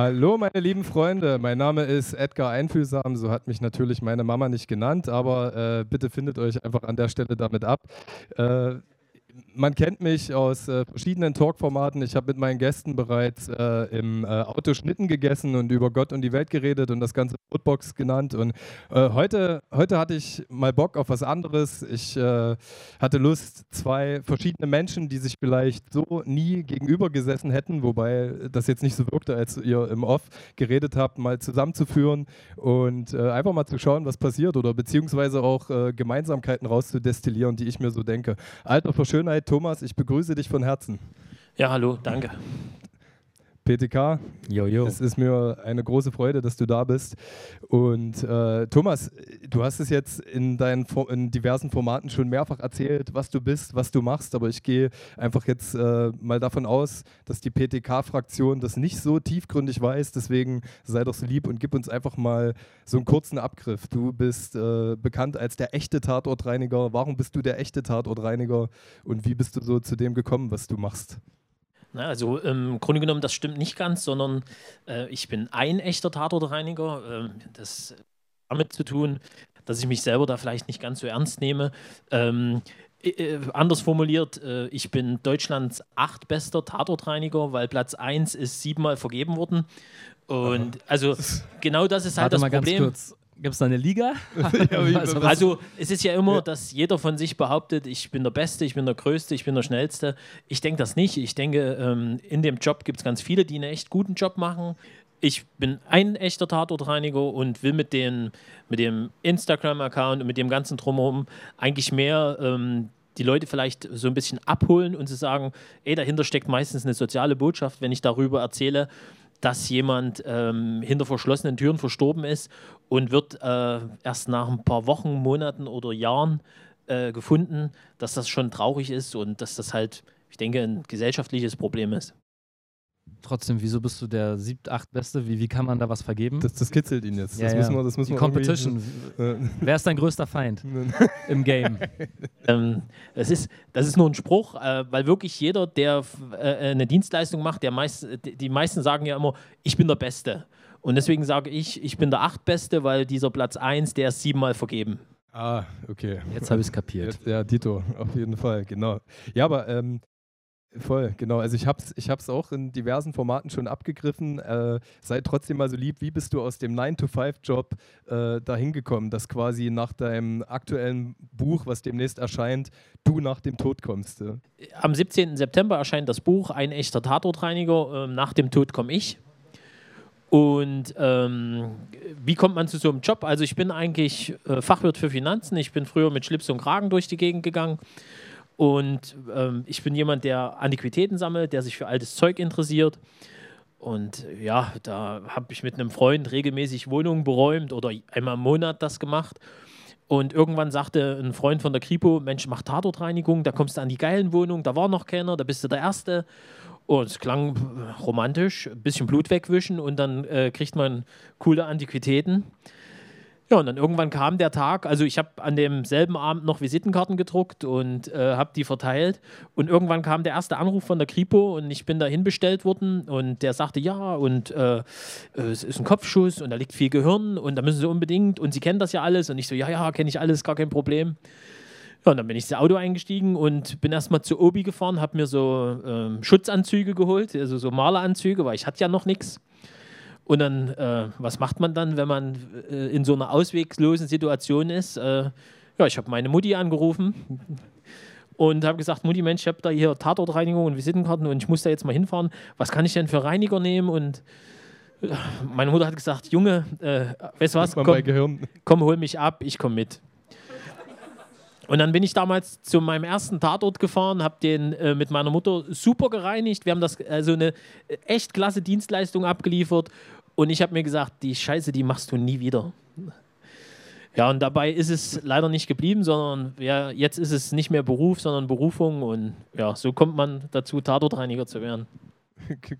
Hallo, meine lieben Freunde. Mein Name ist Edgar Einfühlsam. So hat mich natürlich meine Mama nicht genannt, aber äh, bitte findet euch einfach an der Stelle damit ab. Äh, man kennt mich aus äh, verschiedenen Talkformaten. Ich habe mit meinen Gästen bereits äh, im äh, Auto Schnitten gegessen und über Gott und die Welt geredet und das ganze Footbox genannt. Und äh, heute, heute hatte ich mal Bock auf was anderes. Ich äh, hatte Lust, zwei verschiedene Menschen, die sich vielleicht so nie gegenüber gesessen hätten, wobei das jetzt nicht so wirkte, als ihr im Off geredet habt, mal zusammenzuführen und äh, einfach mal zu schauen, was passiert oder beziehungsweise auch Gemeinsamkeiten rauszudestillieren, die ich mir so denke. Alter Verschönheit Schönheit Thomas, ich begrüße dich von Herzen. Ja, hallo, danke. PTK. Jojo. Es ist mir eine große Freude, dass du da bist. Und äh, Thomas, du hast es jetzt in deinen in diversen Formaten schon mehrfach erzählt, was du bist, was du machst, aber ich gehe einfach jetzt äh, mal davon aus, dass die PTK-Fraktion das nicht so tiefgründig weiß. Deswegen sei doch so lieb und gib uns einfach mal so einen kurzen Abgriff. Du bist äh, bekannt als der echte Tatortreiniger. Warum bist du der echte Tatortreiniger und wie bist du so zu dem gekommen, was du machst? Na, also im Grunde genommen, das stimmt nicht ganz, sondern äh, ich bin ein echter Tatortreiniger. Äh, das hat damit zu tun, dass ich mich selber da vielleicht nicht ganz so ernst nehme. Ähm, äh, anders formuliert, äh, ich bin Deutschlands achtbester Tatortreiniger, weil Platz 1 ist siebenmal vergeben worden. Und also genau das ist halt Warte das Problem. Gibt es da eine Liga? also es ist ja immer, dass jeder von sich behauptet, ich bin der Beste, ich bin der Größte, ich bin der Schnellste. Ich denke das nicht. Ich denke, ähm, in dem Job gibt es ganz viele, die einen echt guten Job machen. Ich bin ein echter Tatortreiniger und will mit, den, mit dem Instagram-Account und mit dem ganzen Drumherum eigentlich mehr ähm, die Leute vielleicht so ein bisschen abholen und zu sagen, ey, dahinter steckt meistens eine soziale Botschaft, wenn ich darüber erzähle, dass jemand ähm, hinter verschlossenen Türen verstorben ist und wird äh, erst nach ein paar Wochen, Monaten oder Jahren äh, gefunden, dass das schon traurig ist und dass das halt, ich denke, ein gesellschaftliches Problem ist. Trotzdem, wieso bist du der siebt, acht Beste? Wie, wie kann man da was vergeben? Das, das kitzelt ihn jetzt. Ja, das ja. müssen wir, das müssen Die wir Competition. Wer ist dein größter Feind im Game? Ähm, das, ist, das ist nur ein Spruch, äh, weil wirklich jeder, der äh, eine Dienstleistung macht, der meist, die meisten sagen ja immer, ich bin der Beste. Und deswegen sage ich, ich bin der achtbeste, weil dieser Platz 1, der ist siebenmal vergeben. Ah, okay. Jetzt habe ich es kapiert. Jetzt, ja, Dito, auf jeden Fall, genau. Ja, aber ähm, Voll, genau. Also ich habe es ich auch in diversen Formaten schon abgegriffen. Äh, sei trotzdem mal so lieb, wie bist du aus dem 9-to-5-Job äh, dahin gekommen, dass quasi nach deinem aktuellen Buch, was demnächst erscheint, du nach dem Tod kommst? Äh? Am 17. September erscheint das Buch Ein echter Tatortreiniger. Ähm, nach dem Tod komme ich. Und ähm, wie kommt man zu so einem Job? Also ich bin eigentlich äh, Fachwirt für Finanzen. Ich bin früher mit Schlips und Kragen durch die Gegend gegangen und ähm, ich bin jemand, der Antiquitäten sammelt, der sich für altes Zeug interessiert. Und ja, da habe ich mit einem Freund regelmäßig Wohnungen beräumt oder einmal im Monat das gemacht. Und irgendwann sagte ein Freund von der Kripo: Mensch, mach Tatortreinigung, da kommst du an die geilen Wohnungen, da war noch keiner, da bist du der Erste. Und es klang romantisch, ein bisschen Blut wegwischen und dann äh, kriegt man coole Antiquitäten. Ja, und dann irgendwann kam der Tag, also ich habe an demselben Abend noch Visitenkarten gedruckt und äh, habe die verteilt. Und irgendwann kam der erste Anruf von der Kripo und ich bin dahin bestellt worden und der sagte, ja, und äh, es ist ein Kopfschuss und da liegt viel Gehirn und da müssen sie unbedingt und sie kennen das ja alles. Und ich so, ja, ja, kenne ich alles, gar kein Problem. Ja, und dann bin ich ins Auto eingestiegen und bin erstmal zu Obi gefahren, habe mir so ähm, Schutzanzüge geholt, also so Maleranzüge, weil ich hatte ja noch nichts. Und dann, äh, was macht man dann, wenn man äh, in so einer ausweglosen Situation ist? Äh, ja, ich habe meine Mutti angerufen und habe gesagt, Mutti, Mensch, ich habe da hier Tatortreinigung und Visitenkarten und ich muss da jetzt mal hinfahren. Was kann ich denn für Reiniger nehmen? Und äh, meine Mutter hat gesagt, Junge, äh, weißt du was, komm, komm, hol mich ab, ich komme mit. Und dann bin ich damals zu meinem ersten Tatort gefahren, habe den äh, mit meiner Mutter super gereinigt. Wir haben das also eine echt klasse Dienstleistung abgeliefert und ich habe mir gesagt, die Scheiße, die machst du nie wieder. Ja, und dabei ist es leider nicht geblieben, sondern ja, jetzt ist es nicht mehr Beruf, sondern Berufung. Und ja, so kommt man dazu, Tatortreiniger zu werden.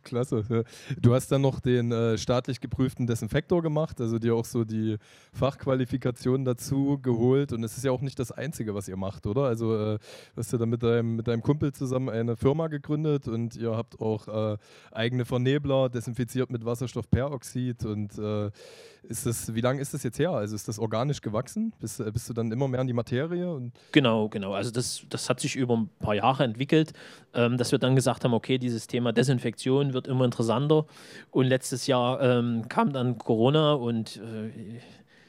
Klasse. Du hast dann noch den äh, staatlich geprüften Desinfektor gemacht, also dir auch so die Fachqualifikationen dazu geholt. Und es ist ja auch nicht das Einzige, was ihr macht, oder? Also äh, hast du dann mit deinem, mit deinem Kumpel zusammen eine Firma gegründet und ihr habt auch äh, eigene Vernebler desinfiziert mit Wasserstoffperoxid. Und äh, ist das, wie lange ist das jetzt her? Also ist das organisch gewachsen? Bist, äh, bist du dann immer mehr in die Materie? Und genau, genau. Also das, das hat sich über ein paar Jahre entwickelt, ähm, dass wir dann gesagt haben, okay, dieses Thema Desinfektion wird immer interessanter. Und letztes Jahr ähm, kam dann Corona und äh,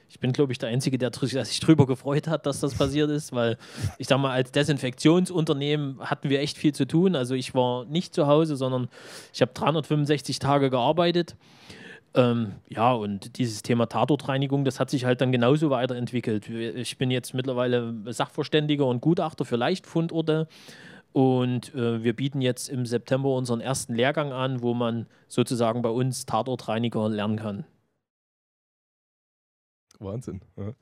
ich bin, glaube ich, der Einzige, der sich darüber gefreut hat, dass das passiert ist, weil ich sage mal, als Desinfektionsunternehmen hatten wir echt viel zu tun. Also ich war nicht zu Hause, sondern ich habe 365 Tage gearbeitet. Ähm, ja, und dieses Thema Tatortreinigung, das hat sich halt dann genauso weiterentwickelt. Ich bin jetzt mittlerweile Sachverständiger und Gutachter für Leichtfundorte. Und äh, wir bieten jetzt im September unseren ersten Lehrgang an, wo man sozusagen bei uns Tatortreiniger lernen kann. Wahnsinn. Ja.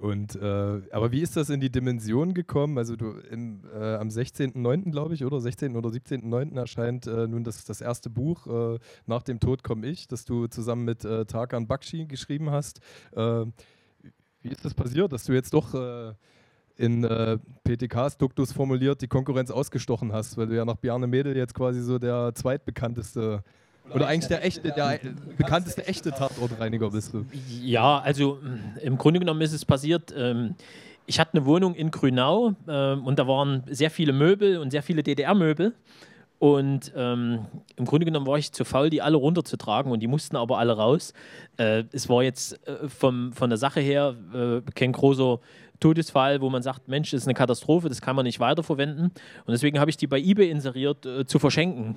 Und äh, aber wie ist das in die Dimension gekommen? Also du im, äh, am 16.09. glaube ich, oder 16. oder 17.09. erscheint äh, nun das, das erste Buch äh, Nach dem Tod komme ich, das du zusammen mit äh, Tarkan Bakshi geschrieben hast. Äh, wie ist das passiert, dass du jetzt doch in PTKs Duktus formuliert die Konkurrenz ausgestochen hast, weil du ja nach Bjarne Mädel jetzt quasi so der zweitbekannteste oder eigentlich der echte, der bekannteste echte Tatortreiniger bist du. Ja, also mm, im Grunde genommen ist es passiert. Ähm, ich hatte eine Wohnung in Grünau äh, und da waren sehr viele Möbel und sehr viele DDR-Möbel. Und ähm, im Grunde genommen war ich zu faul, die alle runterzutragen und die mussten aber alle raus. Äh, es war jetzt äh, vom, von der Sache her äh, kein großer Todesfall, wo man sagt, Mensch, das ist eine Katastrophe, das kann man nicht weiterverwenden. Und deswegen habe ich die bei eBay inseriert äh, zu verschenken.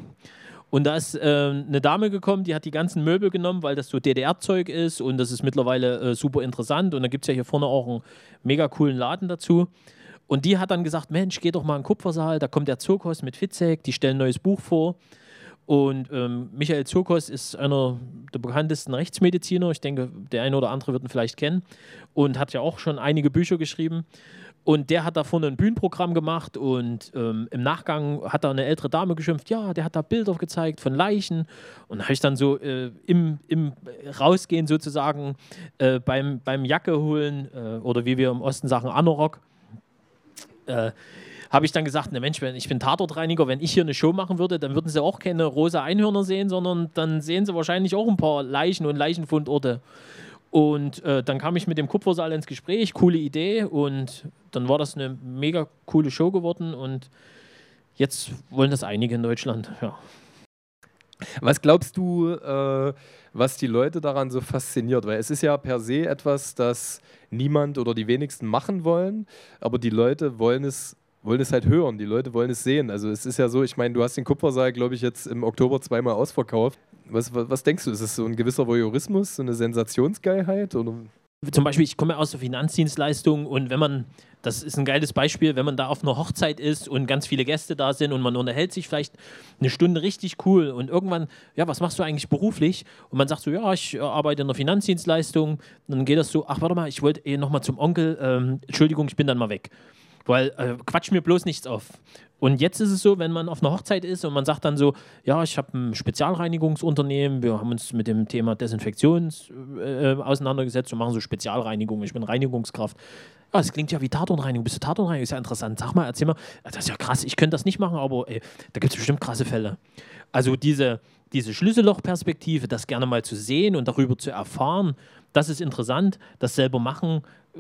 Und da ist äh, eine Dame gekommen, die hat die ganzen Möbel genommen, weil das so DDR-Zeug ist und das ist mittlerweile äh, super interessant. Und da gibt es ja hier vorne auch einen mega coolen Laden dazu. Und die hat dann gesagt: Mensch, geh doch mal in den Kupfersaal, da kommt der Zirkus mit Fitzek, die stellen ein neues Buch vor. Und ähm, Michael Zirkos ist einer der bekanntesten Rechtsmediziner. Ich denke, der eine oder andere wird ihn vielleicht kennen. Und hat ja auch schon einige Bücher geschrieben. Und der hat da vorne ein Bühnenprogramm gemacht und ähm, im Nachgang hat da eine ältere Dame geschimpft, ja, der hat da Bilder gezeigt von Leichen. Und da habe ich dann so äh, im, im Rausgehen sozusagen äh, beim, beim Jacke holen äh, oder wie wir im Osten sagen, Anorak, äh, habe ich dann gesagt, ne Mensch, wenn ich bin Tatortreiniger, wenn ich hier eine Show machen würde, dann würden sie auch keine rosa Einhörner sehen, sondern dann sehen sie wahrscheinlich auch ein paar Leichen und Leichenfundorte. Und äh, dann kam ich mit dem Kupfersaal ins Gespräch, coole Idee und dann war das eine mega coole Show geworden und jetzt wollen das einige in Deutschland, ja. Was glaubst du, äh, was die Leute daran so fasziniert? Weil es ist ja per se etwas, das niemand oder die wenigsten machen wollen, aber die Leute wollen es wollen es halt hören, die Leute wollen es sehen. Also es ist ja so, ich meine, du hast den Kupfersaal, glaube ich, jetzt im Oktober zweimal ausverkauft. Was, was, was, denkst du, ist es so ein gewisser Voyeurismus, so eine Sensationsgeilheit? Oder? Zum Beispiel, ich komme aus der Finanzdienstleistung und wenn man, das ist ein geiles Beispiel, wenn man da auf einer Hochzeit ist und ganz viele Gäste da sind und man unterhält sich vielleicht eine Stunde richtig cool und irgendwann, ja, was machst du eigentlich beruflich? Und man sagt so, ja, ich arbeite in der Finanzdienstleistung. Dann geht das so, ach, warte mal, ich wollte eh nochmal zum Onkel, ähm, Entschuldigung, ich bin dann mal weg. Weil äh, quatsch mir bloß nichts auf. Und jetzt ist es so, wenn man auf einer Hochzeit ist und man sagt dann so, ja, ich habe ein Spezialreinigungsunternehmen, wir haben uns mit dem Thema Desinfektion äh, auseinandergesetzt und machen so Spezialreinigung. Ich bin Reinigungskraft. Ja, das klingt ja wie Tatortreinigung. Bist du Tatortreinigung? Ist ja interessant. Sag mal, erzähl mal. Das ist ja krass. Ich könnte das nicht machen, aber ey, da gibt es bestimmt krasse Fälle. Also diese, diese Schlüssellochperspektive, das gerne mal zu sehen und darüber zu erfahren, das ist interessant. Das selber machen äh,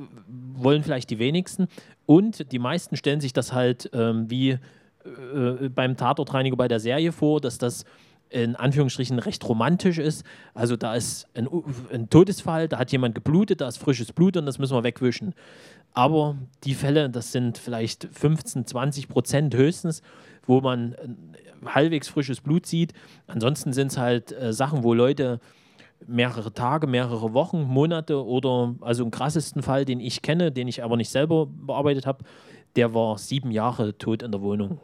wollen vielleicht die wenigsten. Und die meisten stellen sich das halt ähm, wie äh, beim Tatortreiniger bei der Serie vor, dass das in Anführungsstrichen recht romantisch ist. Also da ist ein, ein, Todesfall, da hat jemand geblutet, da ist frisches Blut und das müssen wir wegwischen. Aber die Fälle, das sind vielleicht 15, 20 Prozent höchstens, wo man halbwegs frisches Blut sieht. Ansonsten sind es halt äh, Sachen, wo Leute mehrere Tage, mehrere Wochen, Monate oder also im krassesten Fall, den ich kenne, den ich aber nicht selber bearbeitet habe, der war sieben Jahre tot in der Wohnung.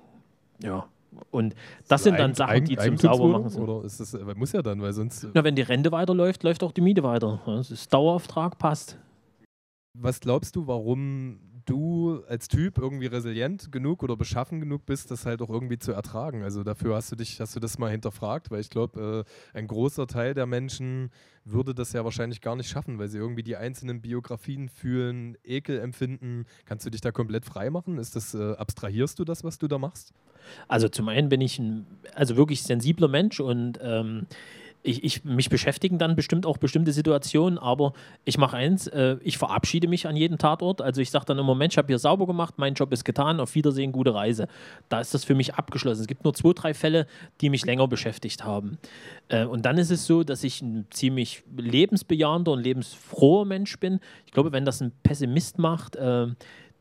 Ja. Und das sind dann Sachen, die zum Saubermachen sind. Oder ist das, muss ja dann, weil sonst. Na, wenn die Rente weiterläuft, läuft auch die Miete weiter. Das ist Dauerauftrag, passt. Was glaubst du, warum du als Typ irgendwie resilient genug oder beschaffen genug bist, das halt auch irgendwie zu ertragen. Also dafür hast du dich, hast du das mal hinterfragt, weil ich glaube, äh, ein großer Teil der Menschen würde das ja wahrscheinlich gar nicht schaffen, weil sie irgendwie die einzelnen Biografien fühlen, Ekel empfinden. Kannst du dich da komplett frei machen? Ist das, äh, abstrahierst du das, was du da machst? Also zum einen bin ich ein also wirklich sensibler Mensch und ähm, ich, ich, mich beschäftigen dann bestimmt auch bestimmte Situationen, aber ich mache eins, äh, ich verabschiede mich an jedem Tatort. Also ich sage dann immer, Mensch, ich habe hier sauber gemacht, mein Job ist getan, auf Wiedersehen, gute Reise. Da ist das für mich abgeschlossen. Es gibt nur zwei, drei Fälle, die mich länger beschäftigt haben. Äh, und dann ist es so, dass ich ein ziemlich lebensbejahender und lebensfroher Mensch bin. Ich glaube, wenn das ein Pessimist macht, äh,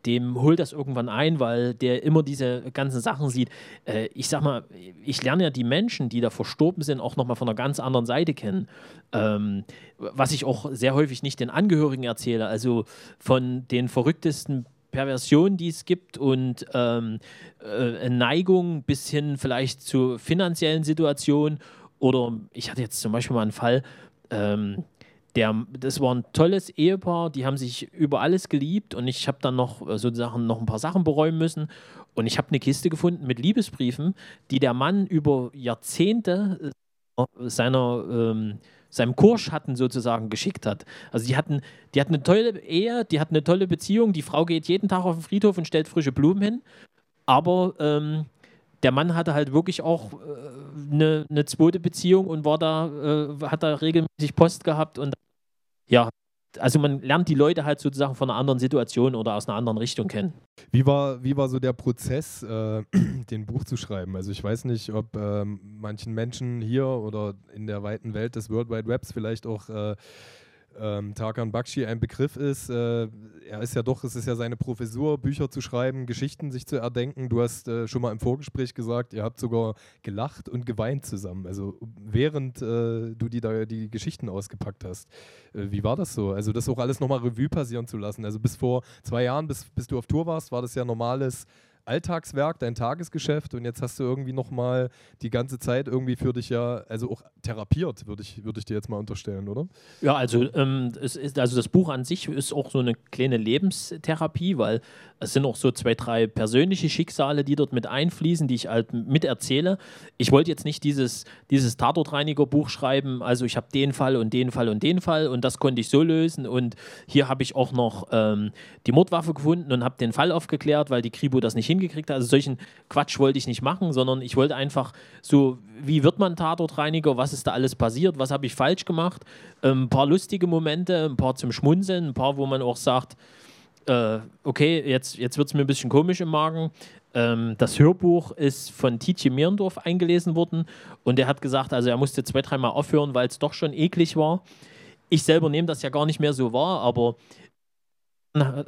dem holt das irgendwann ein, weil der immer diese ganzen Sachen sieht. Äh, ich sag mal, ich lerne ja die Menschen, die da verstorben sind, auch nochmal von einer ganz anderen Seite kennen. Ähm, was ich auch sehr häufig nicht den Angehörigen erzähle. Also von den verrücktesten Perversionen, die es gibt und ähm, äh, Neigung bis hin vielleicht zu finanziellen Situationen. Oder ich hatte jetzt zum Beispiel mal einen Fall, ähm, der, das war ein tolles Ehepaar, die haben sich über alles geliebt und ich habe dann noch äh, sozusagen noch ein paar Sachen beräumen müssen. Und ich habe eine Kiste gefunden mit Liebesbriefen, die der Mann über Jahrzehnte äh, seiner ähm, seinem Kurschatten sozusagen geschickt hat. Also die hatten, die hatten eine tolle Ehe, die hatten eine tolle Beziehung, die Frau geht jeden Tag auf den Friedhof und stellt frische Blumen hin, aber ähm, der Mann hatte halt wirklich auch äh, eine, eine zweite Beziehung und war da, äh, hat da regelmäßig Post gehabt und ja, also man lernt die Leute halt sozusagen von einer anderen Situation oder aus einer anderen Richtung kennen. Wie war, wie war so der Prozess, äh, den Buch zu schreiben? Also ich weiß nicht, ob äh, manchen Menschen hier oder in der weiten Welt des World Wide Webs vielleicht auch äh, ähm, Tarkan Bakshi ein Begriff ist. Äh, er ist ja doch, es ist ja seine Professur, Bücher zu schreiben, Geschichten sich zu erdenken. Du hast äh, schon mal im Vorgespräch gesagt, ihr habt sogar gelacht und geweint zusammen. Also während äh, du die, da, die Geschichten ausgepackt hast. Äh, wie war das so? Also das auch alles nochmal Revue passieren zu lassen. Also bis vor zwei Jahren, bis, bis du auf Tour warst, war das ja normales Alltagswerk, dein Tagesgeschäft und jetzt hast du irgendwie nochmal die ganze Zeit irgendwie für dich ja, also auch therapiert, würde ich, würd ich dir jetzt mal unterstellen, oder? Ja, also, ähm, es ist, also das Buch an sich ist auch so eine kleine Lebenstherapie, weil es sind auch so zwei, drei persönliche Schicksale, die dort mit einfließen, die ich halt miterzähle. Ich wollte jetzt nicht dieses, dieses Tatortreiniger-Buch schreiben, also ich habe den Fall und den Fall und den Fall und das konnte ich so lösen und hier habe ich auch noch ähm, die Mordwaffe gefunden und habe den Fall aufgeklärt, weil die Kribo das nicht hingekriegt hat. Also solchen Quatsch wollte ich nicht machen, sondern ich wollte einfach so, wie wird man Tatortreiniger, was ist da alles passiert, was habe ich falsch gemacht, ähm, ein paar lustige Momente, ein paar zum Schmunzeln, ein paar, wo man auch sagt, äh, okay, jetzt, jetzt wird es mir ein bisschen komisch im Magen. Ähm, das Hörbuch ist von Tietje Mierendorf eingelesen worden und er hat gesagt, also er musste zwei, dreimal aufhören, weil es doch schon eklig war. Ich selber nehme das ja gar nicht mehr so wahr, aber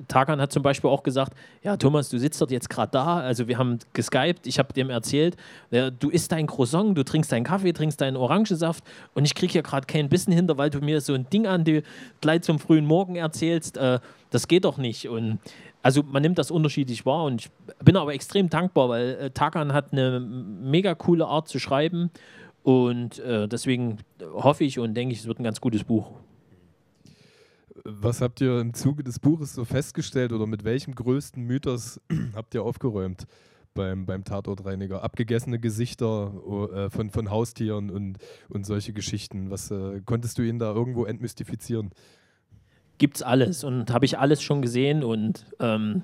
Tagan hat zum Beispiel auch gesagt, ja Thomas, du sitzt dort jetzt gerade da, also wir haben geskypt, ich habe dem erzählt, du isst dein Croissant, du trinkst deinen Kaffee, trinkst deinen Orangensaft und ich kriege hier gerade kein Bissen hinter, weil du mir so ein Ding an die gleich zum frühen Morgen erzählst, äh, das geht doch nicht. Und also man nimmt das unterschiedlich wahr und ich bin aber extrem dankbar, weil äh, Tagan hat eine mega coole Art zu schreiben und äh, deswegen hoffe ich und denke ich, es wird ein ganz gutes Buch. Was habt ihr im Zuge des Buches so festgestellt oder mit welchem größten Mythos habt ihr aufgeräumt beim, beim Tatortreiniger? Abgegessene Gesichter äh, von, von Haustieren und, und solche Geschichten. Was äh, konntest du ihn da irgendwo entmystifizieren? Gibt's alles und habe ich alles schon gesehen und ähm,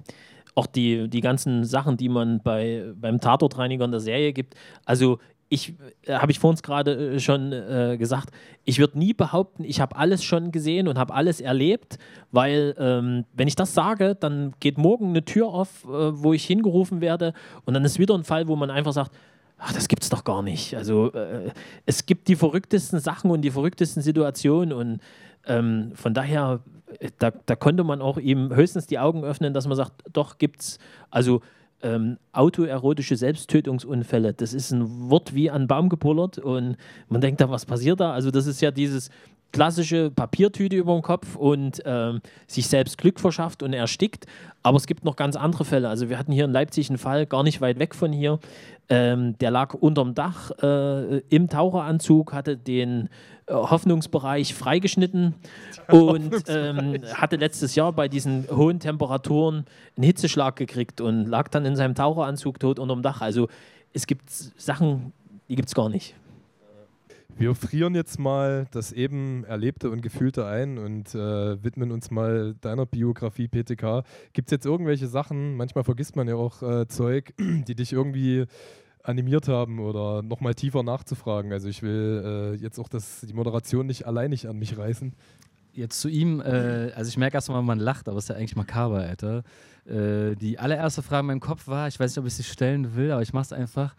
auch die, die ganzen Sachen, die man bei, beim Tatortreiniger in der Serie gibt. Also ich äh, habe ich vor uns gerade äh, schon äh, gesagt, ich würde nie behaupten, ich habe alles schon gesehen und habe alles erlebt, weil ähm, wenn ich das sage, dann geht morgen eine Tür auf, äh, wo ich hingerufen werde und dann ist wieder ein Fall, wo man einfach sagt, ach, das gibt's doch gar nicht. Also äh, es gibt die verrücktesten Sachen und die verrücktesten Situationen und ähm, von daher, äh, da, da konnte man auch ihm höchstens die Augen öffnen, dass man sagt, doch gibt's, also ähm, autoerotische Selbsttötungsunfälle. Das ist ein Wort wie an Baum gepullert und man denkt da, was passiert da? Also das ist ja dieses, klassische Papiertüte über dem Kopf und ähm, sich selbst Glück verschafft und erstickt. Aber es gibt noch ganz andere Fälle. Also wir hatten hier in Leipzig einen Fall, gar nicht weit weg von hier. Ähm, der lag unterm Dach äh, im Taucheranzug, hatte den äh, Hoffnungsbereich freigeschnitten und ähm, hatte letztes Jahr bei diesen hohen Temperaturen einen Hitzeschlag gekriegt und lag dann in seinem Taucheranzug tot unterm Dach. Also es gibt Sachen, die gibt es gar nicht. Wir frieren jetzt mal das eben Erlebte und Gefühlte ein und äh, widmen uns mal deiner Biografie PTK. Gibt es jetzt irgendwelche Sachen, manchmal vergisst man ja auch äh, Zeug, die dich irgendwie animiert haben oder nochmal tiefer nachzufragen? Also ich will äh, jetzt auch das, die Moderation nicht alleinig an mich reißen. Jetzt zu ihm, äh, also ich merke erstmal, man lacht, aber es ist ja eigentlich makaber, Alter. Äh, die allererste Frage in meinem Kopf war, ich weiß nicht, ob ich sie stellen will, aber ich mache es einfach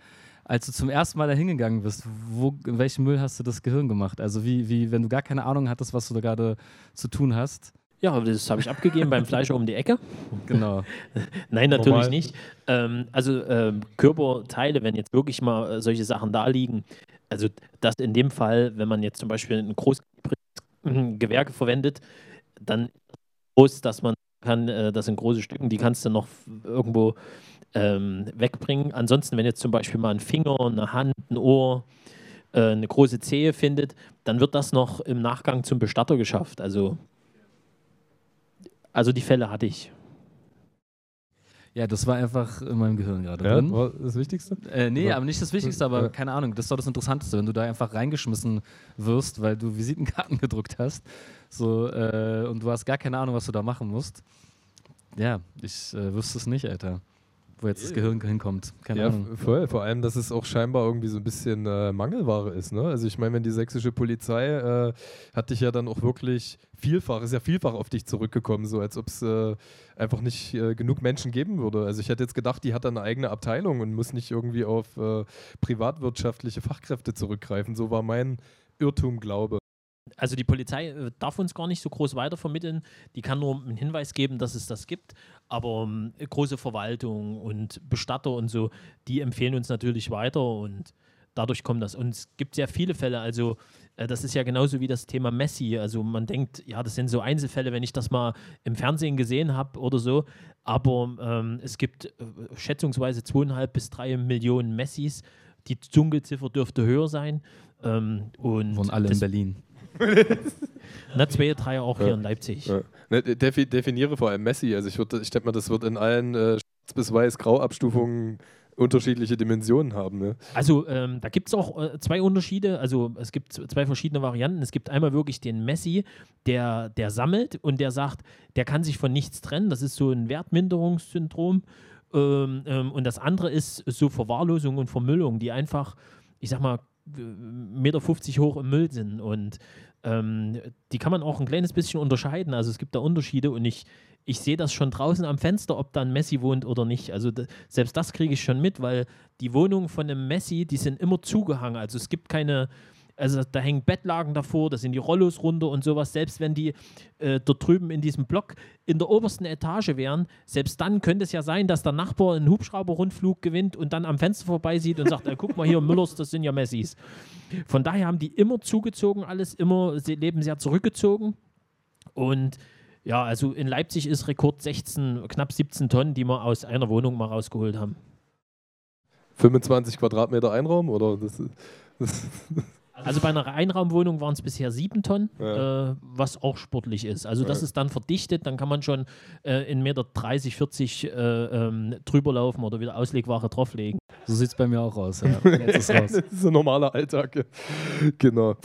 als du zum ersten Mal da hingegangen bist, wo, in welchem Müll hast du das Gehirn gemacht? Also wie, wie, wenn du gar keine Ahnung hattest, was du da gerade zu tun hast. Ja, das habe ich abgegeben beim Fleischer um die Ecke. Genau. Nein, natürlich Normal. nicht. Ähm, also ähm, Körperteile, wenn jetzt wirklich mal äh, solche Sachen da liegen, also das in dem Fall, wenn man jetzt zum Beispiel ein großes Gewerke verwendet, dann groß, dass man kann, äh, das sind große Stücken, die kannst du noch irgendwo ähm, wegbringen. Ansonsten, wenn jetzt zum Beispiel mal ein Finger, eine Hand, ein Ohr, äh, eine große Zehe findet, dann wird das noch im Nachgang zum Bestatter geschafft. Also, also die Fälle hatte ich. Ja, das war einfach in meinem Gehirn gerade ja, drin. War das Wichtigste? Äh, nee, aber nicht das Wichtigste, aber keine Ahnung. Das ist doch das Interessanteste, wenn du da einfach reingeschmissen wirst, weil du Visitenkarten gedruckt hast. So, äh, und du hast gar keine Ahnung, was du da machen musst. Ja, ich äh, wüsste es nicht, Alter wo jetzt das Gehirn hinkommt. Keine ja, Ahnung. Voll. Vor allem, dass es auch scheinbar irgendwie so ein bisschen äh, Mangelware ist. Ne? Also ich meine, wenn die sächsische Polizei äh, hat dich ja dann auch wirklich vielfach, ist ja vielfach auf dich zurückgekommen, so als ob es äh, einfach nicht äh, genug Menschen geben würde. Also ich hätte jetzt gedacht, die hat dann eine eigene Abteilung und muss nicht irgendwie auf äh, privatwirtschaftliche Fachkräfte zurückgreifen. So war mein Irrtum, glaube also die Polizei äh, darf uns gar nicht so groß weitervermitteln. Die kann nur einen Hinweis geben, dass es das gibt. Aber ähm, große Verwaltung und Bestatter und so, die empfehlen uns natürlich weiter und dadurch kommt das. Und es gibt sehr viele Fälle. Also äh, das ist ja genauso wie das Thema Messi. Also man denkt, ja, das sind so Einzelfälle, wenn ich das mal im Fernsehen gesehen habe oder so. Aber ähm, es gibt äh, schätzungsweise zweieinhalb bis drei Millionen Messis. Die Dunkelziffer dürfte höher sein. Ähm, und Von alle in Berlin. Na, zwei, drei auch hier in Leipzig. Ne, definiere vor allem Messi. Also ich, ich denke mal, das wird in allen äh, Schwarz- bis Weiß-Grau-Abstufungen unterschiedliche Dimensionen haben. Ne? Also ähm, da gibt es auch äh, zwei Unterschiede. Also es gibt zwei verschiedene Varianten. Es gibt einmal wirklich den Messi, der, der sammelt und der sagt, der kann sich von nichts trennen. Das ist so ein Wertminderungssyndrom. Ähm, ähm, und das andere ist so Verwahrlosung und Vermüllung, die einfach, ich sag mal, Meter 50 hoch im Müll sind. Und ähm, die kann man auch ein kleines bisschen unterscheiden. Also es gibt da Unterschiede und ich, ich sehe das schon draußen am Fenster, ob da ein Messi wohnt oder nicht. Also selbst das kriege ich schon mit, weil die Wohnungen von einem Messi, die sind immer zugehangen. Also es gibt keine, also da hängen Bettlagen davor, da sind die Rollos runter und sowas. Selbst wenn die äh, dort drüben in diesem Block in der obersten Etage wären, selbst dann könnte es ja sein, dass der Nachbar einen Hubschrauberrundflug gewinnt und dann am Fenster vorbeisieht und sagt, äh, guck mal hier, Müllers, das sind ja Messis. Von daher haben die immer zugezogen, alles immer, sie leben sehr zurückgezogen. Und ja, also in Leipzig ist Rekord 16, knapp 17 Tonnen, die wir aus einer Wohnung mal rausgeholt haben. 25 Quadratmeter Einraum oder das, das also bei einer Einraumwohnung waren es bisher sieben Tonnen, ja. äh, was auch sportlich ist. Also das ja. ist dann verdichtet, dann kann man schon äh, in Meter 30, 40 äh, ähm, drüber laufen oder wieder Auslegware drauflegen. So sieht es bei mir auch aus. Ja. Das ist ein normaler Alltag. Genau.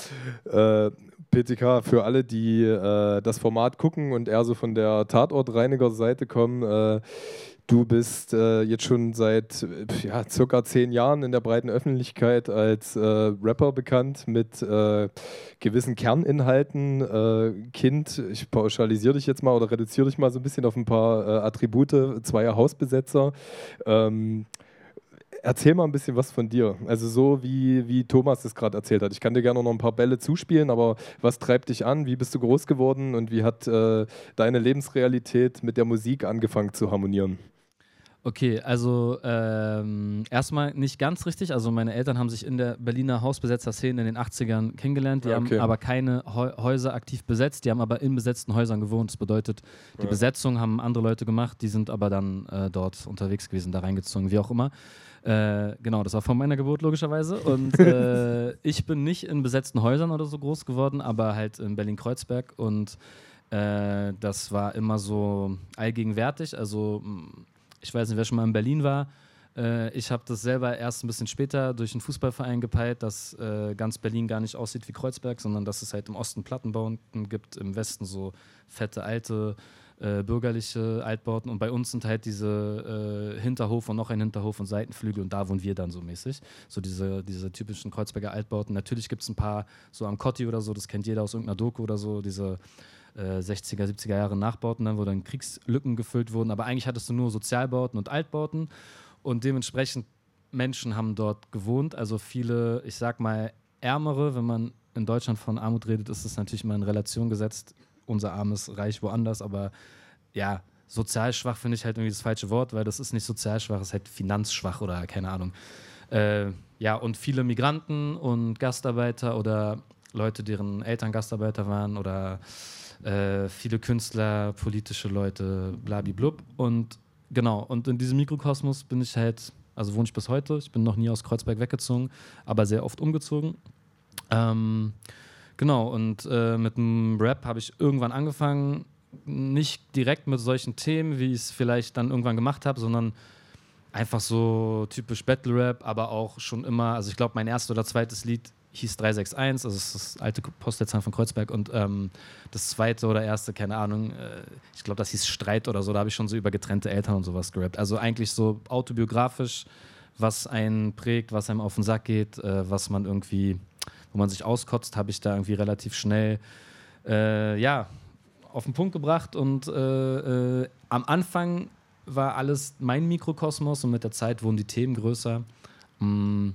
Äh, PTK, für alle, die äh, das Format gucken und eher so von der Tatortreiniger-Seite kommen, äh, Du bist äh, jetzt schon seit ja, circa zehn Jahren in der breiten Öffentlichkeit als äh, Rapper bekannt mit äh, gewissen Kerninhalten. Äh, kind, ich pauschalisiere dich jetzt mal oder reduziere dich mal so ein bisschen auf ein paar äh, Attribute, zweier Hausbesetzer. Ähm, erzähl mal ein bisschen was von dir. Also so wie, wie Thomas es gerade erzählt hat. Ich kann dir gerne noch ein paar Bälle zuspielen, aber was treibt dich an? Wie bist du groß geworden und wie hat äh, deine Lebensrealität mit der Musik angefangen zu harmonieren? Okay, also ähm, erstmal nicht ganz richtig. Also meine Eltern haben sich in der Berliner Hausbesetzer-Szene in den 80ern kennengelernt. Die Ja, okay. haben aber keine Häuser aktiv besetzt. Die haben aber in besetzten Häusern gewohnt. Das bedeutet, die Ja. Besetzung haben andere Leute gemacht. Die sind aber dann äh, dort unterwegs gewesen, da reingezogen, wie auch immer. Äh, genau, das war vor meiner Geburt logischerweise. Und äh, ich bin nicht in besetzten Häusern oder so groß geworden, aber halt in Berlin-Kreuzberg. Und äh, das war immer so allgegenwärtig. Also ich weiß nicht, wer schon mal in Berlin war. Äh, ich habe das selber erst ein bisschen später durch einen Fußballverein gepeilt, dass äh, ganz Berlin gar nicht aussieht wie Kreuzberg, sondern dass es halt im Osten Plattenbauten gibt, im Westen so fette, alte, äh, bürgerliche Altbauten. Und bei uns sind halt diese äh, Hinterhof und noch ein Hinterhof und Seitenflügel und da wohnen wir dann so mäßig. So diese, diese typischen Kreuzberger Altbauten. Natürlich gibt es ein paar so am Kotti oder so, das kennt jeder aus irgendeiner Doku oder so, diese äh, 60er, 70er Jahre Nachbauten, dann, wo dann Kriegslücken gefüllt wurden. Aber eigentlich hattest du nur Sozialbauten und Altbauten und dementsprechend Menschen haben dort gewohnt. Also viele, ich sag mal, ärmere, wenn man in Deutschland von Armut redet, ist es natürlich mal in Relation gesetzt. Unser armes Reich woanders, aber ja, sozial schwach finde ich halt irgendwie das falsche Wort, weil das ist nicht sozial schwach, es ist halt finanzschwach oder keine Ahnung. Äh, ja, und viele Migranten und Gastarbeiter oder Leute, deren Eltern Gastarbeiter waren oder äh, viele Künstler, politische Leute, blablablub. Und genau, und in diesem Mikrokosmos bin ich halt, also wohne ich bis heute. Ich bin noch nie aus Kreuzberg weggezogen, aber sehr oft umgezogen. Ähm, genau, und äh, mit dem Rap habe ich irgendwann angefangen, nicht direkt mit solchen Themen, wie ich es vielleicht dann irgendwann gemacht habe, sondern einfach so typisch Battle Rap, aber auch schon immer, also ich glaube, mein erstes oder zweites Lied hieß 361, also das ist das alte Postleitzahl von Kreuzberg und ähm, das zweite oder erste, keine Ahnung, äh, ich glaube, das hieß Streit oder so, da habe ich schon so über getrennte Eltern und sowas gerappt. Also eigentlich so autobiografisch, was einen prägt, was einem auf den Sack geht, äh, was man irgendwie, wo man sich auskotzt, habe ich da irgendwie relativ schnell, äh, ja, auf den Punkt gebracht und äh, äh, am Anfang war alles mein Mikrokosmos und mit der Zeit wurden die Themen größer. Mm,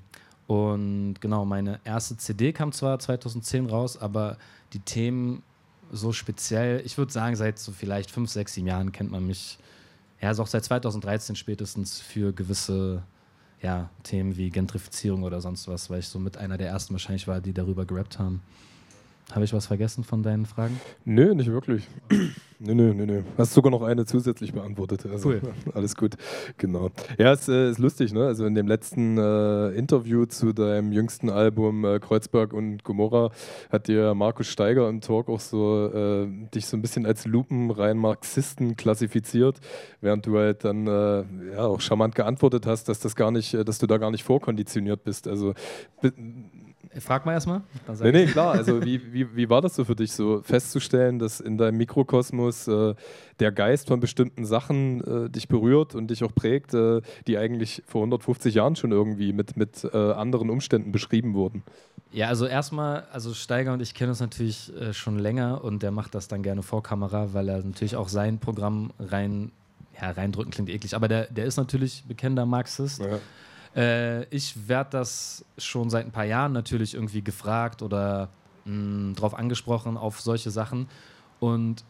Und genau, meine erste CD kam zwar 2010 raus, aber die Themen so speziell, ich würde sagen, seit so vielleicht fünf, sechs, sieben Jahren kennt man mich, ja, also auch seit 2013 spätestens für gewisse ja, Themen wie Gentrifizierung oder sonst was, weil ich so mit einer der ersten wahrscheinlich war, die darüber gerappt haben. Habe ich was vergessen von deinen Fragen? Nö, nicht wirklich. nö, nö, nö, nö. Hast sogar noch eine zusätzlich beantwortet. Also, Cool. Alles gut. Genau. Ja, es äh, ist lustig, ne? Also in dem letzten äh, Interview zu deinem jüngsten Album äh, Kreuzberg und Gomorra hat dir Markus Steiger im Talk auch so äh, dich so ein bisschen als lupenrein Marxisten klassifiziert, während du halt dann äh, ja auch charmant geantwortet hast, dass das gar nicht, äh, dass du da gar nicht vorkonditioniert bist. Also Frag mal erstmal. Nee, nee, klar. Also wie, wie, wie war das so für dich, so festzustellen, dass in deinem Mikrokosmos äh, der Geist von bestimmten Sachen äh, dich berührt und dich auch prägt, äh, die eigentlich vor 150 Jahren schon irgendwie mit, mit äh, anderen Umständen beschrieben wurden? Ja, also erstmal, also Steiger und ich kennen uns natürlich äh, schon länger und der macht das dann gerne vor Kamera, weil er natürlich auch sein Programm rein, ja, reindrücken klingt eklig, aber der, der ist natürlich bekennender Marxist. Ja. Äh, ich werde das schon seit ein paar Jahren natürlich irgendwie gefragt oder mh, drauf angesprochen auf solche Sachen. Und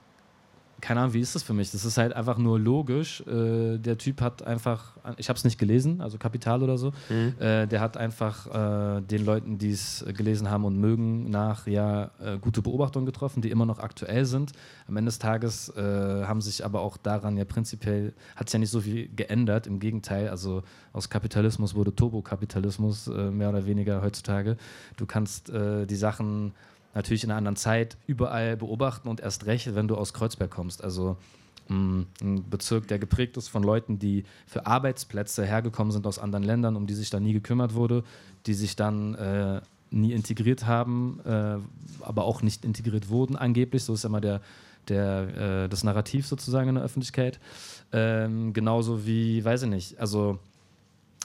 keine Ahnung, wie ist das für mich? Das ist halt einfach nur logisch. Äh, der Typ hat einfach, ich habe es nicht gelesen, also Kapital oder so. Äh, der hat einfach äh, den Leuten, die es gelesen haben und mögen, nach ja äh, gute Beobachtungen getroffen, die immer noch aktuell sind. Am Ende des Tages äh, haben sich aber auch daran ja prinzipiell, hat sich ja nicht so viel geändert. Im Gegenteil, also aus Kapitalismus wurde Turbokapitalismus äh, mehr oder weniger heutzutage. Du kannst die Sachen natürlich in einer anderen Zeit überall beobachten und erst recht, wenn du aus Kreuzberg kommst. Also mh, ein Bezirk, der geprägt ist von Leuten, die für Arbeitsplätze hergekommen sind aus anderen Ländern, um die sich da nie gekümmert wurde, die sich dann äh, nie integriert haben, äh, aber auch nicht integriert wurden angeblich. So ist immer der, der, äh, das Narrativ sozusagen in der Öffentlichkeit. Ähm, genauso wie, weiß ich nicht, also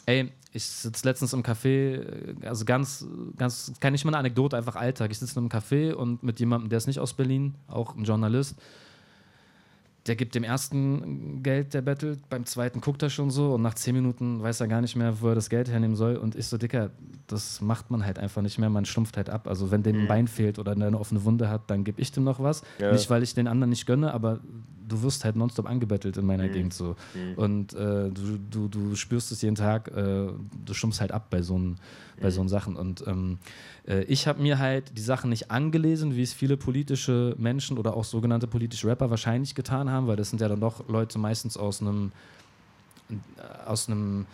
Ey, ich sitze letztens im Café, äh, also ganz, ganz, kann nicht mal eine Anekdote, einfach Alltag. Ich sitze in einem Café und mit jemandem, der ist nicht aus Berlin, auch ein Journalist, der gibt dem ersten Geld, der bettelt, beim zweiten guckt er schon so und nach zehn Minuten weiß er gar nicht mehr, wo er das Geld hernehmen soll. Und ich so, Dicker, das macht man halt einfach nicht mehr, man stumpft halt ab. Also wenn dem ein Bein fehlt oder eine offene Wunde hat, dann gebe ich dem noch was. Ja. Nicht, weil ich den anderen nicht gönne, aber du wirst halt nonstop angebettelt in meiner mhm. Gegend so. Mhm. Und äh, du, du, du spürst es jeden Tag, äh, du stummst halt ab bei so mhm. bei so Sachen. Und ähm, äh, ich habe mir halt die Sachen nicht angelesen, wie es viele politische Menschen oder auch sogenannte politische Rapper wahrscheinlich getan haben, weil das sind ja dann doch Leute meistens aus einem aus einem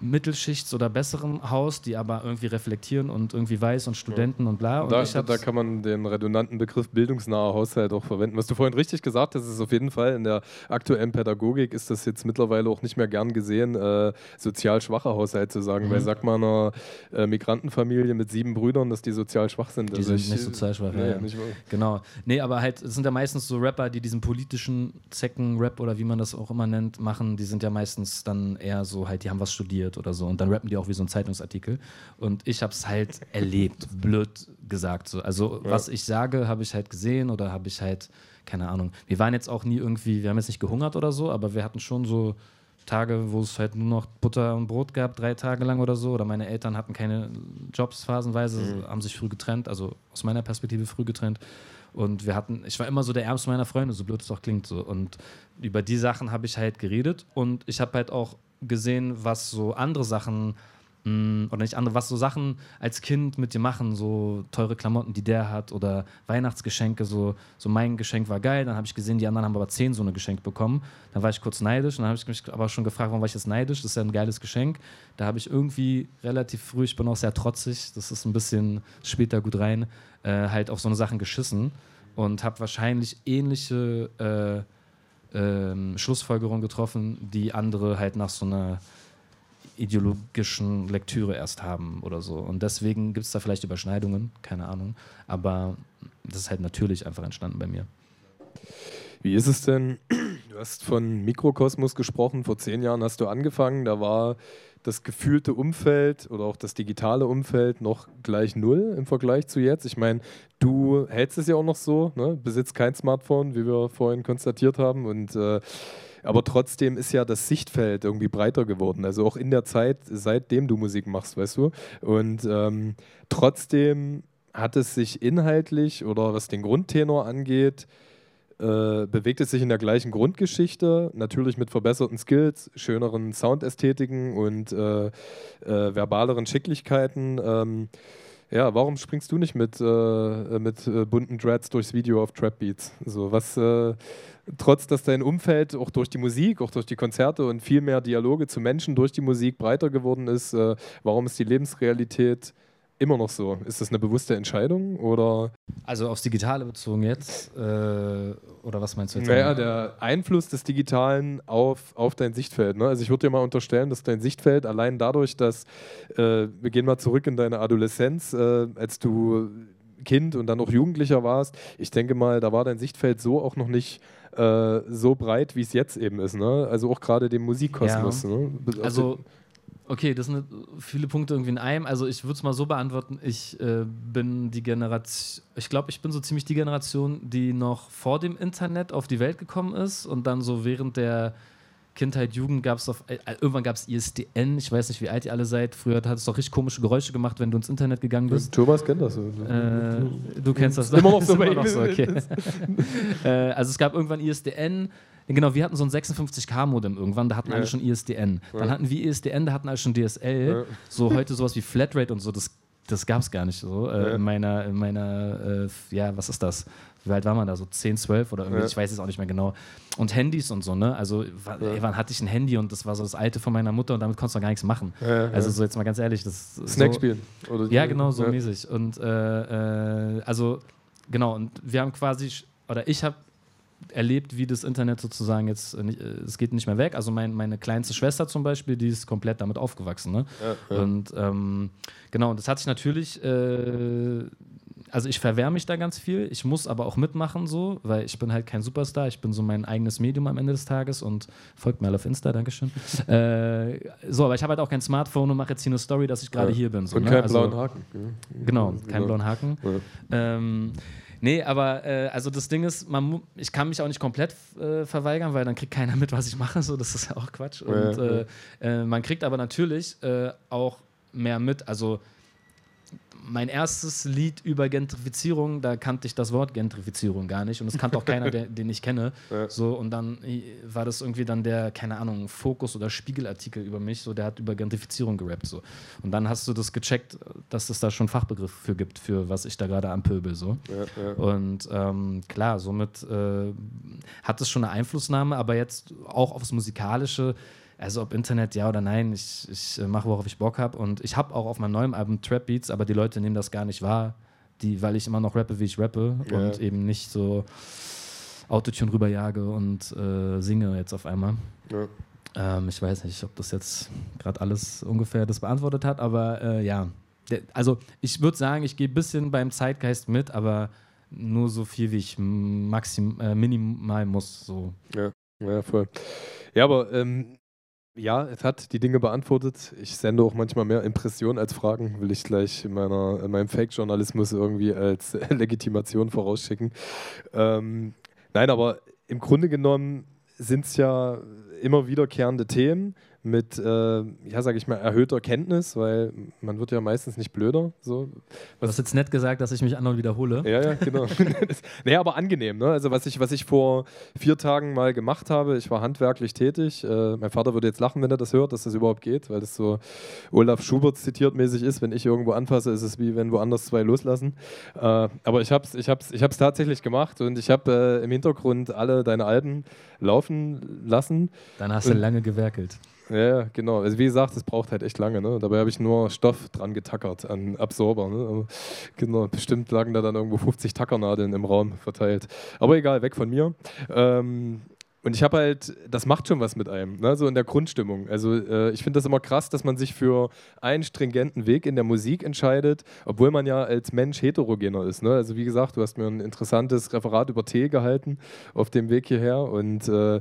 Mittelschichts- oder besseren Haus, die aber irgendwie reflektieren und irgendwie weiß und Studenten ja. und bla. Und da, da, kann man den redundanten Begriff bildungsnaher Haushalt auch verwenden. Was du vorhin richtig gesagt hast, ist auf jeden Fall in der aktuellen Pädagogik ist das jetzt mittlerweile auch nicht mehr gern gesehen, äh, sozial schwacher Haushalt zu sagen, mhm. weil sag mal einer äh, Migrantenfamilie mit sieben Brüdern, dass die sozial schwach sind. Die also sind ich, nicht sozial schwach, nee, ja. Nicht genau. Nee, aber halt, es sind ja meistens so Rapper, die diesen politischen Zecken-Rap oder wie man das auch immer nennt, machen, die sind ja meistens dann eher so halt, die haben was studiert passiert oder so. Und dann rappen die auch wie so ein Zeitungsartikel. Und ich habe es halt erlebt, blöd gesagt. So. Also ja. was ich sage, habe ich halt gesehen oder habe ich halt, keine Ahnung. Wir waren jetzt auch nie irgendwie, wir haben jetzt nicht gehungert oder so, aber wir hatten schon so Tage, wo es halt nur noch Butter und Brot gab, drei Tage lang oder so. Oder meine Eltern hatten keine Jobs phasenweise, mhm. haben sich früh getrennt, also aus meiner Perspektive früh getrennt. Und wir hatten, ich war immer so der Ärmste meiner Freunde, so blöd es auch klingt. So. Und über die Sachen habe ich halt geredet. Und ich habe halt auch gesehen, was so andere Sachen mm, oder nicht andere, was so Sachen als Kind mit dir machen, so teure Klamotten, die der hat oder Weihnachtsgeschenke, so, so mein Geschenk war geil, dann habe ich gesehen, die anderen haben aber zehn so eine Geschenk bekommen, dann war ich kurz neidisch dann habe ich mich aber schon gefragt, warum war ich jetzt neidisch, das ist ja ein geiles Geschenk, da habe ich irgendwie relativ früh, ich bin auch sehr trotzig, das ist ein bisschen später gut rein, äh, halt auf so eine Sachen geschissen und habe wahrscheinlich ähnliche äh, ähm, Schlussfolgerungen getroffen, die andere halt nach so einer ideologischen Lektüre erst haben oder so. Und deswegen gibt es da vielleicht Überschneidungen, keine Ahnung. Aber das ist halt natürlich einfach entstanden bei mir. Wie ist es denn? Du hast von Mikrokosmos gesprochen. Vor zehn Jahren hast du angefangen. Da war das gefühlte Umfeld oder auch das digitale Umfeld noch gleich null im Vergleich zu jetzt. Ich meine, du hältst es ja auch noch so, ne? besitzt kein Smartphone, wie wir vorhin konstatiert haben. Und äh, aber trotzdem ist ja das Sichtfeld irgendwie breiter geworden. Also auch in der Zeit, seitdem du Musik machst, weißt du. Und ähm, trotzdem hat es sich inhaltlich oder was den Grundtenor angeht, äh, bewegt es sich in der gleichen Grundgeschichte, natürlich mit verbesserten Skills, schöneren Soundästhetiken und äh, äh, verbaleren Schicklichkeiten. Ähm, ja, warum springst du nicht mit, äh, mit äh, bunten Dreads durchs Video auf Trap Beats? So, was, trotz dass dein Umfeld auch durch die Musik, auch durch die Konzerte und viel mehr Dialoge zu Menschen durch die Musik breiter geworden ist, warum ist die Lebensrealität immer noch so? Ist das eine bewusste Entscheidung oder? Also aufs Digitale bezogen jetzt? Äh, oder was meinst du jetzt? Naja, der Einfluss des Digitalen auf, auf dein Sichtfeld. Ne? Also ich würde dir mal unterstellen, dass dein Sichtfeld allein dadurch, dass, äh, wir gehen mal zurück in deine Adoleszenz, äh, als du Kind und dann auch Jugendlicher warst, ich denke mal, da war dein Sichtfeld so auch noch nicht äh, so breit, wie es jetzt eben ist. Ne? Also auch gerade dem Musikkosmos. Ja. Ne? Also, also Okay, das sind viele Punkte irgendwie in einem. Also ich würde es mal so beantworten, ich äh, bin die Generation, ich glaube, ich bin so ziemlich die Generation, die noch vor dem Internet auf die Welt gekommen ist und dann so während der Kindheit, Jugend gab es auf, äh, irgendwann gab es ISDN, ich weiß nicht, wie alt ihr alle seid. Früher hat es doch richtig komische Geräusche gemacht, wenn du ins Internet gegangen bist. Thomas kennt das. Äh, du kennst das. Immer noch so. immer noch so okay. äh, also es gab irgendwann ISDN, Genau, wir hatten so ein 56K-Modem irgendwann, da hatten ja. alle schon ISDN. Dann ja. hatten wir ISDN, da hatten alle schon DSL. Ja. So heute sowas wie Flatrate und so, das, das gab es gar nicht so. Äh, in meiner, in meiner äh, ja, was ist das? Wie alt war man da? So 10, 12 oder irgendwie, ich weiß es auch nicht mehr genau. Und Handys und so, ne? Also, ey, wann hatte ich ein Handy und das war so das alte von meiner Mutter und damit konntest du gar nichts machen. also, so jetzt mal ganz ehrlich. Das Snack so, spielen. Oder ja, genau, so mäßig. Und äh, äh, also, genau, und wir haben quasi, oder ich habe erlebt, wie das Internet sozusagen jetzt, äh, äh, es geht nicht mehr weg. Also mein, meine kleinste Schwester zum Beispiel, die ist komplett damit aufgewachsen. Ne? Ja, ja. Und ähm, genau, und das hat sich natürlich, äh, also ich verwehre mich da ganz viel, ich muss aber auch mitmachen so, weil ich bin halt kein Superstar, ich bin so mein eigenes Medium am Ende des Tages und folgt mir alle auf Insta, Dankeschön. äh, so, aber ich habe halt auch kein Smartphone und mache jetzt hier eine Story, dass ich gerade ja. hier bin. So, und ne? keinen also, blauen Haken. Genau, keinen blauen Haken. Ähm, Nee, aber äh, also das Ding ist, man, ich kann mich auch nicht komplett äh, verweigern, weil dann kriegt keiner mit, was ich mache. So, das ist ja auch Quatsch. Und ja, ja. Äh, äh man kriegt aber natürlich äh, auch mehr mit. Also mein erstes Lied über Gentrifizierung, da kannte ich das Wort Gentrifizierung gar nicht und es kannte auch keiner, der, den ich kenne. Ja. So, und dann war das irgendwie dann der, keine Ahnung, Fokus- oder Spiegelartikel über mich, so der hat über Gentrifizierung gerappt. So. Und dann hast du das gecheckt, dass es da schon Fachbegriff für gibt, für was ich da gerade anpöbel. So. Ja, ja. Und ähm, klar, somit äh, hat es schon eine Einflussnahme, aber jetzt auch aufs Musikalische also ob Internet ja oder nein, ich, ich äh, mache, worauf ich Bock habe. Und ich habe auch auf meinem neuen Album Trap Beats, aber die Leute nehmen das gar nicht wahr, die, weil ich immer noch rappe, wie ich rappe ja. und eben nicht so Autotune rüberjage und äh, singe jetzt auf einmal. Ja. Ähm, ich weiß nicht, ob das jetzt gerade alles ungefähr das beantwortet hat, aber äh, ja. Also ich würde sagen, ich gehe ein bisschen beim Zeitgeist mit, aber nur so viel, wie ich maxim, äh, minimal muss. So. Ja, ja, voll. Ja, aber ähm, ja, es hat die Dinge beantwortet. Ich sende auch manchmal mehr Impressionen als Fragen, will ich gleich in, meiner, in meinem Fake-Journalismus irgendwie als Legitimation vorausschicken. Ähm, nein, aber im Grunde genommen sind es ja immer wiederkehrende Themen mit, äh, ja, sage ich mal, erhöhter Kenntnis, weil man wird ja meistens nicht blöder. So. Was du hast jetzt nett gesagt, dass ich mich andauernd wiederhole. Ja, ja, genau. naja, aber angenehm. Ne? Also was ich, was ich vor vier Tagen mal gemacht habe, ich war handwerklich tätig. Äh, mein Vater würde jetzt lachen, wenn er das hört, dass das überhaupt geht, weil das so Olaf Schubert zitiert mäßig ist. Wenn ich irgendwo anfasse, ist es wie wenn woanders zwei loslassen. Äh, aber ich habe es ich hab's, ich hab's tatsächlich gemacht und ich habe äh, im Hintergrund alle deine Alben laufen lassen. Dann hast du lange gewerkelt. Ja, genau. Also wie gesagt, es braucht halt echt lange. Ne? Dabei habe ich nur Stoff dran getackert an Absorber. Ne? genau, bestimmt lagen da dann irgendwo 50 Tackernadeln im Raum verteilt. Aber egal, weg von mir. Ähm, und ich habe halt, das macht schon was mit einem, ne? so in der Grundstimmung. Also äh, ich finde das immer krass, dass man sich für einen stringenten Weg in der Musik entscheidet, obwohl man ja als Mensch heterogener ist. Ne? Also wie gesagt, du hast mir ein interessantes Referat über Tee gehalten auf dem Weg hierher und äh,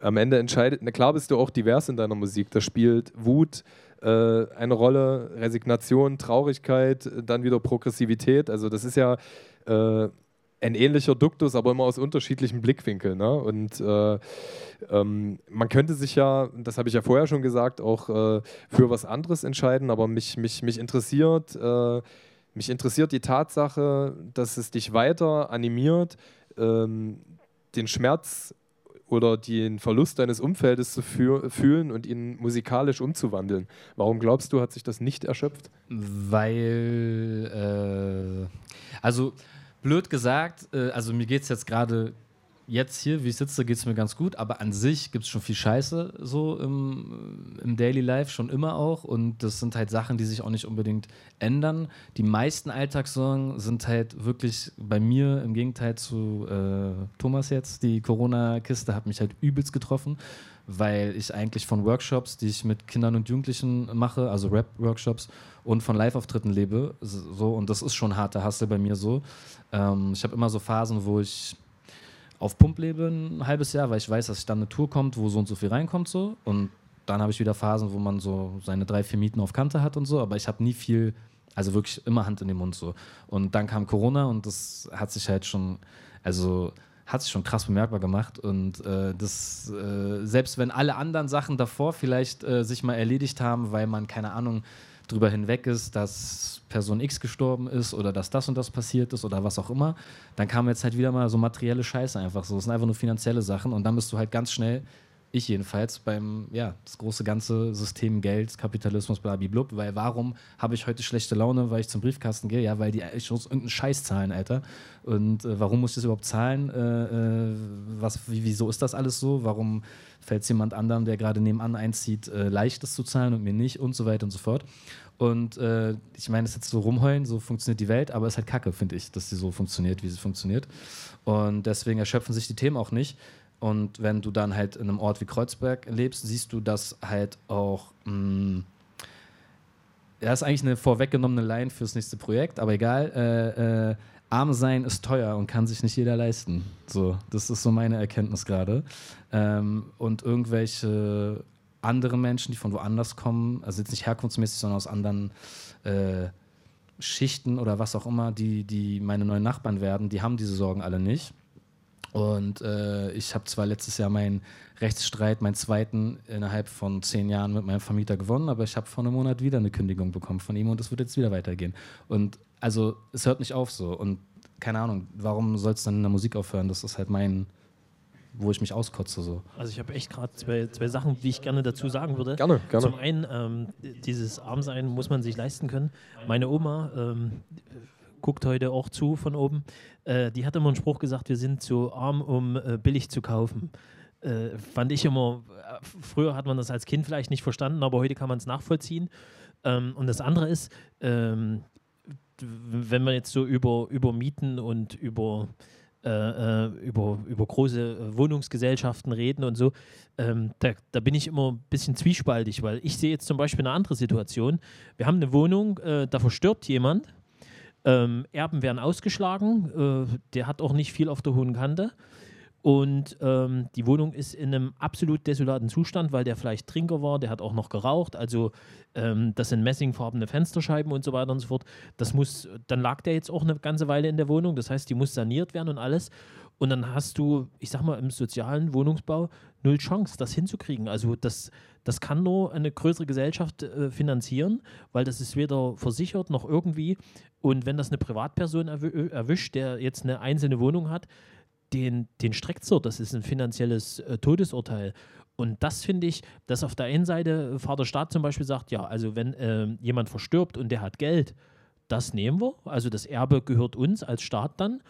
am Ende entscheidet, na klar bist du auch divers in deiner Musik. Da spielt Wut, äh, eine Rolle, Resignation, Traurigkeit, dann wieder Progressivität. Also das ist ja äh, ein ähnlicher Duktus, aber immer aus unterschiedlichen Blickwinkeln. Ne? Und äh, ähm, man könnte sich ja, das habe ich ja vorher schon gesagt, auch äh, für was anderes entscheiden, aber mich, mich, mich interessiert, äh, mich interessiert die Tatsache, dass es dich weiter animiert, ähm, den Schmerz oder den Verlust deines Umfeldes zu fühlen und ihn musikalisch umzuwandeln. Warum glaubst du, hat sich das nicht erschöpft? Weil, äh, also blöd gesagt, äh, also mir geht es jetzt gerade jetzt hier, wie ich sitze, geht es mir ganz gut, aber an sich gibt es schon viel Scheiße so im, im, Daily Life, schon immer auch. Und das sind halt Sachen, die sich auch nicht unbedingt ändern. Die meisten Alltagssorgen sind halt wirklich bei mir im Gegenteil zu äh, Thomas jetzt. Die Corona-Kiste hat mich halt übelst getroffen, weil ich eigentlich von Workshops, die ich mit Kindern und Jugendlichen mache, also Rap-Workshops und von Live-Auftritten lebe. So, und das ist schon harter Hassel bei mir so. Ähm, ich habe immer so Phasen, wo ich auf Pump lebe ein halbes Jahr, weil ich weiß, dass dann eine Tour kommt, wo so und so viel reinkommt so. Und dann habe ich wieder Phasen, wo man so seine drei, vier Mieten auf Kante hat und so. Aber ich habe nie viel, also wirklich immer Hand in den Mund so. Und dann kam Corona und das hat sich halt schon, also hat sich schon krass bemerkbar gemacht. Und äh, das, äh, selbst wenn alle anderen Sachen davor vielleicht äh, sich mal erledigt haben, weil man, keine Ahnung, drüber hinweg ist, dass Person X gestorben ist oder dass das und das passiert ist oder was auch immer, dann kam jetzt halt wieder mal so materielle Scheiße einfach so. Das sind einfach nur finanzielle Sachen und dann bist du halt ganz schnell, ich jedenfalls, beim, ja, das große ganze System Geld, Kapitalismus, blub, weil warum habe ich heute schlechte Laune, weil ich zum Briefkasten gehe? Ja, weil die ich muss irgendeinen Scheiß zahlen, Alter. Und äh, warum muss ich das überhaupt zahlen? Äh, äh was, wie, wieso ist das alles so? Warum fällt es jemand anderem, der gerade nebenan einzieht, äh, leicht, das zu zahlen und mir nicht und so weiter und so fort. Und äh, ich meine, es ist jetzt so rumheulen, so funktioniert die Welt, aber es ist halt kacke, finde ich, dass sie so funktioniert, wie sie funktioniert. Und deswegen erschöpfen sich die Themen auch nicht. Und wenn du dann halt in einem Ort wie Kreuzberg lebst, siehst du, dass halt auch. Mh, mm, ja, ist eigentlich eine vorweggenommene Line fürs nächste Projekt, aber egal. Äh, äh, arm sein ist teuer und kann sich nicht jeder leisten. So, das ist so meine Erkenntnis gerade. Ähm, und irgendwelche andere Menschen, die von woanders kommen, also jetzt nicht herkunftsmäßig, sondern aus anderen äh, Schichten oder was auch immer, die, die meine neuen Nachbarn werden, die haben diese Sorgen alle nicht. Und äh, ich habe zwar letztes Jahr meinen Rechtsstreit, meinen zweiten, innerhalb von zehn Jahren mit meinem Vermieter gewonnen, aber ich habe vor einem Monat wieder eine Kündigung bekommen von ihm und es wird jetzt wieder weitergehen. Und also es hört nicht auf so. Und keine Ahnung, warum soll es dann in der Musik aufhören? Das ist halt mein, wo ich mich auskotze. So. Also ich habe echt gerade zwei, zwei Sachen, die ich gerne dazu sagen würde. Gerne, gerne. Zum einen, ähm, dieses Armsein muss man sich leisten können. Meine Oma ähm, guckt heute auch zu von oben. Äh, die hat immer einen Spruch gesagt, wir sind zu arm, um äh, billig zu kaufen. Äh, fand ich immer, äh, früher hat man das als Kind vielleicht nicht verstanden, aber heute kann man es nachvollziehen. Ähm, und das andere ist, ähm, wenn wir jetzt so über, über Mieten und über äh, äh, über, über große äh, Wohnungsgesellschaften reden und so, ähm, da, da bin ich immer ein bisschen zwiespaltig, weil ich sehe jetzt zum Beispiel eine andere Situation. Wir haben eine Wohnung, äh, da verstirbt jemand, ähm, Erben werden ausgeschlagen, äh, der hat auch nicht viel auf der hohen Kante. Und ähm, die Wohnung ist in einem absolut desolaten Zustand, weil der vielleicht Trinker war, der hat auch noch geraucht. Also ähm, das sind messingfarbene Fensterscheiben und so weiter und so fort. Das muss, dann lag der jetzt auch eine ganze Weile in der Wohnung. Das heißt, die muss saniert werden und alles. Und dann hast du, ich sag mal, im sozialen Wohnungsbau null Chance, das hinzukriegen. Also das, das kann nur eine größere Gesellschaft äh, finanzieren, weil das ist weder versichert noch irgendwie. Und wenn das eine Privatperson erw erwischt, der jetzt eine einzelne Wohnung hat, den, den streckt so. Das ist ein finanzielles äh, Todesurteil. Und das finde ich, dass auf der einen Seite äh, Vater Staat zum Beispiel sagt, ja, also wenn äh, jemand verstirbt und der hat Geld, das nehmen wir. Also das Erbe gehört uns als Staat dann.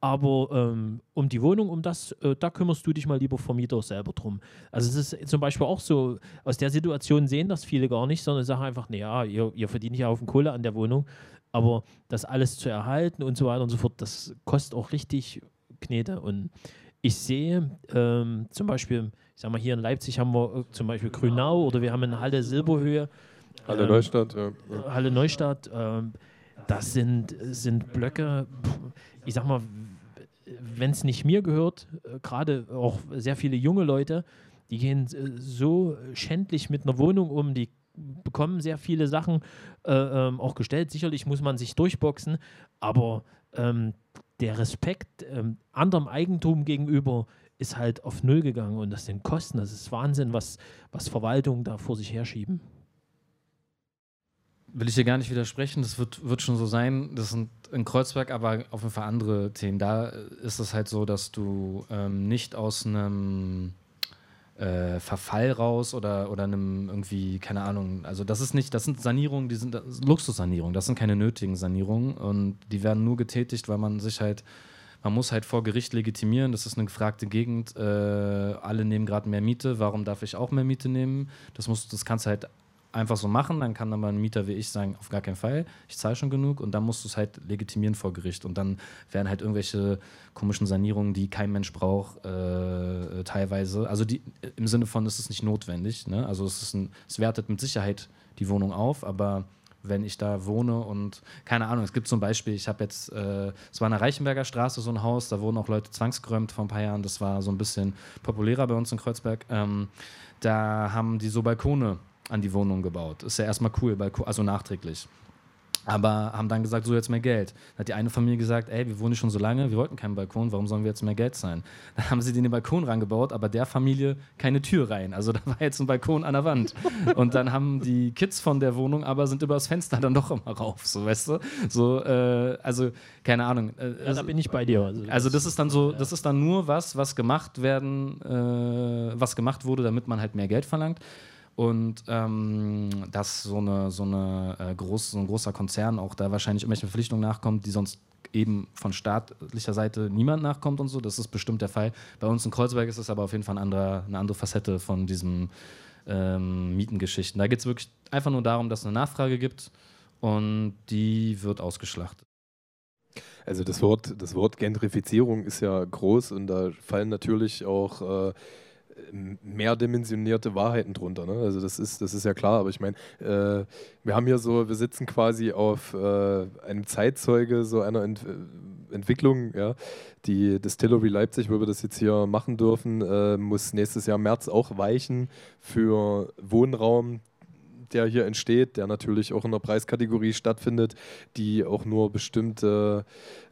Aber ähm, um die Wohnung, um das, äh, da kümmerst du dich mal lieber Vermieter selber drum. Also es ist zum Beispiel auch so, aus der Situation sehen das viele gar nicht, sondern sagen einfach, naja, ihr, ihr verdient ja auf dem Kohle an der Wohnung. Aber das alles zu erhalten und so weiter und so fort, das kostet auch richtig Knete. Und ich sehe ähm, zum Beispiel, ich sag mal, hier in Leipzig haben wir äh, zum Beispiel Grünau oder wir haben in Halle Silberhöhe. Halle ähm, Neustadt, ja. Halle Neustadt, ähm, das sind, sind Blöcke, ich sag mal, wenn es nicht mir gehört, äh, gerade auch sehr viele junge Leute, die gehen äh, so schändlich mit einer Wohnung um, die bekommen sehr viele Sachen äh, ähm, auch gestellt. Sicherlich muss man sich durchboxen, aber ähm, der Respekt ähm, anderem Eigentum gegenüber ist halt auf Null gegangen und das sind Kosten. Das ist Wahnsinn, was, was Verwaltungen da vor sich herschieben. Will ich dir gar nicht widersprechen, das wird, wird schon so sein. Das sind in Kreuzberg aber auf jeden Fall andere Themen. Da ist es halt so, dass du ähm, nicht aus einem äh, Verfall raus oder, oder einem irgendwie, keine Ahnung, also das ist nicht, das sind Sanierungen, die sind Luxussanierungen, das sind keine nötigen Sanierungen. Und die werden nur getätigt, weil man sich halt, man muss halt vor Gericht legitimieren, das ist eine gefragte Gegend, äh, alle nehmen gerade mehr Miete, warum darf ich auch mehr Miete nehmen? Das, muss, das kannst du halt einfach so machen, dann kann aber ein Mieter wie ich sagen, auf gar keinen Fall, ich zahle schon genug und dann musst du es halt legitimieren vor Gericht und dann werden halt irgendwelche komischen Sanierungen, die kein Mensch braucht, äh, teilweise, also die im Sinne von, es ist nicht notwendig, ne? also es, ist ein, es wertet mit Sicherheit die Wohnung auf, aber wenn ich da wohne und keine Ahnung, es gibt zum Beispiel, ich habe jetzt, äh, es war in der Reichenberger Straße so ein Haus, da wurden auch Leute zwangsgeräumt vor ein paar Jahren, das war so ein bisschen populärer bei uns in Kreuzberg. Ähm, da haben die so Balkone an die Wohnung gebaut. Ist ja erstmal cool, also nachträglich. Aber haben dann gesagt, so jetzt mehr Geld. Dann hat die eine Familie gesagt, ey, wir wohnen schon so lange, wir wollten keinen Balkon, warum sollen wir jetzt mehr Geld zahlen? Dann haben sie den Balkon rangebaut, aber der Familie keine Tür rein. Also da war jetzt ein Balkon an der Wand. Und dann haben die Kids von der Wohnung aber sind übers Fenster dann doch immer rauf, so weißt du? So, äh, also keine Ahnung. Äh, ja, da bin ich bei dir. Also, also das ist dann so, das ist dann nur was, was gemacht werden, äh, was gemacht wurde, damit man halt mehr Geld verlangt. Und ähm, dass so, eine, so, eine, äh, groß, so ein großer Konzern auch da wahrscheinlich irgendwelche Verpflichtungen nachkommt, die sonst eben von staatlicher Seite niemand nachkommt und so. Das ist bestimmt der Fall. Bei uns in Kreuzberg ist es aber auf jeden Fall ein anderer, eine andere Facette von diesen ähm, Mietengeschichten. Da geht es wirklich einfach nur darum, dass es eine Nachfrage gibt und die wird ausgeschlachtet. Also das Wort, das Wort Gentrifizierung ist ja groß und da fallen natürlich auch äh, mehrdimensionierte Wahrheiten drunter. Ne? Also das ist, das ist ja klar, aber ich meine, äh, wir haben hier so, wir sitzen quasi auf äh, einem Zeitzeuge so einer Ent Entwicklung, ja. Die Distillery Leipzig, wo wir das jetzt hier machen dürfen, äh, muss nächstes Jahr März auch weichen für Wohnraum, der hier entsteht, der natürlich auch in einer Preiskategorie stattfindet, die auch nur bestimmte,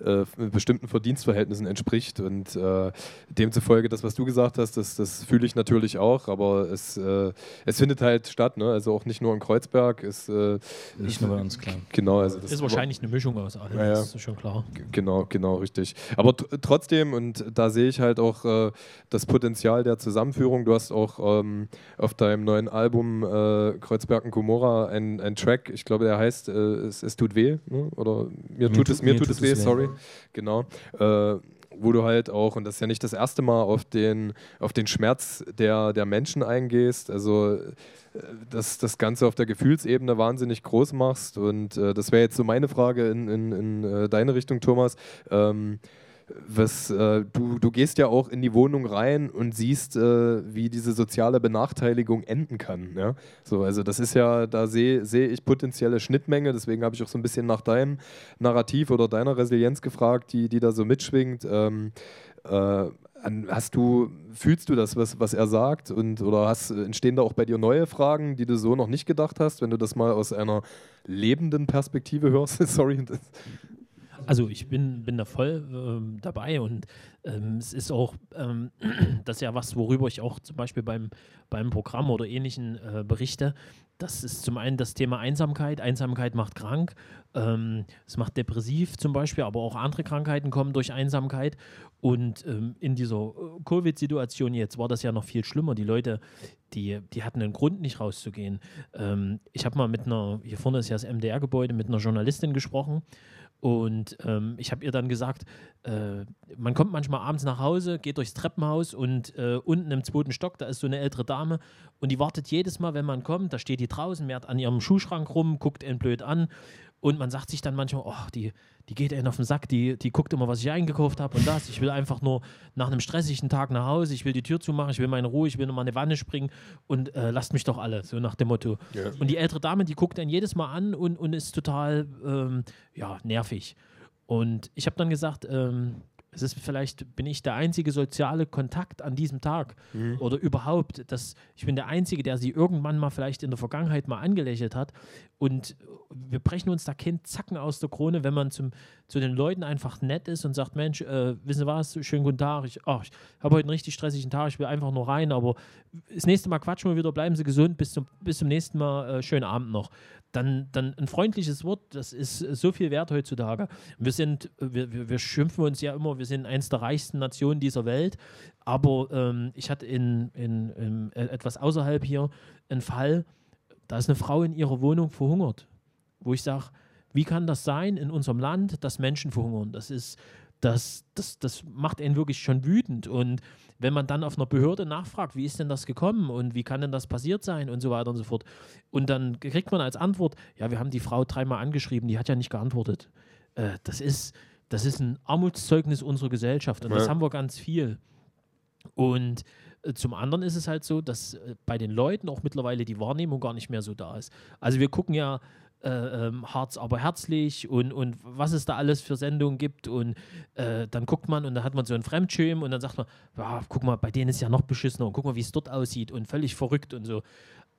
äh, bestimmten Verdienstverhältnissen entspricht. Und äh, demzufolge, das, was du gesagt hast, das, das fühle ich natürlich auch, aber es, äh, es findet halt statt, ne? also auch nicht nur in Kreuzberg. Es, äh, nicht nur bei uns, klar. Genau. Also das ist wahrscheinlich eine Mischung aus allem, ja, ja. das ist schon klar. Genau, genau, richtig. Aber trotzdem, und da sehe ich halt auch äh, das Potenzial der Zusammenführung. Du hast auch ähm, auf deinem neuen Album äh, Kreuzberg und Gomorra einen Track, ich glaube, der heißt äh, es, es, tut weh, ne? oder mir, tut, es, mir tut, es weh, weh, sorry. Genau. Äh, wo du halt auch, und das ist ja nicht das erste Mal, auf den, auf den Schmerz der, der Menschen eingehst. Also äh, dass das Ganze auf der Gefühlsebene wahnsinnig groß machst. Und äh, das wäre jetzt so meine Frage in, in, in äh, deine Richtung, Thomas. Ähm, was, äh, du, du gehst ja auch in die Wohnung rein und siehst, äh, wie diese soziale Benachteiligung enden kann. Ja? So, also das ist ja, da sehe seh ich potenzielle Schnittmenge, deswegen habe ich auch so ein bisschen nach deinem Narrativ oder deiner Resilienz gefragt, die, die da so mitschwingt. Ähm, äh, hast du, fühlst du das, was, was er sagt? Und, oder hast, entstehen da auch bei dir neue Fragen, die du so noch nicht gedacht hast, wenn du das mal aus einer lebenden Perspektive hörst? Sorry. Also ich bin, bin da voll ähm, dabei und ähm, es ist auch, ähm, das ist ja was, worüber ich auch zum Beispiel beim, beim Programm oder ähnlichen äh, berichte. Das ist zum einen das Thema Einsamkeit. Einsamkeit macht krank. Ähm, es macht depressiv zum Beispiel, aber auch andere Krankheiten kommen durch Einsamkeit. Und ähm, in dieser äh, Covid-Situation jetzt war das ja noch viel schlimmer. Die Leute, die, die hatten einen Grund, nicht rauszugehen. Ähm, ich habe mal mit einer, hier vorne ist ja das MDR-Gebäude, mit einer Journalistin gesprochen und ähm, ich habe ihr dann gesagt, äh, man kommt manchmal abends nach Hause, geht durchs Treppenhaus und äh, unten im zweiten Stock, da ist so eine ältere Dame und die wartet jedes Mal, wenn man kommt, da steht die draußen, mehrt an ihrem Schuhschrank rum, guckt ihn blöd an und man sagt sich dann manchmal, oh, die, die geht einen auf den Sack, die, die guckt immer, was ich eingekauft habe und das. Ich will einfach nur nach einem stressigen Tag nach Hause, ich will die Tür zumachen, ich will meine Ruhe, ich will nochmal eine Wanne springen und äh, lasst mich doch alle, so nach dem Motto. Ja. Und die ältere Dame, die guckt einen jedes Mal an und, und ist total ähm, ja, nervig. Und ich habe dann gesagt, ähm, es ist vielleicht, bin ich der einzige soziale Kontakt an diesem Tag? Mhm. oder überhaupt, dass ich bin der Einzige, der sie irgendwann mal vielleicht in der Vergangenheit mal angelächelt hat. Und wir brechen uns da kein Zacken aus der Krone, wenn man zum, zu den Leuten einfach nett ist und sagt, Mensch, äh, wissen Sie was, schönen guten Tag, ich, oh, ich habe heute einen richtig stressigen Tag, ich will einfach nur rein, aber das nächste Mal quatschen wir wieder, bleiben Sie gesund, bis zum, bis zum nächsten Mal, äh, schönen Abend noch dann, dann ein freundliches Wort, das ist so viel wert heutzutage. Wir sind, wir, wir, wir schimpfen uns ja immer, wir sind eines der reichsten Nationen dieser Welt, aber ähm, ich hatte in, in, in, äh, etwas außerhalb hier einen Fall, da ist eine Frau in ihrer Wohnung verhungert, wo ich sage, wie kann das sein in unserem Land, dass Menschen verhungern? Das ist das, das, das macht einen wirklich schon wütend. Und wenn man dann auf einer Behörde nachfragt, wie ist denn das gekommen und wie kann denn das passiert sein und so weiter und so fort. Und dann kriegt man als Antwort, ja, wir haben die Frau dreimal angeschrieben, die hat ja nicht geantwortet. Äh, das, ist, das ist ein Armutszeugnis unserer Gesellschaft und ja. das haben wir ganz viel. Und äh, zum anderen ist es halt so, dass äh, bei den Leuten auch mittlerweile die Wahrnehmung gar nicht mehr so da ist. Also wir gucken ja äh, ähm, Harz aber herzlich und, und was es da alles für Sendungen gibt. Und äh, dann guckt man und dann hat man so ein Fremdschirm und dann sagt man, guck mal, bei denen ist ja noch beschissener und guck mal, wie es dort aussieht und völlig verrückt und so.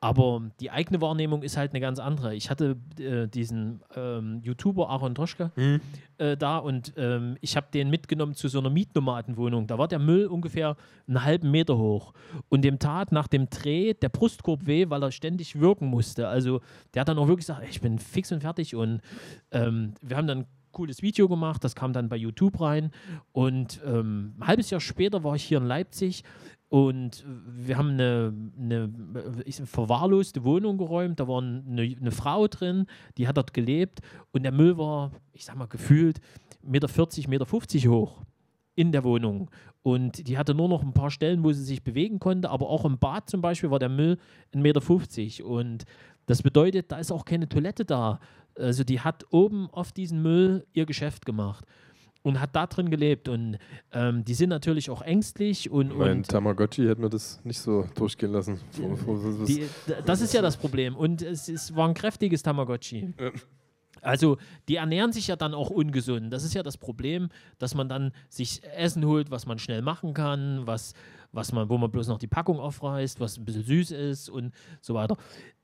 Aber die eigene Wahrnehmung ist halt eine ganz andere. Ich hatte äh, diesen ähm, YouTuber Aaron Droschke mhm. äh, da und ähm, ich habe den mitgenommen zu so einer Mietnomadenwohnung. Da war der Müll ungefähr einen halben Meter hoch. Und dem tat nach dem Dreh der Brustkorb weh, weil er ständig wirken musste. Also der hat dann auch wirklich gesagt, ich bin fix und fertig. Und ähm, wir haben dann cooles Video gemacht, das kam dann bei YouTube rein. Und ähm, ein halbes Jahr später war ich hier in Leipzig und wir haben eine, eine verwahrloste Wohnung geräumt. Da war eine, eine, Frau drin, die hat dort gelebt. Und der Müll war, ich sag mal, gefühlt 1,40 Meter, 1,50 Meter hoch in der Wohnung. Und die hatte nur noch ein paar Stellen, wo sie sich bewegen konnte. Aber auch im Bad zum Beispiel war der Müll 1,50 Meter. Und das bedeutet, da ist auch keine Toilette da. Also die hat oben auf diesen Müll ihr Geschäft gemacht und hat da drin gelebt. Und ähm, die sind natürlich auch ängstlich. Und, mein und Tamagotchi hätte mir das nicht so durchgehen lassen. Die, das ist ja das Problem. Und es, es war ein kräftiges Tamagotchi. Ja. Also die ernähren sich ja dann auch ungesund. Das ist ja das Problem, dass man dann sich Essen holt, was man schnell machen kann, was, was man, wo man bloß noch die Packung aufreißt, was ein bisschen süß ist und so weiter.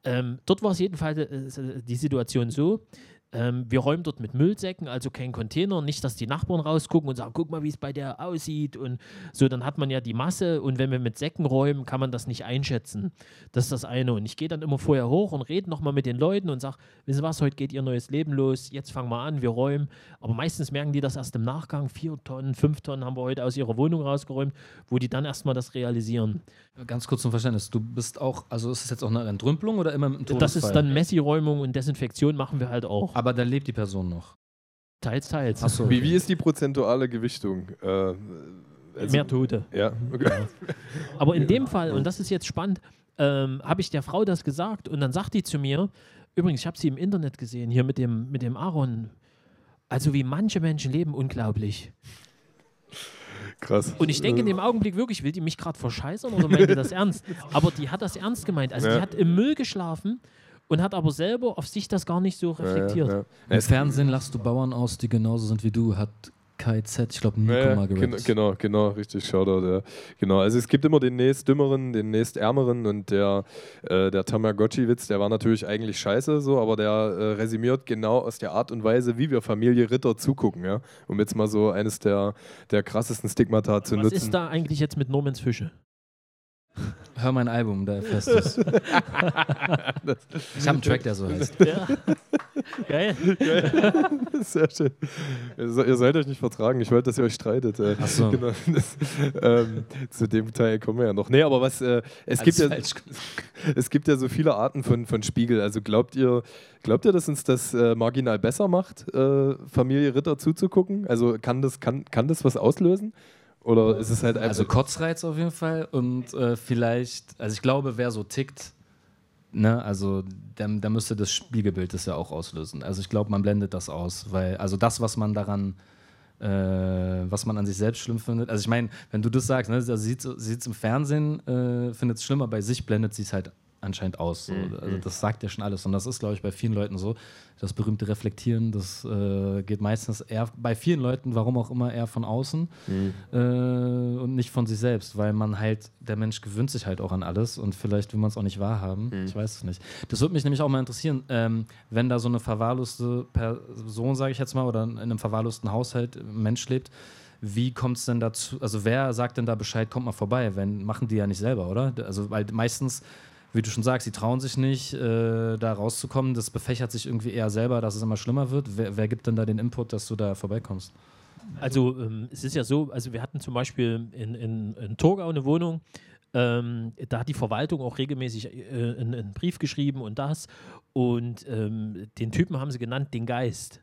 Ähm, dort war es jedenfalls äh, die Situation so, ähm, wir räumen dort mit Müllsäcken, also kein Container, nicht, dass die Nachbarn rausgucken und sagen, guck mal, wie es bei der aussieht und so, dann hat man ja die Masse und wenn wir mit Säcken räumen, kann man das nicht einschätzen. Das ist das eine. Und ich gehe dann immer vorher hoch und rede nochmal mit den Leuten und sage, wissen Sie was, heute geht Ihr neues Leben los, jetzt fangen wir an, wir räumen. Aber meistens merken die das erst im Nachgang, vier Tonnen, fünf Tonnen haben wir heute aus ihrer Wohnung rausgeräumt, wo die dann erstmal das realisieren. Ganz kurz zum Verständnis, du bist auch, also ist es jetzt auch eine Entrümpelung oder immer im Das ist dann Messi-Räumung und Desinfektion machen wir halt auch. Aber da lebt die Person noch. Teils, teils. So, okay. wie, wie ist die prozentuale Gewichtung? Äh, also, Mehr Tote. Ja, okay. Aber in dem Fall, und das ist jetzt spannend, ähm, habe ich der Frau das gesagt und dann sagt die zu mir, übrigens, ich habe sie im Internet gesehen, hier mit dem, mit dem Aaron. Also wie manche Menschen leben, unglaublich. Krass. Und ich denke in dem Augenblick wirklich, will die mich gerade verscheißern oder meint die das ernst? Aber die hat das ernst gemeint. Also ja. die hat im Müll geschlafen und hat aber selber auf sich das gar nicht so reflektiert. Ja, ja, ja. Im Fernsehen lachst du Bauern aus, die genauso sind wie du, hat KZ, ich glaube Nico ja, Margaret. Genau, genau, richtig, Shoutout, ja. Genau, also es gibt immer den nächst dümmeren, den nächst ärmeren und der, äh, der Tamagotchi-Witz, der war natürlich eigentlich scheiße, so, aber der äh, resümiert genau aus der Art und Weise, wie wir Familie Ritter zugucken, ja. Um jetzt mal so eines der, der krassesten Stigmata zu Was nutzen. Was ist da eigentlich jetzt mit Normans Fische? Hör mein Album, da erfährst du es. ich habe einen Track, der so heißt. Ja. Geil. Sehr schön. Ihr sollt euch nicht vertragen. Ich wollte, dass ihr euch streitet. Äh, Ach so. Genau. Das, ähm, zu dem Teil kommen wir ja noch. Nee, aber was, äh, es, gibt ja, es gibt ja so viele Arten von, von Spiegel. Also glaubt ihr, glaubt ihr, dass uns das äh, marginal besser macht, äh, Familie Ritter zuzugucken? Also kann das, kann, kann das was auslösen? Oder ist es halt einfach. Also Kotzreiz auf jeden Fall und äh, vielleicht, also ich glaube, wer so tickt, ne, also da, da müsste das Spiegelbild das ja auch auslösen. Also ich glaube, man blendet das aus, weil, also das, was man daran, äh, was man an sich selbst schlimm findet. Also ich meine, wenn du das sagst, ne, sie sieht es im Fernsehen, äh, findet es schlimmer, bei sich blendet sie es halt anscheinend aus. So. Mhm. Also das sagt ja schon alles. Und das ist, glaube ich, bei vielen Leuten so. Das berühmte Reflektieren, das äh, geht meistens eher bei vielen Leuten, warum auch immer, eher von außen mhm. äh, und nicht von sich selbst, weil man halt, der Mensch gewöhnt sich halt auch an alles und vielleicht will man es auch nicht wahrhaben. Mhm. Ich weiß es nicht. Das würde mich nämlich auch mal interessieren, ähm, wenn da so eine verwahrloste Person, sage ich jetzt mal, oder in einem verwahrlosten Haushalt ein Mensch lebt, wie kommt es denn dazu? Also wer sagt denn da Bescheid, kommt mal vorbei? Wenn, machen die ja nicht selber, oder? Also weil meistens wie du schon sagst, sie trauen sich nicht, äh, da rauszukommen. Das befächert sich irgendwie eher selber, dass es immer schlimmer wird. Wer, wer gibt denn da den Input, dass du da vorbeikommst? Also ähm, es ist ja so, also wir hatten zum Beispiel in, in, in Torgau eine Wohnung, ähm, da hat die Verwaltung auch regelmäßig äh, einen, einen, Brief geschrieben und das. Und ähm, den Typen haben sie genannt, den Geist.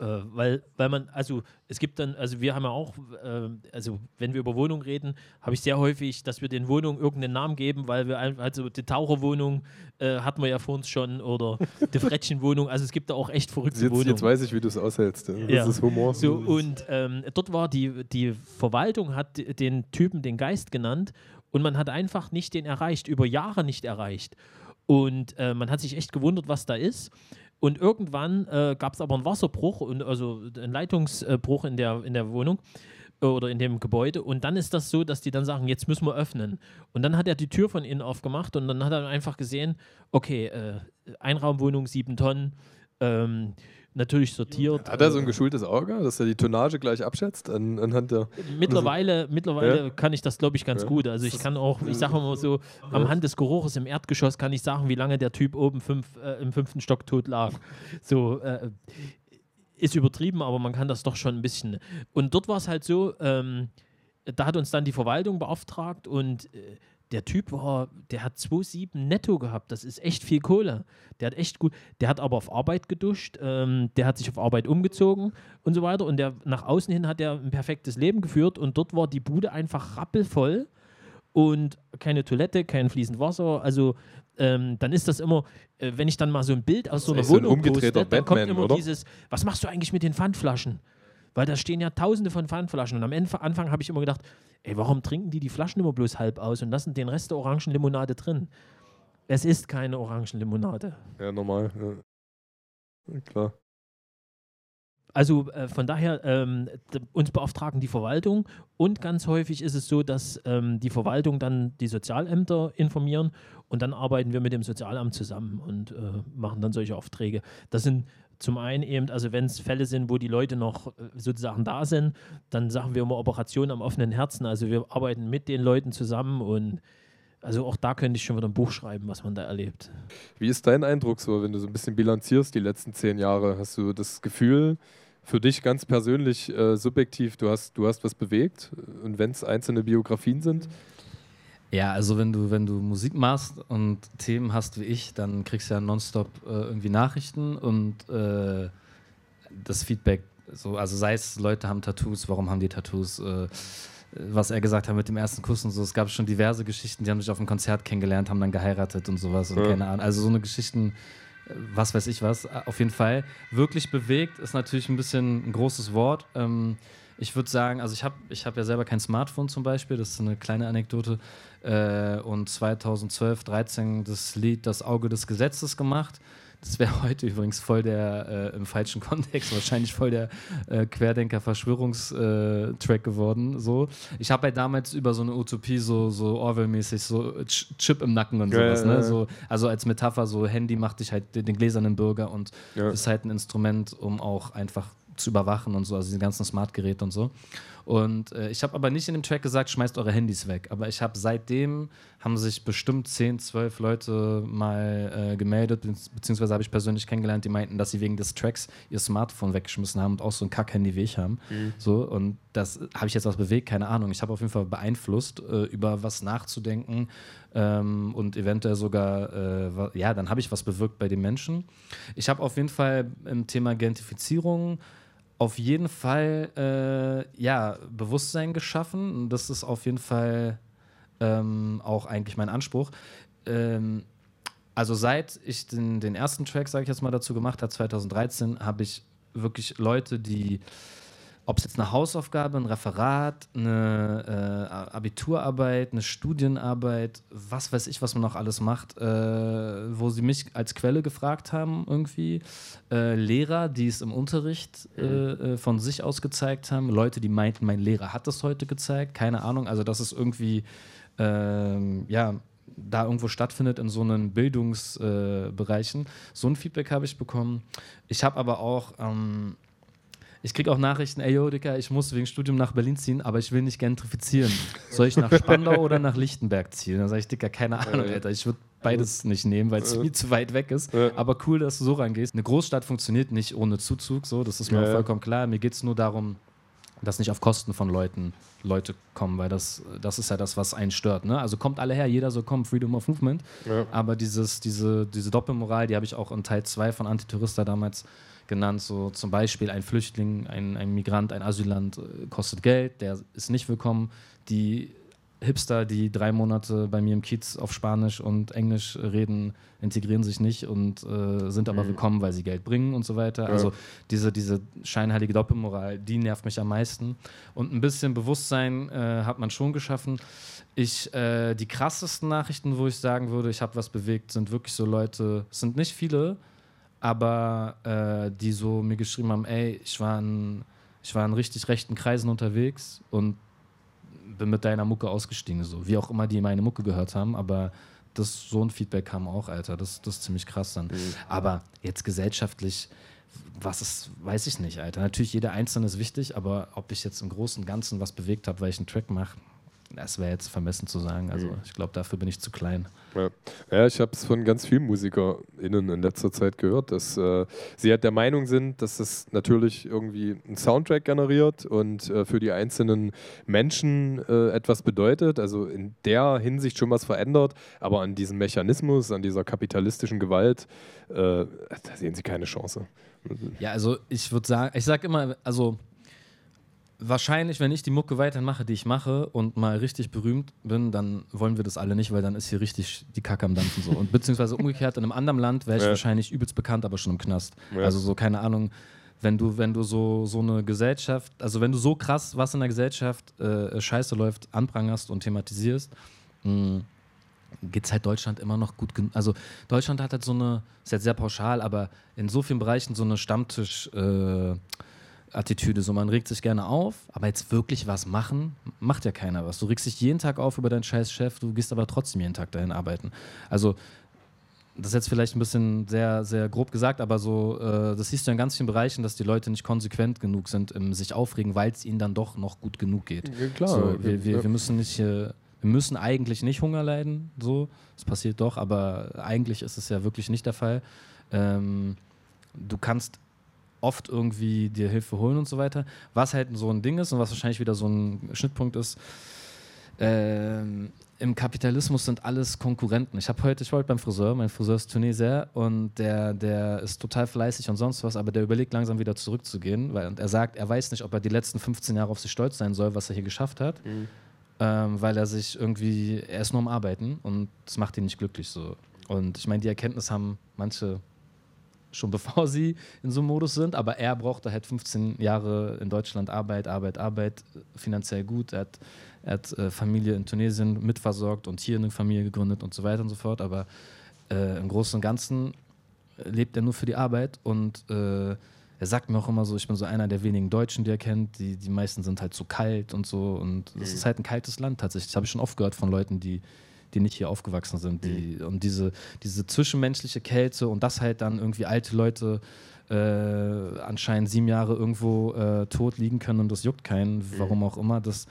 Äh, weil, weil man, also es gibt dann, also wir haben ja auch, äh, also wenn wir über Wohnungen reden, habe ich sehr häufig, dass wir den Wohnungen irgendeinen Namen geben, weil wir also die Taucherwohnung äh, hatten wir ja vor uns schon oder die Frettchenwohnung, also es gibt da auch echt verrückte jetzt, Wohnungen. Jetzt weiß ich, wie du es aushältst. Das ja. ist Humor. So, und ähm, dort war die, die Verwaltung, hat den Typen den Geist genannt und man hat einfach nicht den erreicht, über Jahre nicht erreicht. Und äh, man hat sich echt gewundert, was da ist. Und irgendwann äh, gab es aber einen Wasserbruch, und, also einen Leitungsbruch in der, in der Wohnung äh, oder in dem Gebäude. Und dann ist das so, dass die dann sagen, jetzt müssen wir öffnen. Und dann hat er die Tür von innen aufgemacht und dann hat er einfach gesehen, okay, äh, Einraumwohnung, sieben Tonnen. Ähm, natürlich sortiert. Hat er so ein geschultes Auge, dass er die Tonnage gleich abschätzt an, anhand der. Mittlerweile, mittlerweile ja. kann ich das, glaube ich, ganz ja. gut. Also ich kann auch, ich sage mal so, am Hand des Geruches im Erdgeschoss kann ich sagen, wie lange der Typ oben fünf, äh, im fünften Stock tot lag. So, äh, ist übertrieben, aber man kann das doch schon ein bisschen. Und dort war es halt so, ähm, da hat uns dann die Verwaltung beauftragt und äh, der Typ war, der hat 2,7 netto gehabt. Das ist echt viel Kohle. Der hat echt gut, der hat aber auf Arbeit geduscht, ähm, der hat sich auf Arbeit umgezogen und so weiter. Und der nach außen hin hat er ein perfektes Leben geführt und dort war die Bude einfach rappelvoll und keine Toilette, kein fließend Wasser. Also ähm, dann ist das immer, äh, wenn ich dann mal so ein Bild aus so einer Wohnung so poste, dann kommt immer oder? dieses, was machst du eigentlich mit den Pfandflaschen? Weil da stehen ja tausende von Pfandflaschen. Und am Anfang habe ich immer gedacht, ey, warum trinken die die Flaschen immer bloß halb aus und lassen den Rest der Orangenlimonade drin? Es ist keine Orangenlimonade. Ja, normal. Ja. Klar. Also äh, von daher, ähm, uns beauftragen die Verwaltung und ganz häufig ist es so, dass ähm, die Verwaltung dann die Sozialämter informieren und dann arbeiten wir mit dem Sozialamt zusammen und äh, machen dann solche Aufträge. Das sind zum einen eben, also wenn es Fälle sind, wo die Leute noch äh, sozusagen da sind, dann sagen wir immer Operation am offenen Herzen. Also wir arbeiten mit den Leuten zusammen und also auch da könnte ich schon wieder ein Buch schreiben, was man da erlebt. Wie ist dein Eindruck so, wenn du so ein bisschen bilanzierst die letzten zehn Jahre? Hast du das Gefühl, für dich ganz persönlich, äh, subjektiv, du hast, du hast was bewegt? Und wenn es einzelne Biografien sind? Ja, also wenn du, wenn du Musik machst und Themen hast wie ich, dann kriegst du ja nonstop äh, irgendwie Nachrichten und äh, das Feedback, so, also sei es Leute haben Tattoos, warum haben die Tattoos? Äh, was er gesagt hat mit dem ersten Kuss und so. Es gab schon diverse Geschichten, die haben sich auf einem Konzert kennengelernt, haben dann geheiratet und sowas und ja. keine Ahnung. Also so eine Geschichten, was weiß ich was, auf jeden Fall. Wirklich bewegt ist natürlich ein bisschen ein großes Wort. Ähm, ich würde sagen, also ich habe ich hab ja selber kein Smartphone zum Beispiel, das ist eine kleine Anekdote. Äh, und 2012, 13 das Lied Das Auge des Gesetzes gemacht. Das wäre heute übrigens voll der, äh, im falschen Kontext, wahrscheinlich voll der äh, Querdenker-Verschwörungstrack geworden. So. Ich habe halt damals über so eine Utopie so, so Orwell-mäßig, so Chip im Nacken und sowas. Ja, ne? ja, ja. So, also als Metapher, so Handy macht dich halt den, den gläsernen Bürger und ist halt ein Instrument, um auch einfach zu überwachen und so, also die ganzen Smartgeräte und so. Und äh, ich habe aber nicht in dem Track gesagt, schmeißt eure Handys weg. Aber ich habe seitdem, haben sich bestimmt 10, 12 Leute mal äh, gemeldet, beziehungsweise habe ich persönlich kennengelernt, die meinten, dass sie wegen des Tracks ihr Smartphone weggeschmissen haben und auch so ein Kack-Handy wie ich haben. Mhm. So, und das habe ich jetzt was bewegt, keine Ahnung. Ich habe auf jeden Fall beeinflusst, äh, über was nachzudenken ähm, und eventuell sogar, äh, ja, dann habe ich was bewirkt bei den Menschen. Ich habe auf jeden Fall im Thema Gentrifizierung auf jeden Fall äh, ja, Bewusstsein geschaffen. Das ist auf jeden Fall ähm, auch eigentlich mein Anspruch. Ähm, also seit ich den, den ersten Track, sage ich jetzt mal, dazu gemacht habe, 2013, habe ich wirklich Leute, die ob es jetzt eine Hausaufgabe, ein Referat, eine äh, Abiturarbeit, eine Studienarbeit, was weiß ich, was man noch alles macht, äh, wo sie mich als Quelle gefragt haben irgendwie, äh, Lehrer, die es im Unterricht äh, äh, von sich aus gezeigt haben, Leute, die meinten, mein Lehrer hat das heute gezeigt, keine Ahnung, also dass es irgendwie, ähm, ja, da irgendwo stattfindet in so einen Bildungsbereichen. so ein Feedback habe ich bekommen. Ich habe aber auch ähm, ich kriege auch Nachrichten, ey, yo, Dicker, ich muss wegen Studium nach Berlin ziehen, aber ich will nicht gentrifizieren. Soll ich nach Spandau oder nach Lichtenberg ziehen? Dann sage ich, Dicker, keine Ahnung, Alter. Ich würde beides nicht nehmen, weil es viel zu weit weg ist. Aber cool, dass du so rangehst. Eine Großstadt funktioniert nicht ohne Zuzug, so, das ist mir vollkommen klar. Mir geht es nur darum, dass nicht auf Kosten von Leuten Leute kommen, weil das, das ist ja das, was einen stört. Ne? Also kommt alle her, jeder so kommt, Freedom of Movement. Ja. Aber dieses, diese, diese Doppelmoral, die habe ich auch in Teil 2 von Antitourista damals genannt. So zum Beispiel ein Flüchtling, ein, ein Migrant, ein Asylant äh, kostet Geld, der ist nicht willkommen. Die Hipster, die drei Monate bei mir im Kiez auf Spanisch und Englisch reden, integrieren sich nicht und äh, sind aber mhm. willkommen, weil sie Geld bringen und so weiter. Ja. Also diese, diese scheinheilige Doppelmoral, die nervt mich am meisten. Und ein bisschen Bewusstsein äh, hat man schon geschaffen. Ich, äh, die krassesten Nachrichten, wo ich sagen würde, ich habe was bewegt, sind wirklich so Leute, es sind nicht viele, aber äh, die so mir geschrieben haben, ey, ich war, in, ich war in richtig rechten Kreisen unterwegs und bin mit deiner Mucke ausgestiegen, so wie auch immer die meine Mucke gehört haben, aber das, so ein Feedback kam auch, Alter, das, das ist ziemlich krass dann. Mhm. Aber jetzt gesellschaftlich, was ist, weiß ich nicht, Alter. Natürlich, jeder Einzelne ist wichtig, aber ob ich jetzt im Großen und Ganzen was bewegt habe, weil ich einen Track mache, das wäre jetzt vermessen zu sagen. Also mhm. ich glaube, dafür bin ich zu klein. Ja, ja ich habe es von ganz vielen MusikerInnen in letzter Zeit gehört, dass äh, sie halt der Meinung sind, dass es natürlich irgendwie einen Soundtrack generiert und äh, für die einzelnen Menschen äh, etwas bedeutet, also in der Hinsicht schon was verändert, aber an diesem Mechanismus, an dieser kapitalistischen Gewalt, äh, da sehen sie keine Chance. Ja, also ich würde sagen, ich sage immer, also wahrscheinlich, wenn ich die Mucke weiterhin mache, die ich mache und mal richtig berühmt bin, dann wollen wir das alle nicht, weil dann ist hier richtig die Kacke am Dampfen so. Und beziehungsweise umgekehrt, in einem anderen Land wäre ich ja. wahrscheinlich übelst bekannt, aber schon im Knast. Ja. Also so, keine Ahnung, wenn du, wenn du so, so eine Gesellschaft, also wenn du so krass, was in der Gesellschaft äh, scheiße läuft, anprangerst und thematisierst, geht es halt Deutschland immer noch gut. Also Deutschland hat halt so eine, ist jetzt sehr pauschal, aber in so vielen Bereichen so eine Stammtisch- äh, Attitüde. So, man regt sich gerne auf, aber jetzt wirklich was machen, macht ja keiner was. Du regst dich jeden Tag auf über deinen scheiß Chef, du gehst aber trotzdem jeden Tag dahin arbeiten. Also, das ist jetzt vielleicht ein bisschen sehr, sehr grob gesagt, aber so, äh, das siehst du in ganz vielen Bereichen, dass die Leute nicht konsequent genug sind im sich aufregen, weil es ihnen dann doch noch gut genug geht. Ja, klar. So, wir, wir, wir müssen nicht, äh, wir müssen eigentlich nicht Hunger leiden, so, es passiert doch, aber eigentlich ist es ja wirklich nicht der Fall. Ähm, du kannst oft irgendwie dir Hilfe holen und so weiter. Was halt so ein Ding ist und was wahrscheinlich wieder so ein Schnittpunkt ist, ähm, im Kapitalismus sind alles Konkurrenten. Ich habe heute, ich war heute beim Friseur, mein Friseur ist Tunesier und der, der ist total fleißig und sonst was, aber der überlegt langsam wieder zurückzugehen, weil und er sagt, er weiß nicht, ob er die letzten 15 Jahre auf sich stolz sein soll, was er hier geschafft hat, mhm. ähm, weil er sich irgendwie, er ist nur am Arbeiten und das macht ihn nicht glücklich so. Und ich meine, die Erkenntnis haben manche schon bevor sie in so einem Modus sind, aber er brauchte halt 15 Jahre in Deutschland Arbeit, Arbeit, Arbeit, finanziell gut. Er hat, er hat äh, Familie in Tunesien mitversorgt und hier eine Familie gegründet und so weiter und so fort, aber äh, im Großen und Ganzen lebt er nur für die Arbeit und äh, er sagt mir auch immer so, ich bin so einer der wenigen Deutschen, die er kennt, die, die meisten sind halt so kalt und so und es mhm. ist halt ein kaltes Land tatsächlich. Das habe ich schon oft gehört von Leuten, die die nicht hier aufgewachsen sind. Die, mhm. Und diese, diese zwischenmenschliche Kälte und das halt dann irgendwie alte Leute äh, anscheinend sieben Jahre irgendwo äh, tot liegen können und das juckt keinen, mhm. warum auch immer. Das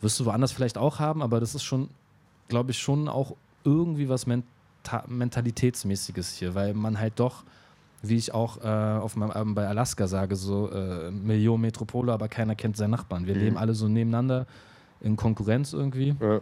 wirst du woanders vielleicht auch haben, aber das ist schon, glaube ich, schon auch irgendwie was Menta Mentalitätsmäßiges hier, weil man halt doch wie ich auch äh, auf meinem Abend bei Alaska sage, so äh, Million Metropole, aber keiner kennt seinen Nachbarn. Wir mhm. leben alle so nebeneinander in Konkurrenz irgendwie. Ja.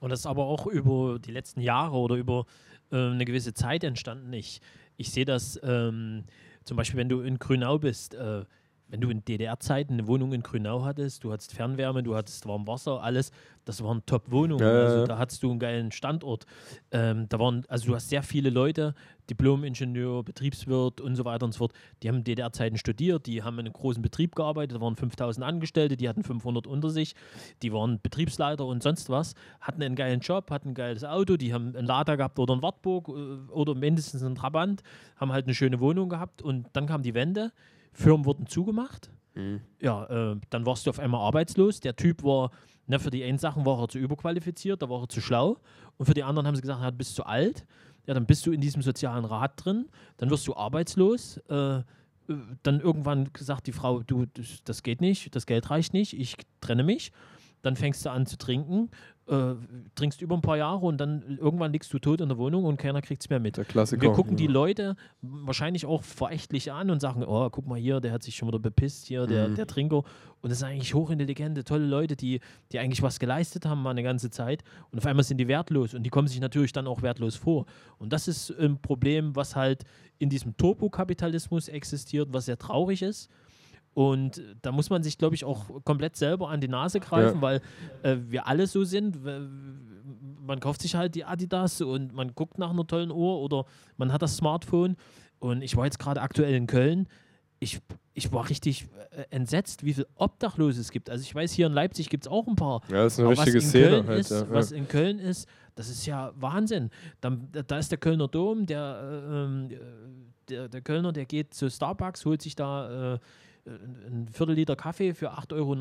Und das ist aber auch über die letzten Jahre oder über äh, eine gewisse Zeit entstanden. Ich, ich sehe das ähm, zum Beispiel, wenn du in Grünau bist, äh, wenn du in DDR-Zeiten eine Wohnung in Grünau hattest, du hattest Fernwärme, du hattest warm Wasser, alles, das waren Top-Wohnungen. Ja, also da hattest du einen geilen Standort. Ähm, da waren, also du hast sehr viele Leute, Diplom-Ingenieur, Betriebswirt und so weiter und so fort, die haben in DDR-Zeiten studiert, die haben in einem großen Betrieb gearbeitet, da waren 5000 Angestellte, die hatten 500 unter sich, die waren Betriebsleiter und sonst was, hatten einen geilen Job, hatten ein geiles Auto, die haben einen Lader gehabt oder ein Wartburg äh, oder mindestens einen Trabant, haben halt eine schöne Wohnung gehabt und dann kam die Wende Firmen wurden zugemacht. Mhm. Ja, äh, dann warst du auf einmal arbeitslos. Der Typ war, ne, für die einen Sachen war er zu überqualifiziert, da war er zu schlau. Und für die anderen haben sie gesagt, du bist zu alt. Ja, dann bist du in diesem sozialen Rat drin, dann wirst du arbeitslos. Äh, äh dann irgendwann gesagt die Frau, du, das geht nicht, das Geld reicht nicht, ich trenne mich. Dann fängst du an zu trinken, äh, trinkst über ein paar Jahre und dann irgendwann liegst du tot in der Wohnung und keiner kriegt es mehr mit. Der Klassiker. Wir gucken ja. die Leute wahrscheinlich auch verächtlich an und sagen, oh, guck mal hier, der hat sich schon wieder bepisst hier, der, mhm. der Trinker. Und das sind eigentlich hochintelligente, tolle Leute, die, die eigentlich was geleistet haben mal eine ganze Zeit und auf einmal sind die wertlos und die kommen sich natürlich dann auch wertlos vor. Und das ist ein Problem, was halt in diesem Turbokapitalismus existiert, was sehr traurig ist und da muss man sich, glaube ich, auch komplett selber an die Nase greifen, ja. weil äh, wir alle so sind. Man kauft sich halt die Adidas und man guckt nach einer tollen Uhr oder man hat das Smartphone. Und ich war jetzt gerade aktuell in Köln. Ich, ich war richtig äh, entsetzt, wie viel Obdachlose es gibt. Also ich weiß, hier in Leipzig gibt es auch ein paar. Ja, das ist eine richtige Szene. Halt, ist, ja. Was in Köln ist, das ist ja Wahnsinn. Dann, da ist der Kölner Dom, der, äh, ähm, der, der Kölner, der geht zu Starbucks, holt sich da äh, ein Viertel Kaffee für 8,90 Euro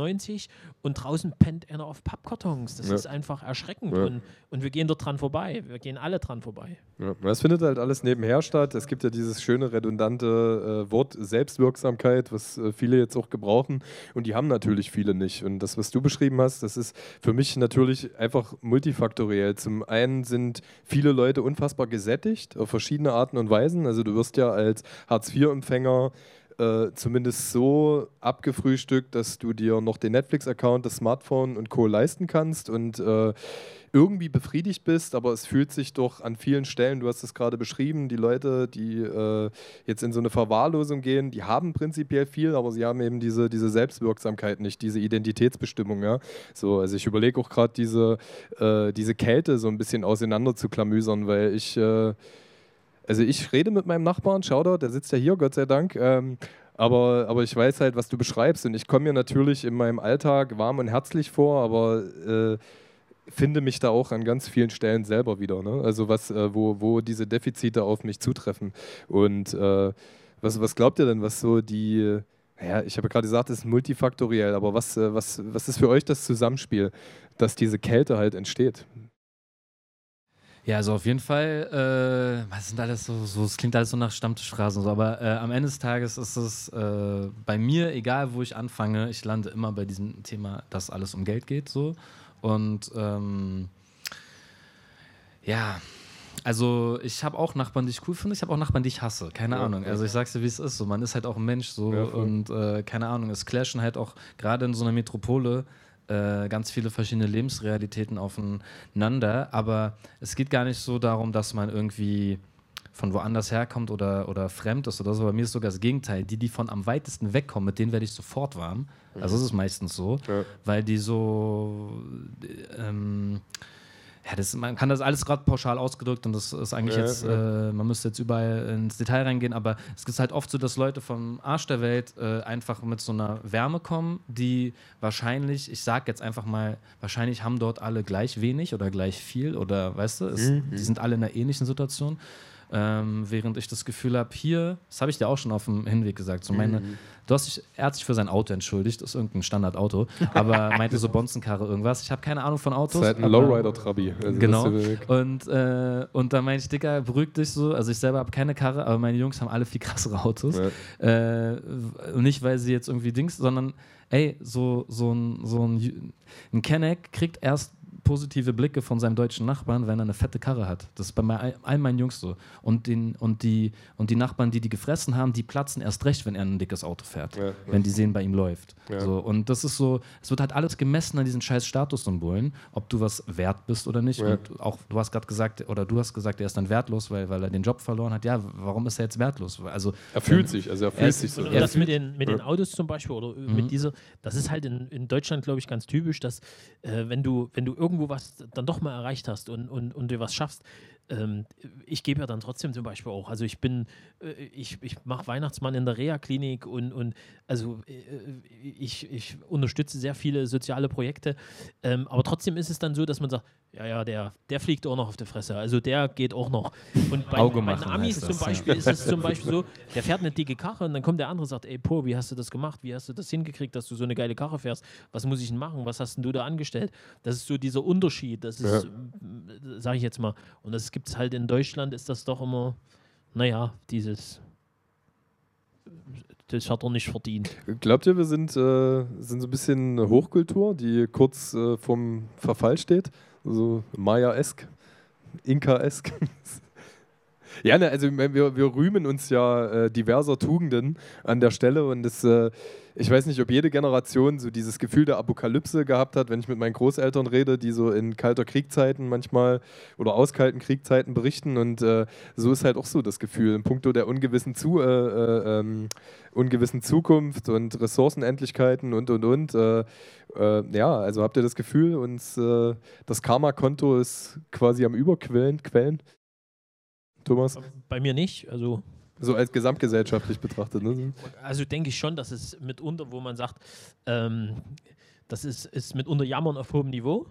und draußen pennt einer auf Pappkartons. Das ja. ist einfach erschreckend. Ja. Und, und wir gehen dort dran vorbei. Wir gehen alle dran vorbei. Ja. Das findet halt alles nebenher statt. Es gibt ja dieses schöne, redundante äh, Wort Selbstwirksamkeit, was äh, viele jetzt auch gebrauchen. Und die haben natürlich viele nicht. Und das, was du beschrieben hast, das ist für mich natürlich einfach multifaktoriell. Zum einen sind viele Leute unfassbar gesättigt auf verschiedene Arten und Weisen. Also du wirst ja als Hartz-IV-Empfänger äh, zumindest so abgefrühstückt, dass du dir noch den Netflix-Account, das Smartphone und Co. leisten kannst und äh, irgendwie befriedigt bist, aber es fühlt sich doch an vielen Stellen, du hast es gerade beschrieben, die Leute, die äh, jetzt in so eine Verwahrlosung gehen, die haben prinzipiell viel, aber sie haben eben diese, diese Selbstwirksamkeit nicht, diese Identitätsbestimmung. Ja? So, also ich überlege auch gerade diese, äh, diese Kälte so ein bisschen auseinander zu klamüsern, weil ich äh, also ich rede mit meinem Nachbarn, Shoutout, der sitzt ja hier, Gott sei Dank. Ähm, aber, aber ich weiß halt, was du beschreibst. Und ich komme mir natürlich in meinem Alltag warm und herzlich vor, aber äh, finde mich da auch an ganz vielen Stellen selber wieder. Ne? Also was, äh, wo, wo diese Defizite auf mich zutreffen. Und äh, was, was glaubt ihr denn, was so die, Ja, ich habe gerade gesagt, es ist multifaktoriell, aber was, äh, was, was ist für euch das Zusammenspiel, dass diese Kälte halt entsteht? Ja, also auf jeden Fall, äh, was sind alles so, so, es klingt alles so nach Stammtischphrasen, so, aber äh, am Ende des Tages ist es äh, bei mir, egal wo ich anfange, ich lande immer bei diesem Thema, dass alles um Geld geht, so. Und ähm, ja, also ich habe auch Nachbarn, die ich cool finde, ich habe auch Nachbarn, die ich hasse. Keine ja, Ahnung. Also ich sag's dir, wie es ist. So, man ist halt auch ein Mensch so ja, und äh, keine Ahnung, es clashen halt auch gerade in so einer Metropole äh, ganz viele verschiedene Lebensrealitäten aufeinander. Aber es geht gar nicht so darum, dass man irgendwie von woanders herkommt oder, oder fremd ist oder so. Bei mir ist sogar das Gegenteil. Die, die von am weitesten wegkommen, mit denen werde ich sofort warm. Also mhm. ist es meistens so, ja. weil die so ähm, ja, das, man kann das alles gerade pauschal ausgedrückt und das ist eigentlich ja, jetzt, ja. Äh, man müsste jetzt überall ins Detail reingehen, aber es ist halt oft so, dass Leute vom Arsch der Welt äh, einfach mit so einer Wärme kommen, die wahrscheinlich, ich sag jetzt einfach mal, wahrscheinlich haben dort alle gleich wenig oder gleich viel oder weißt du, es, mhm. die sind alle in einer ähnlichen Situation. Ähm, während ich das Gefühl habe, hier, das habe ich dir auch schon auf dem Hinweg gesagt, so meine, mhm. du hast dich, er hat sich für sein Auto entschuldigt, das ist irgendein Standardauto, aber meinte so Bonzenkarre irgendwas. Ich habe keine Ahnung von Autos. Das ist halt ein Lowrider-Trabi. Also genau. Und, äh, und dann meinte ich, Dicker, beruhig dich so. Also ich selber habe keine Karre, aber meine Jungs haben alle viel krassere Autos. Ja. Äh, und nicht, weil sie jetzt irgendwie Dings, sondern ey, so, so ein, so ein, ein Kenneck kriegt erst positive Blicke von seinem deutschen Nachbarn, wenn er eine fette Karre hat. Das ist bei all meinen Jungs so. Und, den, und, die, und die Nachbarn, die die gefressen haben, die platzen erst recht, wenn er ein dickes Auto fährt. Ja, ja. Wenn die sehen, bei ihm läuft. Ja. So, und das ist so, es wird halt alles gemessen an diesen scheiß Statussymbolen, ob du was wert bist oder nicht. Und auch, du hast gerade gesagt, oder du hast gesagt, er ist dann wertlos, weil, weil er den Job verloren hat. Ja, warum ist er jetzt wertlos? Also, er fühlt ähm, sich, also er fühlt er, sich so. Und das mit den, mit den Autos zum Beispiel oder mhm. mit dieser, das ist halt in, in Deutschland, glaube ich, ganz typisch, dass äh, wenn, du, wenn du irgendwo was dann doch mal erreicht hast und, und, und du was schaffst, ähm, ich gebe ja dann trotzdem zum Beispiel auch. Also ich bin, äh, ich, ich mache Weihnachtsmann in der Reha-Klinik und, und also äh, ich, ich unterstütze sehr viele soziale Projekte. Ähm, aber trotzdem ist es dann so, dass man sagt, ja, ja, der, der fliegt auch noch auf der Fresse. Also der geht auch noch. Und bei, Auge bei den Amis zum Beispiel ja. ist es zum Beispiel so, der fährt eine dicke Karre und dann kommt der andere und sagt, ey Po, wie hast du das gemacht? Wie hast du das hingekriegt, dass du so eine geile Karre fährst? Was muss ich denn machen? Was hast denn du da angestellt? Das ist so dieser Unterschied. Das ist, ja. sage ich jetzt mal. Und das gibt es halt in Deutschland, ist das doch immer, naja, dieses das hat er nicht verdient. Glaubt ihr, wir sind, äh, sind so ein bisschen Hochkultur, die kurz äh, vorm Verfall steht? so Maya-esk, Inka-esk. ja, ne, also wir, wir rühmen uns ja äh, diverser Tugenden an der Stelle und das, äh, ich weiß nicht, ob jede Generation so dieses Gefühl der Apokalypse gehabt hat, wenn ich mit meinen Großeltern rede, die so in kalter Kriegzeiten manchmal oder aus kalten Kriegzeiten berichten und äh, so ist halt auch so das Gefühl in puncto der ungewissen, Zu, äh, äh, ähm, ungewissen Zukunft und Ressourcenendlichkeiten und und und. Äh, äh, ja, also habt ihr das Gefühl, uns äh, das Karma-Konto ist quasi am Überquellen? Quellen? Thomas? Bei mir nicht. Also so als gesamtgesellschaftlich betrachtet. Ne? Also denke ich schon, dass es mitunter, wo man sagt, ähm, das ist, ist mitunter Jammern auf hohem Niveau.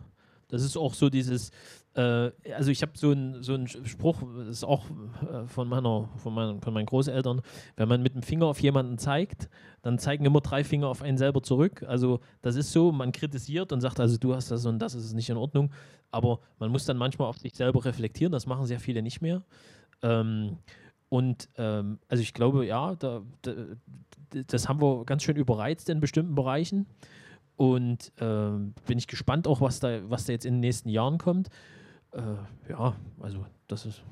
Das ist auch so dieses, äh, also ich habe so einen so Spruch, das ist auch äh, von, meiner, von, meinen, von meinen Großeltern, wenn man mit dem Finger auf jemanden zeigt, dann zeigen immer drei Finger auf einen selber zurück. Also das ist so, man kritisiert und sagt, also du hast das und das ist nicht in Ordnung, aber man muss dann manchmal auf sich selber reflektieren, das machen sehr viele nicht mehr. Ähm, und ähm, also ich glaube, ja, da, da, das haben wir ganz schön überreizt in bestimmten Bereichen. Und äh, bin ich gespannt auch, was da, was da jetzt in den nächsten Jahren kommt. Äh, ja, also das ist.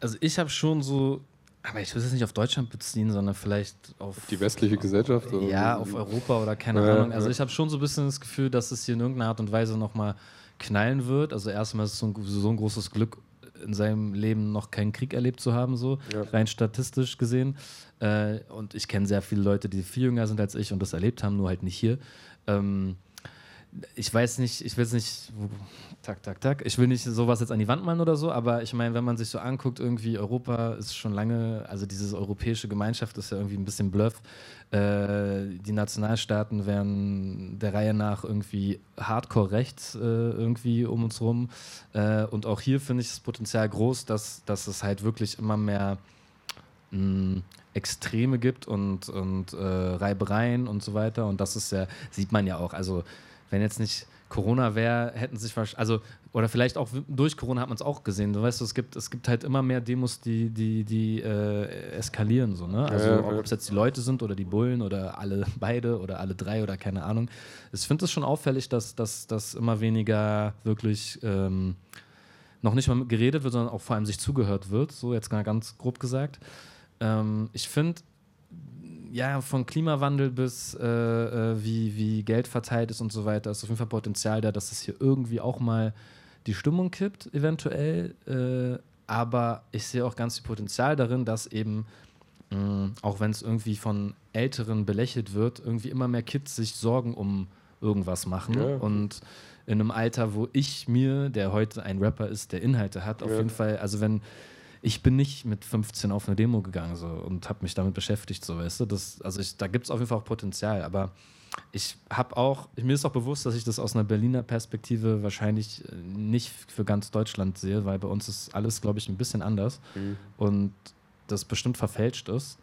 Also ich habe schon so, aber ich will es nicht auf Deutschland beziehen, sondern vielleicht auf, auf die westliche Gesellschaft. Oder? Ja, auf Europa oder keine ja, Ahnung. Also ja. ich habe schon so ein bisschen das Gefühl, dass es hier in irgendeiner Art und Weise nochmal knallen wird. Also erstmal ist es so ein, so ein großes Glück, in seinem Leben noch keinen Krieg erlebt zu haben, so ja. rein statistisch gesehen. Äh, und ich kenne sehr viele Leute, die viel jünger sind als ich und das erlebt haben, nur halt nicht hier. Ähm, ich weiß nicht, ich will es nicht, tak, tak, tak, ich will nicht sowas jetzt an die Wand malen oder so, aber ich meine, wenn man sich so anguckt, irgendwie Europa ist schon lange, also diese europäische Gemeinschaft ist ja irgendwie ein bisschen Bluff. Äh, die Nationalstaaten werden der Reihe nach irgendwie hardcore rechts äh, irgendwie um uns rum. Äh, und auch hier finde ich das Potenzial groß, dass, dass es halt wirklich immer mehr mh, Extreme gibt und, und äh, Reibereien und so weiter. Und das ist ja, sieht man ja auch. Also, wenn jetzt nicht Corona wäre, hätten sich wahrscheinlich, also, oder vielleicht auch durch Corona hat man es auch gesehen. Du weißt, es gibt, es gibt halt immer mehr Demos, die, die, die äh, eskalieren, so, ne? Also, Ja, ob es jetzt die Leute sind oder die Bullen oder alle beide oder alle drei oder keine Ahnung. Ich finde es schon auffällig, dass, dass, dass immer weniger wirklich ähm, noch nicht mal geredet wird, sondern auch vor allem sich zugehört wird, so jetzt ganz grob gesagt. Ähm, ich finde, ja, von Klimawandel bis äh, äh, wie, wie Geld verteilt ist und so weiter, ist auf jeden Fall Potenzial da, dass es hier irgendwie auch mal die Stimmung kippt, eventuell. Äh, aber ich sehe auch ganz viel Potenzial darin, dass eben, mh, auch wenn es irgendwie von Älteren belächelt wird, irgendwie immer mehr Kids sich Sorgen um irgendwas machen. Ja. Und in einem Alter, wo ich mir, der heute ein Rapper ist, der Inhalte hat, auf Ja. jeden Fall, also wenn ich bin nicht mit 15 auf eine Demo gegangen so, und habe mich damit beschäftigt, so weißt du. Das, also ich, da gibt es auf jeden Fall auch Potenzial, aber ich habe auch, mir ist auch bewusst, dass ich das aus einer Berliner Perspektive wahrscheinlich äh, nicht für ganz Deutschland sehe, weil bei uns ist alles, glaube ich, ein bisschen anders Mhm. und das bestimmt verfälscht ist.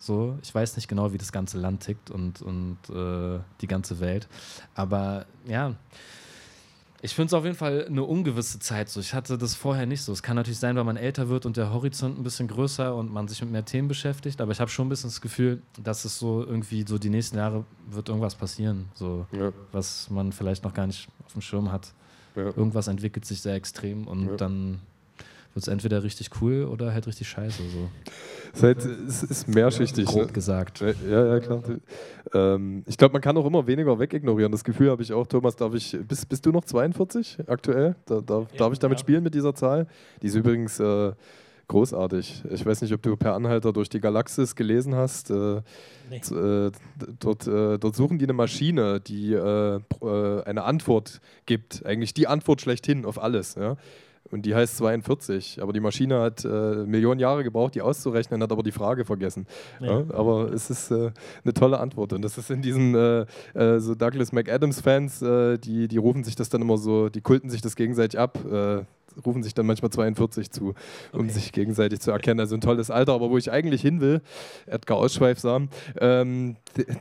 So, ich weiß nicht genau, wie das ganze Land tickt und, und äh, die ganze Welt. Aber ja, ich finde es auf jeden Fall eine ungewisse Zeit so. Ich hatte das vorher nicht so. Es kann natürlich sein, weil man älter wird und der Horizont ein bisschen größer und man sich mit mehr Themen beschäftigt. Aber ich habe schon ein bisschen das Gefühl, dass es so irgendwie so die nächsten Jahre wird irgendwas passieren, so Ja, was man vielleicht noch gar nicht auf dem Schirm hat. ja. Irgendwas entwickelt sich sehr extrem und Ja. dann wird es entweder richtig cool oder halt richtig scheiße. So Es ist, halt, es ist mehrschichtig. grob Ne? gesagt. Ja, ja, klar. Ähm, ich glaube, man kann auch immer weniger wegignorieren. Das Gefühl habe ich auch. Thomas, darf ich, bist, bist du noch 42 aktuell? Da, darf, Ja, darf ich damit ja. spielen mit dieser Zahl? Die ist übrigens äh, großartig. Ich weiß nicht, ob du per Anhalter durch die Galaxis gelesen hast. Äh, Nee. äh, dort, äh, dort suchen die eine Maschine, die äh, äh, eine Antwort gibt. Eigentlich die Antwort schlechthin auf alles. Ja? Und die heißt 42. Aber die Maschine hat äh, Millionen Jahre gebraucht, die auszurechnen, hat aber die Frage vergessen. Ja. Ja. aber es ist äh, eine tolle Antwort. Und das ist in diesen äh, äh, so Douglas McAdams-Fans, äh, die, die rufen sich das dann immer so, die kulten sich das gegenseitig ab. Rufen sich dann manchmal 42 zu, um Okay. sich gegenseitig zu erkennen. Also ein tolles Alter, aber wo ich eigentlich hin will, Edgar Ausschweifsam, ähm,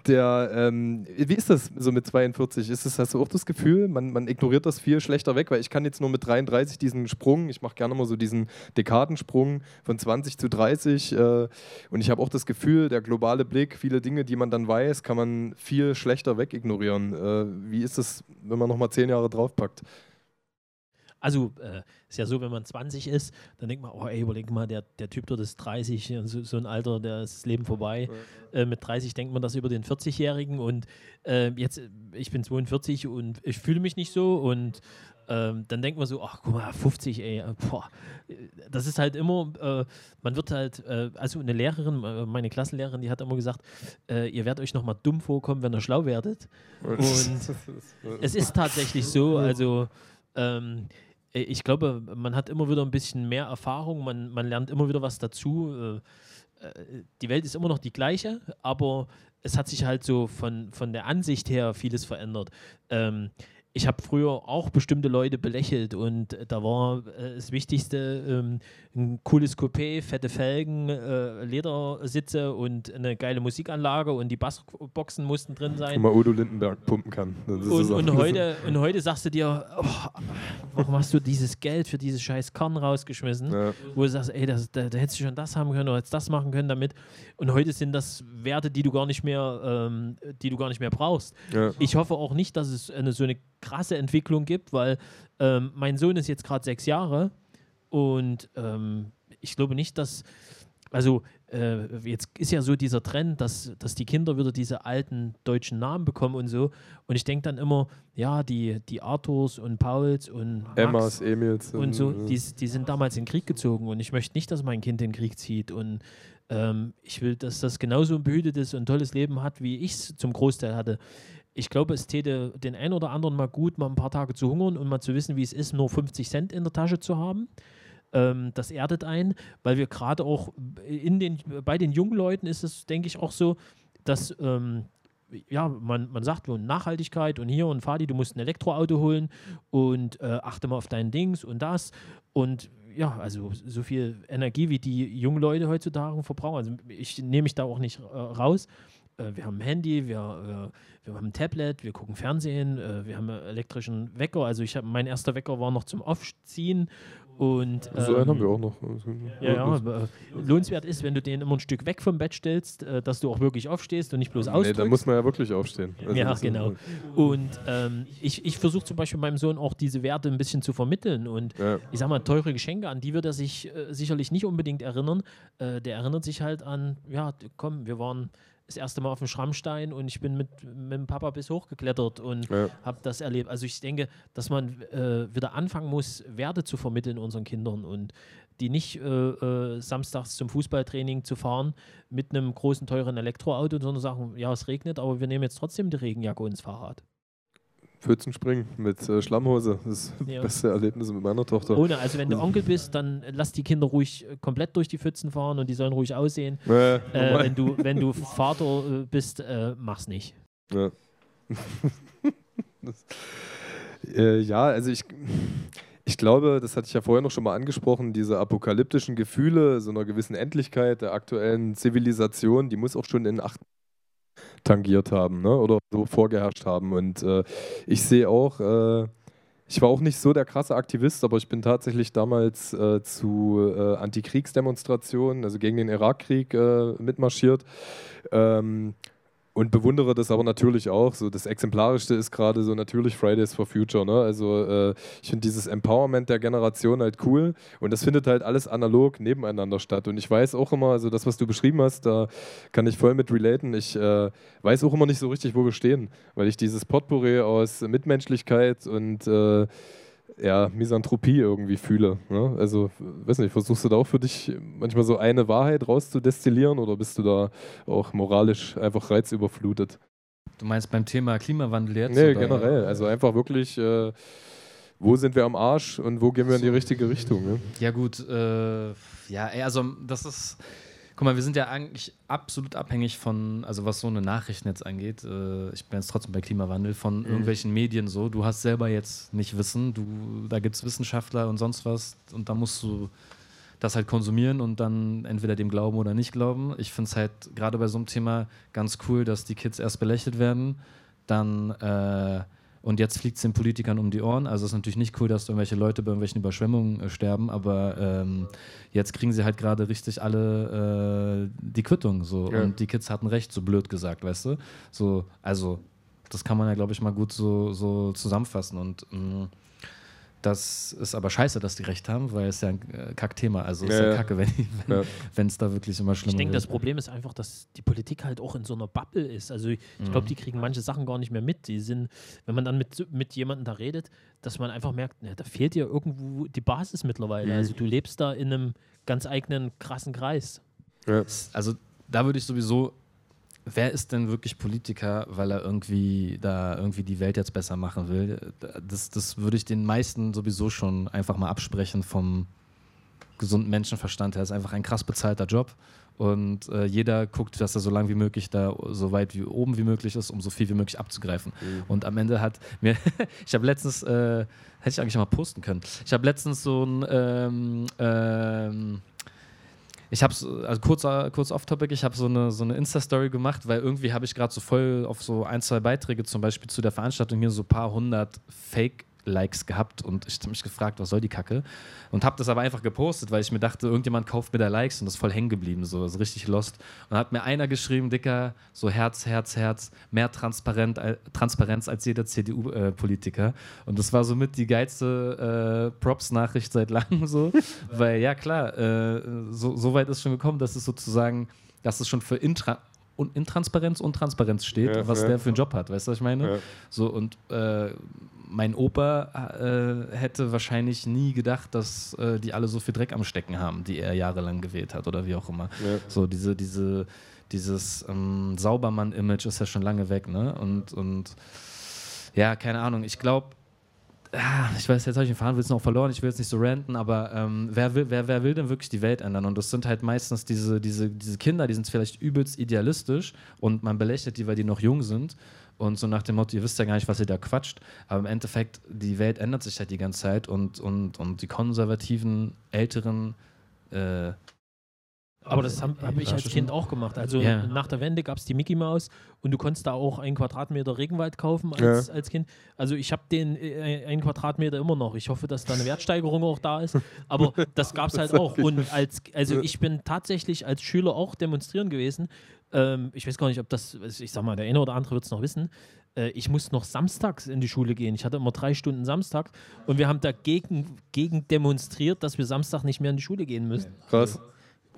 der, ähm, wie ist das so mit 42? Ist das, hast du auch das Gefühl, man, man ignoriert das viel schlechter weg, weil ich kann jetzt nur mit 33 diesen Sprung, ich mache gerne mal so diesen Dekadensprung von 20 zu 30 äh, und ich habe auch das Gefühl, der globale Blick, viele Dinge, die man dann weiß, kann man viel schlechter wegignorieren. Äh, wie ist das, wenn man nochmal zehn Jahre draufpackt? Also, äh, ist ja so, wenn man 20 ist, dann denkt man, oh ey, überleg mal, der, der Typ dort ist 30, und so, so ein Alter, da ist das Leben vorbei. Äh, mit 30 denkt man das über den 40-Jährigen und äh, jetzt, äh, ich bin 42 und ich fühle mich nicht so und ähm, dann denkt man so, ach guck mal, 50, ey, äh, boah. Äh, Das ist halt immer, äh, man wird halt, äh, also eine Lehrerin, meine Klassenlehrerin, die hat immer gesagt, äh, ihr werdet euch nochmal dumm vorkommen, wenn ihr schlau werdet. Und es ist tatsächlich so, also ähm, äh, ich glaube, man hat immer wieder ein bisschen mehr Erfahrung, man, man lernt immer wieder was dazu. Äh, äh, die Welt ist immer noch die gleiche, aber es hat sich halt so von, von der Ansicht her vieles verändert. Ähm, ich habe früher auch bestimmte Leute belächelt und äh, da war äh, das Wichtigste ähm, ein cooles Coupé, fette Felgen, äh, Ledersitze und eine geile Musikanlage und die Bassboxen mussten drin sein. Wenn man Udo Lindenberg pumpen kann. Und, und, heute, und heute sagst du dir, oh, warum hast du dieses Geld für dieses scheiß Korn rausgeschmissen? Ja. Wo du sagst, ey, das, da, da hättest du schon das haben können oder hättest das machen können damit. Und heute sind das Werte, die du gar nicht mehr, ähm, die du gar nicht mehr brauchst. Ja. Ich hoffe auch nicht, dass es eine, so eine krasse Entwicklung gibt, weil ähm, mein Sohn ist jetzt gerade sechs Jahre und ähm, ich glaube nicht, dass, also äh, jetzt ist ja so dieser Trend, dass, dass die Kinder wieder diese alten deutschen Namen bekommen und so. Und ich denke dann immer, ja, die, die Arthurs und Pauls und Max Emmas, Emils. und so, die, die sind damals in den Krieg gezogen und ich möchte nicht, dass mein Kind in den Krieg zieht und ähm, ich will, dass das genauso ein behütetes und tolles Leben hat, wie ich es zum Großteil hatte. Ich glaube, es täte den einen oder anderen mal gut, mal ein paar Tage zu hungern und mal zu wissen, wie es ist, nur 50 Cent in der Tasche zu haben. Ähm, das erdet ein, weil wir gerade auch in den, bei den jungen Leuten ist es, denke ich, auch so, dass ähm, ja, man, man sagt und Nachhaltigkeit und hier und Fadi, du musst ein Elektroauto holen und äh, achte mal auf dein Dings und das. Und ja, also so viel Energie, wie die jungen Leute heutzutage verbrauchen. Also ich nehme mich da auch nicht äh, raus. Äh, wir haben ein Handy, wir, wir, wir, haben ein Tablet, wir gucken Fernsehen, äh, wir haben einen elektrischen Wecker. Also ich habe mein erster Wecker war noch zum Aufziehen und, ähm, so einen haben wir ähm, auch noch. Ja, ja, aber lohnenswert ist, wenn du den immer ein Stück weg vom Bett stellst, äh, dass du auch wirklich aufstehst und nicht bloß ausdrückst. Nee, da muss man ja wirklich aufstehen. Also ja, genau. Und ähm, ich, ich versuche zum Beispiel meinem Sohn auch diese Werte ein bisschen zu vermitteln. Und ja. ich sag mal, teure Geschenke, an die wird er sich äh, sicherlich nicht unbedingt erinnern. Äh, der erinnert sich halt an, ja, komm, wir waren das erste Mal auf dem Schrammstein und ich bin mit, mit dem Papa bis hochgeklettert und ja. habe das erlebt. Also ich denke, dass man äh, wieder anfangen muss, Werte zu vermitteln unseren Kindern und die nicht äh, äh, samstags zum Fußballtraining zu fahren mit einem großen, teuren Elektroauto, sondern sagen, ja, es regnet, aber wir nehmen jetzt trotzdem die Regenjacke ins Fahrrad. Pfützen springen mit äh, Schlammhose. Das ist das ja. beste Erlebnis mit meiner Tochter. Ohne, also wenn du Onkel bist, dann lass die Kinder ruhig äh, komplett durch die Pfützen fahren und die sollen ruhig aussehen. Äh, äh, wenn, du, wenn du Vater äh, bist, äh, mach's nicht. Ja. das, ja, also ich. Ich glaube, das hatte ich ja vorher noch schon mal angesprochen, diese apokalyptischen Gefühle, so einer gewissen Endlichkeit der aktuellen Zivilisation, die muss auch schon in acht tangiert haben ne? oder so vorgeherrscht haben. Und äh, ich sehe auch, äh, ich war auch nicht so der krasse Aktivist, aber ich bin tatsächlich damals äh, zu äh, Antikriegsdemonstrationen, also gegen den Irakkrieg, äh, mitmarschiert. Ähm, und bewundere das aber natürlich auch. So das Exemplarischste ist gerade so natürlich Fridays for Future. Ne? Also äh, ich finde dieses Empowerment der Generation halt cool und das findet halt alles analog nebeneinander statt. Und ich weiß auch immer, also das, was du beschrieben hast, da kann ich voll mit relaten. Ich äh, weiß auch immer nicht so richtig, wo wir stehen, weil ich dieses Potpourri aus Mitmenschlichkeit und äh, ja, Misanthropie irgendwie fühle. Ne? Also, weiß nicht, versuchst du da auch für dich manchmal so eine Wahrheit rauszudestillieren oder bist du da auch moralisch einfach reizüberflutet? Du meinst beim Thema Klimawandel jetzt? Nee, oder? generell. Also einfach wirklich, äh, wo sind wir am Arsch und wo gehen wir in die richtige Richtung? Ne? Ja, gut. Äh, ja, also das ist Guck mal, wir sind ja eigentlich absolut abhängig von, also was so eine Nachrichten jetzt angeht, äh, ich bin jetzt trotzdem bei Klimawandel, von mhm. irgendwelchen Medien so. Du hast selber jetzt nicht Wissen, du, da gibt es Wissenschaftler und sonst was und da musst du das halt konsumieren und dann entweder dem glauben oder nicht glauben. Ich finde es halt gerade bei so einem Thema ganz cool, dass die Kids erst belächelt werden, dann äh, und jetzt fliegt es den Politikern um die Ohren. Also es ist natürlich nicht cool, dass irgendwelche Leute bei irgendwelchen Überschwemmungen äh, sterben, aber ähm, jetzt kriegen sie halt gerade richtig alle äh, die Quittung. So. Ja. Und die Kids hatten recht, so blöd gesagt, weißt du? So, also, das kann man ja, glaube ich, mal gut so, so zusammenfassen. Und mh, mm, das ist aber scheiße, dass die recht haben, weil es ja ein äh, Kackthema. Also ja, ist ja, kacke, wenn es ja. da wirklich immer schlimm ist. Ich denke, das Problem ist einfach, dass die Politik halt auch in so einer Bubble ist. Also ich, mhm. glaube, die kriegen manche Sachen gar nicht mehr mit. Die sind, wenn man dann mit, mit jemandem da redet, dass man einfach merkt, ne, da fehlt dir irgendwo die Basis mittlerweile. Mhm. Also du lebst da in einem ganz eigenen krassen Kreis. Ja. Also da würde ich sowieso wer ist denn wirklich Politiker, weil er irgendwie da irgendwie die Welt jetzt besser machen will? Das, das würde ich den meisten sowieso schon einfach mal absprechen vom gesunden Menschenverstand her. Das ist einfach ein krass bezahlter Job. Und äh, jeder guckt, dass er so lange wie möglich da so weit wie oben wie möglich ist, um so viel wie möglich abzugreifen. Mhm. Und am Ende hat mir, ich habe letztens, äh, hätte ich eigentlich mal posten können, ich habe letztens so ein, ähm, ähm, ich habe also kurz, kurz off-topic, ich habe so eine, so eine Insta-Story gemacht, weil irgendwie habe ich gerade so voll auf so ein, zwei Beiträge zum Beispiel zu der Veranstaltung hier so ein paar hundert Fake- Likes gehabt und ich habe mich gefragt, was soll die Kacke? Und habe das aber einfach gepostet, weil ich mir dachte, irgendjemand kauft mir da Likes und das ist voll hängen geblieben, so ist richtig lost. Und dann hat mir einer geschrieben, Dicker, so Herz, Herz, Herz, mehr Transparent, Transparenz als jeder CDU-Politiker. Äh, und das war somit die geilste äh, Props-Nachricht seit langem so, weil ja klar, äh, so, so weit ist schon gekommen, dass es sozusagen, dass es schon für Intra und Intransparenz und Transparenz steht, ja, was ja. der für einen Job hat. Weißt du, was ich meine? Ja. So, und äh, mein Opa äh, hätte wahrscheinlich nie gedacht, dass äh, die alle so viel Dreck am Stecken haben, die er jahrelang gewählt hat oder wie auch immer. So diese, diese, dieses ähm, Saubermann-Image ist ja schon lange weg, ne? Und, und ja, keine Ahnung. Ich glaube, ich weiß, jetzt habe ich den Faden noch verloren, ich will jetzt nicht so ranten, aber ähm, wer, will, wer, wer will denn wirklich die Welt ändern? Und das sind halt meistens diese, diese, diese Kinder, die sind vielleicht übelst idealistisch und man belächelt die, weil die noch jung sind. Und so nach dem Motto, ihr wisst ja gar nicht, was ihr da quatscht. Aber im Endeffekt, die Welt ändert sich halt die ganze Zeit und, und, und die konservativen, älteren äh, aber das habe hab ich als Kind auch gemacht. Also ja. nach der Wende gab es die Mickey Maus und du konntest da auch einen Quadratmeter Regenwald kaufen als, ja. als Kind. Also ich habe den äh, einen Quadratmeter immer noch. Ich hoffe, dass da eine Wertsteigerung auch da ist. Aber das gab es halt auch. Und als, also ich bin tatsächlich als Schüler auch demonstrieren gewesen. Ähm, ich weiß gar nicht, ob das, ich sag mal, der eine oder andere wird es noch wissen. Äh, ich musste noch samstags in die Schule gehen. Ich hatte immer drei Stunden Samstag und wir haben dagegen gegen demonstriert, dass wir Samstag nicht mehr in die Schule gehen müssen. Krass.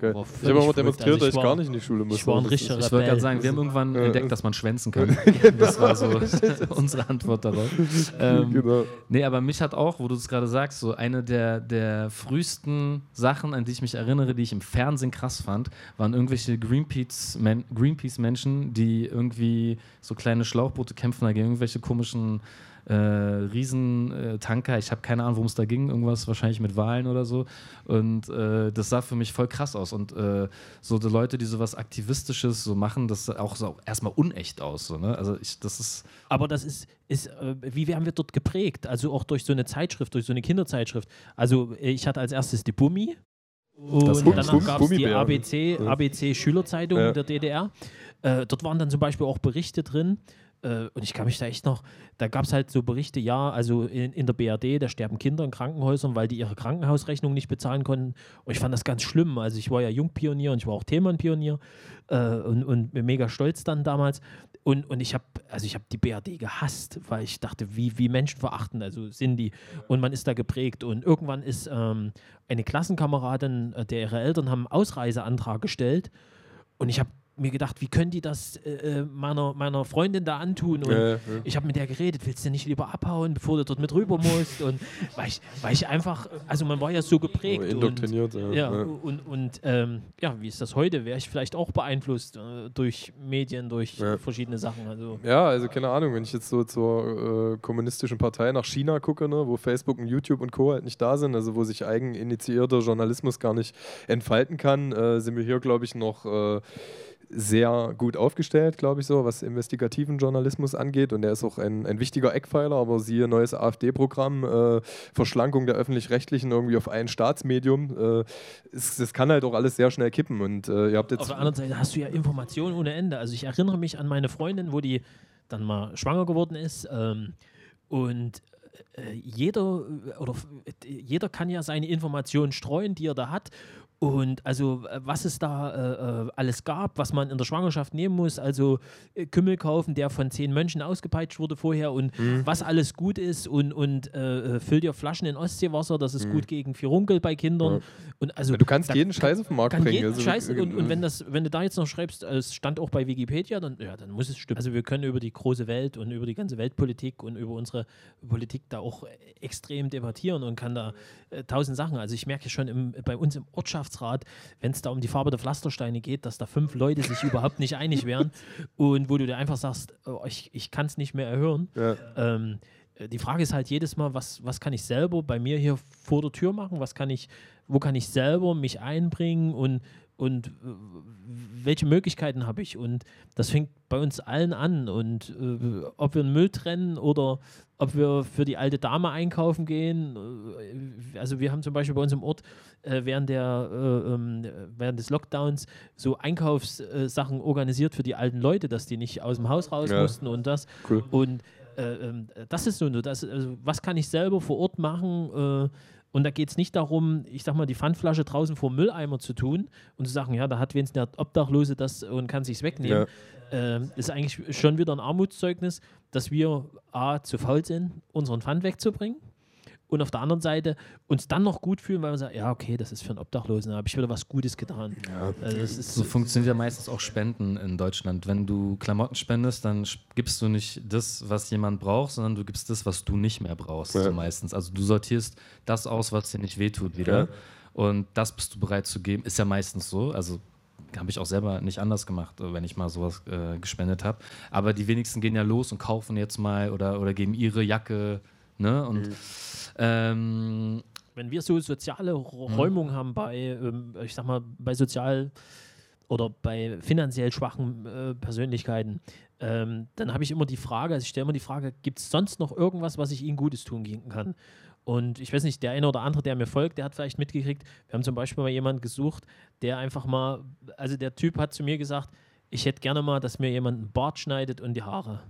Okay. Ich habe auch demonstriert, also dass ich gar nicht in die Schule musste. Ich war ein richtiger Ich wollte gerade sagen, wir haben irgendwann ja. entdeckt, dass man schwänzen kann. das war so unsere Antwort darauf. Ähm, genau. Nee, aber mich hat auch, wo du es gerade sagst, so eine der, der frühesten Sachen, an die ich mich erinnere, die ich im Fernsehen krass fand, waren irgendwelche Greenpeace-Menschen, Greenpeace die irgendwie so kleine Schlauchboote kämpfen gegen irgendwelche komischen äh, Riesentanker. ich habe keine Ahnung, worum es da ging. Irgendwas wahrscheinlich mit Wahlen oder so. Und äh, das sah für mich voll krass aus. Und äh, so die Leute, die sowas Aktivistisches so machen, das sah auch so erstmal unecht aus. So, ne? Also ich, das ist. Aber das ist, ist äh, wie werden wir dort geprägt? Also auch durch so eine Zeitschrift, durch so eine Kinderzeitschrift. Also ich hatte als erstes die Bummi. Und danach gab es die ABC, ABC Schülerzeitung ja. der DDR. Äh, dort waren dann zum Beispiel auch Berichte drin äh, und ich kann mich da echt noch, da gab es halt so Berichte, ja, also in, in, der BRD, da sterben Kinder in Krankenhäusern, weil die ihre Krankenhausrechnung nicht bezahlen konnten. Und ich fand das ganz schlimm. Also ich war ja Jungpionier und ich war auch Thälmann-Pionier äh, und, und mega stolz dann damals. Und, und ich habe, also ich die BRD gehasst, weil ich dachte, wie, wie Menschen verachten, also sind die. Und man ist da geprägt. Und irgendwann ist ähm, eine Klassenkameradin, äh, der ihre Eltern haben einen Ausreiseantrag gestellt. Und ich habe mir gedacht, wie können die das äh, äh, meiner, meiner Freundin da antun? Und ja, ja. ich habe mit der geredet, willst du nicht lieber abhauen, bevor du dort mit rüber musst? Und weil ich, weil ich einfach, also man war ja so geprägt. indoktriniert, und, ja. ja. Und, und ähm, ja, wie ist das heute? Wäre ich vielleicht auch beeinflusst äh, durch Medien, durch verschiedene Sachen. Also. Ja, also keine Ahnung, wenn ich jetzt so zur äh, kommunistischen Partei nach China gucke, ne, wo Facebook und YouTube und Co. halt nicht da sind, also wo sich eigeninitiierter Journalismus gar nicht entfalten kann, äh, sind wir hier, glaube ich, noch äh, sehr gut aufgestellt, glaube ich, so, was investigativen Journalismus angeht. Und er ist auch ein, ein wichtiger Eckpfeiler, aber siehe neues AfD-Programm, äh, Verschlankung der öffentlich-rechtlichen irgendwie auf ein Staatsmedium. Äh, es, das kann halt auch alles sehr schnell kippen. Und äh, ihr habt jetzt. Auf der anderen Seite hast du ja Informationen ohne Ende. Also ich erinnere mich an meine Freundin, wo die dann mal schwanger geworden ist. Ähm, und äh, jeder oder jeder kann ja seine Informationen streuen, die er da hat. Und also, äh, was es da äh, äh, alles gab, was man in der Schwangerschaft nehmen muss, also äh, Kümmel kaufen, der von zehn Mönchen ausgepeitscht wurde vorher und mhm. was alles gut ist und, und äh, äh füll dir Flaschen in Ostseewasser, das ist mhm. gut gegen Firunkel bei Kindern. Ja. Und also, ja, du kannst jeden Scheiß auf den Markt bringen. Jeden also, Scheiß, und, und wenn, das, wenn du da jetzt noch schreibst, es stand auch bei Wikipedia, dann, ja, dann muss es stimmen. Also wir können über die große Welt und über die ganze Weltpolitik und über unsere Politik da auch extrem debattieren und kann da tausend Sachen. Also ich merke schon im, bei uns im Ortschafts Aufsichtsrat, wenn es da um die Farbe der Pflastersteine geht, dass da fünf Leute sich überhaupt nicht einig wären und wo du dir einfach sagst, oh, ich, ich kann es nicht mehr erhören. Ja. Ähm, die Frage ist halt jedes Mal, was, was kann ich selber bei mir hier vor der Tür machen? Was kann ich, wo kann ich selber mich einbringen und, und äh, welche Möglichkeiten habe ich? Und das fängt bei uns allen an. Und äh, ob wir einen Müll trennen oder ob wir für die alte Dame einkaufen gehen. Äh, also wir haben zum Beispiel bei uns im Ort äh, während, der, äh, ähm, während des Lockdowns so Einkaufssachen organisiert für die alten Leute, dass die nicht aus dem Haus raus ja. mussten und das. Cool. Und äh, ähm, das ist so, das, also was kann ich selber vor Ort machen? Und da geht es nicht darum, ich sag mal, die Pfandflasche draußen vor dem Mülleimer zu tun und zu sagen, ja, da hat wenigstens der Obdachlose das und kann sich wegnehmen. Ja. Ähm, ist eigentlich schon wieder ein Armutszeugnis, dass wir A, zu faul sind, unseren Pfand wegzubringen und auf der anderen Seite uns dann noch gut fühlen, weil man sagt, ja, okay, das ist für einen Obdachlosen, da habe ich wieder was Gutes getan. Ja. Also so funktioniert ja meistens auch Spenden in Deutschland. Wenn du Klamotten spendest, dann gibst du nicht das, was jemand braucht, sondern du gibst das, was du nicht mehr brauchst, ja. so meistens. Also du sortierst das aus, was dir nicht wehtut, wieder. Ja. Und das bist du bereit zu geben. Ist ja meistens so. Also habe ich auch selber nicht anders gemacht, wenn ich mal sowas äh, gespendet habe. Aber die wenigsten gehen ja los und kaufen jetzt mal oder, oder geben ihre Jacke Ne? Und Mhm. ähm, Wenn wir so soziale Mhm. Räumung haben bei, ähm, ich sag mal, bei sozial oder bei finanziell schwachen äh, Persönlichkeiten, ähm, dann habe ich immer die Frage, also ich stelle immer die Frage, gibt es sonst noch irgendwas, was ich ihnen Gutes tun kann? Und ich weiß nicht, der eine oder andere, der mir folgt, der hat vielleicht mitgekriegt, wir haben zum Beispiel mal jemanden gesucht, der einfach mal, also der Typ hat zu mir gesagt, ich hätte gerne mal, dass mir jemand einen Bart schneidet und die Haare.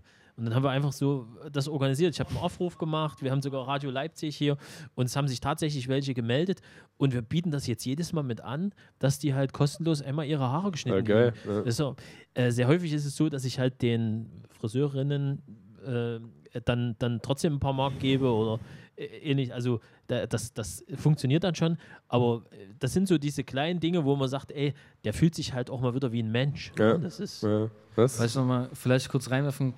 Und dann haben wir einfach so das organisiert. Ich habe einen Aufruf gemacht, wir haben sogar Radio Leipzig hier und es haben sich tatsächlich welche gemeldet und wir bieten das jetzt jedes Mal mit an, dass die halt kostenlos einmal ihre Haare geschnitten kriegen. Ja. Das ist so, äh, sehr häufig ist es so, dass ich halt den Friseurinnen äh, dann, dann trotzdem ein paar Mark gebe oder äh, ähnlich. Also da, das, das funktioniert dann schon, aber äh, das sind so diese kleinen Dinge, wo man sagt, ey, der fühlt sich halt auch mal wieder wie ein Mensch. Ja. Das ist, Ja. Was? Was ich nochmal vielleicht kurz reinwerfen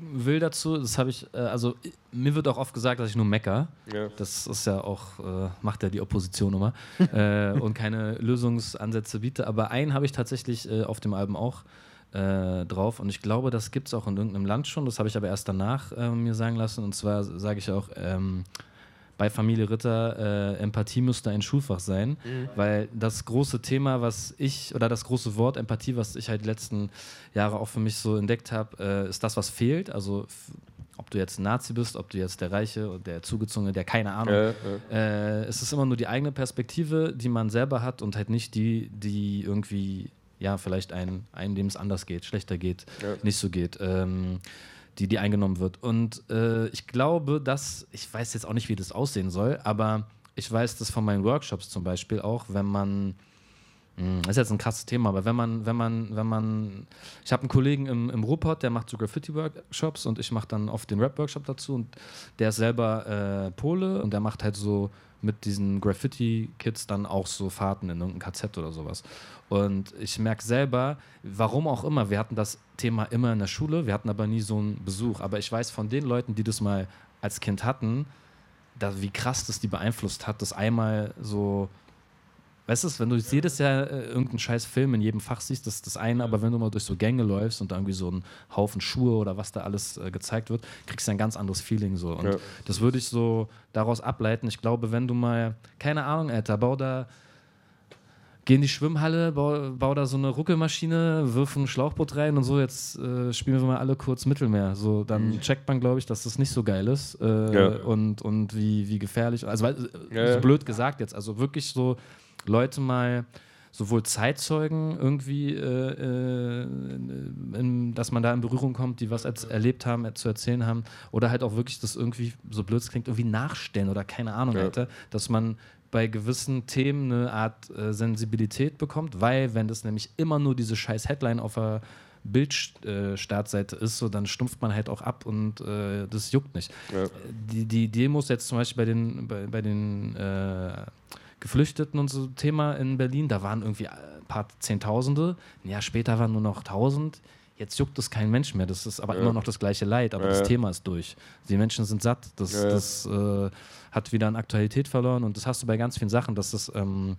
will dazu, das habe ich, äh, also mir wird auch oft gesagt, dass ich nur mecker. Ja. Das ist ja auch, äh, macht ja die Opposition immer äh, und keine Lösungsansätze biete. Aber einen habe ich tatsächlich äh, auf dem Album auch äh, drauf und ich glaube, das gibt es auch in irgendeinem Land schon. Das habe ich aber erst danach äh, mir sagen lassen. Und zwar sage ich auch, ähm, bei Familie Ritter, äh, Empathie müsste ein Schulfach sein, weil das große Thema, was ich, oder das große Wort Empathie, was ich halt die letzten Jahre auch für mich so entdeckt habe, äh, ist das, was fehlt. Also ob du jetzt ein Nazi bist, ob du jetzt der Reiche oder der Zugezogene, der keine Ahnung. Ja. Äh, es ist immer nur die eigene Perspektive, die man selber hat und halt nicht die, die irgendwie, ja, vielleicht ein, einem, dem es anders geht, schlechter geht, Ja. nicht so geht. Ähm, die, die eingenommen wird. Und äh, ich glaube, dass, ich weiß jetzt auch nicht, wie das aussehen soll, aber ich weiß das von meinen Workshops zum Beispiel auch, wenn man, das ist jetzt ein krasses Thema, aber wenn man, wenn man, wenn man, ich habe einen Kollegen im, im Ruhrpott, der macht so Graffiti-Workshops und ich mache dann oft den Rap-Workshop dazu und der ist selber äh, Pole und der macht halt so mit diesen Graffiti-Kids dann auch so Fahrten in irgendein KZ oder sowas. Und ich merke selber, warum auch immer, wir hatten das Thema immer in der Schule, wir hatten aber nie so einen Besuch. Aber ich weiß von den Leuten, die das mal als Kind hatten, da, wie krass das die beeinflusst hat, das einmal so. Weißt du, wenn du jedes Jahr äh, irgendeinen scheiß Film in jedem Fach siehst, das ist das eine, aber wenn du mal durch so Gänge läufst und da irgendwie so einen Haufen Schuhe oder was da alles äh, gezeigt wird, kriegst du ein ganz anderes Feeling so. Und Ja. das würde ich so daraus ableiten. Ich glaube, wenn du mal, keine Ahnung, Alter, bau da, geh in die Schwimmhalle, bau, bau da so eine Ruckelmaschine, wirf ein Schlauchboot rein und so, jetzt äh, spielen wir mal alle kurz Mittelmeer. So, dann checkt man, glaube ich, dass das nicht so geil ist äh, Mhm. Ja. und, und wie, wie gefährlich. Also, so blöd gesagt jetzt. Also wirklich so Leute mal sowohl Zeitzeugen irgendwie, äh, äh, in, dass man da in Berührung kommt, die was erlebt haben, äh, zu erzählen haben, oder halt auch wirklich das irgendwie, so blöd es klingt, irgendwie nachstellen oder keine Ahnung, Ja. Alter, dass man bei gewissen Themen eine Art äh, Sensibilität bekommt, weil wenn das nämlich immer nur diese scheiß Headline auf der Bildstartseite ist, so dann stumpft man halt auch ab und äh, das juckt nicht. Ja. Die, die Demos jetzt zum Beispiel bei den, bei, bei den äh, Geflüchteten und so Thema in Berlin, da waren irgendwie ein paar Zehntausende, ein Jahr später waren nur noch tausend. Jetzt juckt es kein Mensch mehr. Das ist aber Ja. immer noch das gleiche Leid, aber Ja, das. Thema ist durch. Die Menschen sind satt. Das, ja. das äh, hat wieder an Aktualität verloren und das hast du bei ganz vielen Sachen, dass das. Ähm,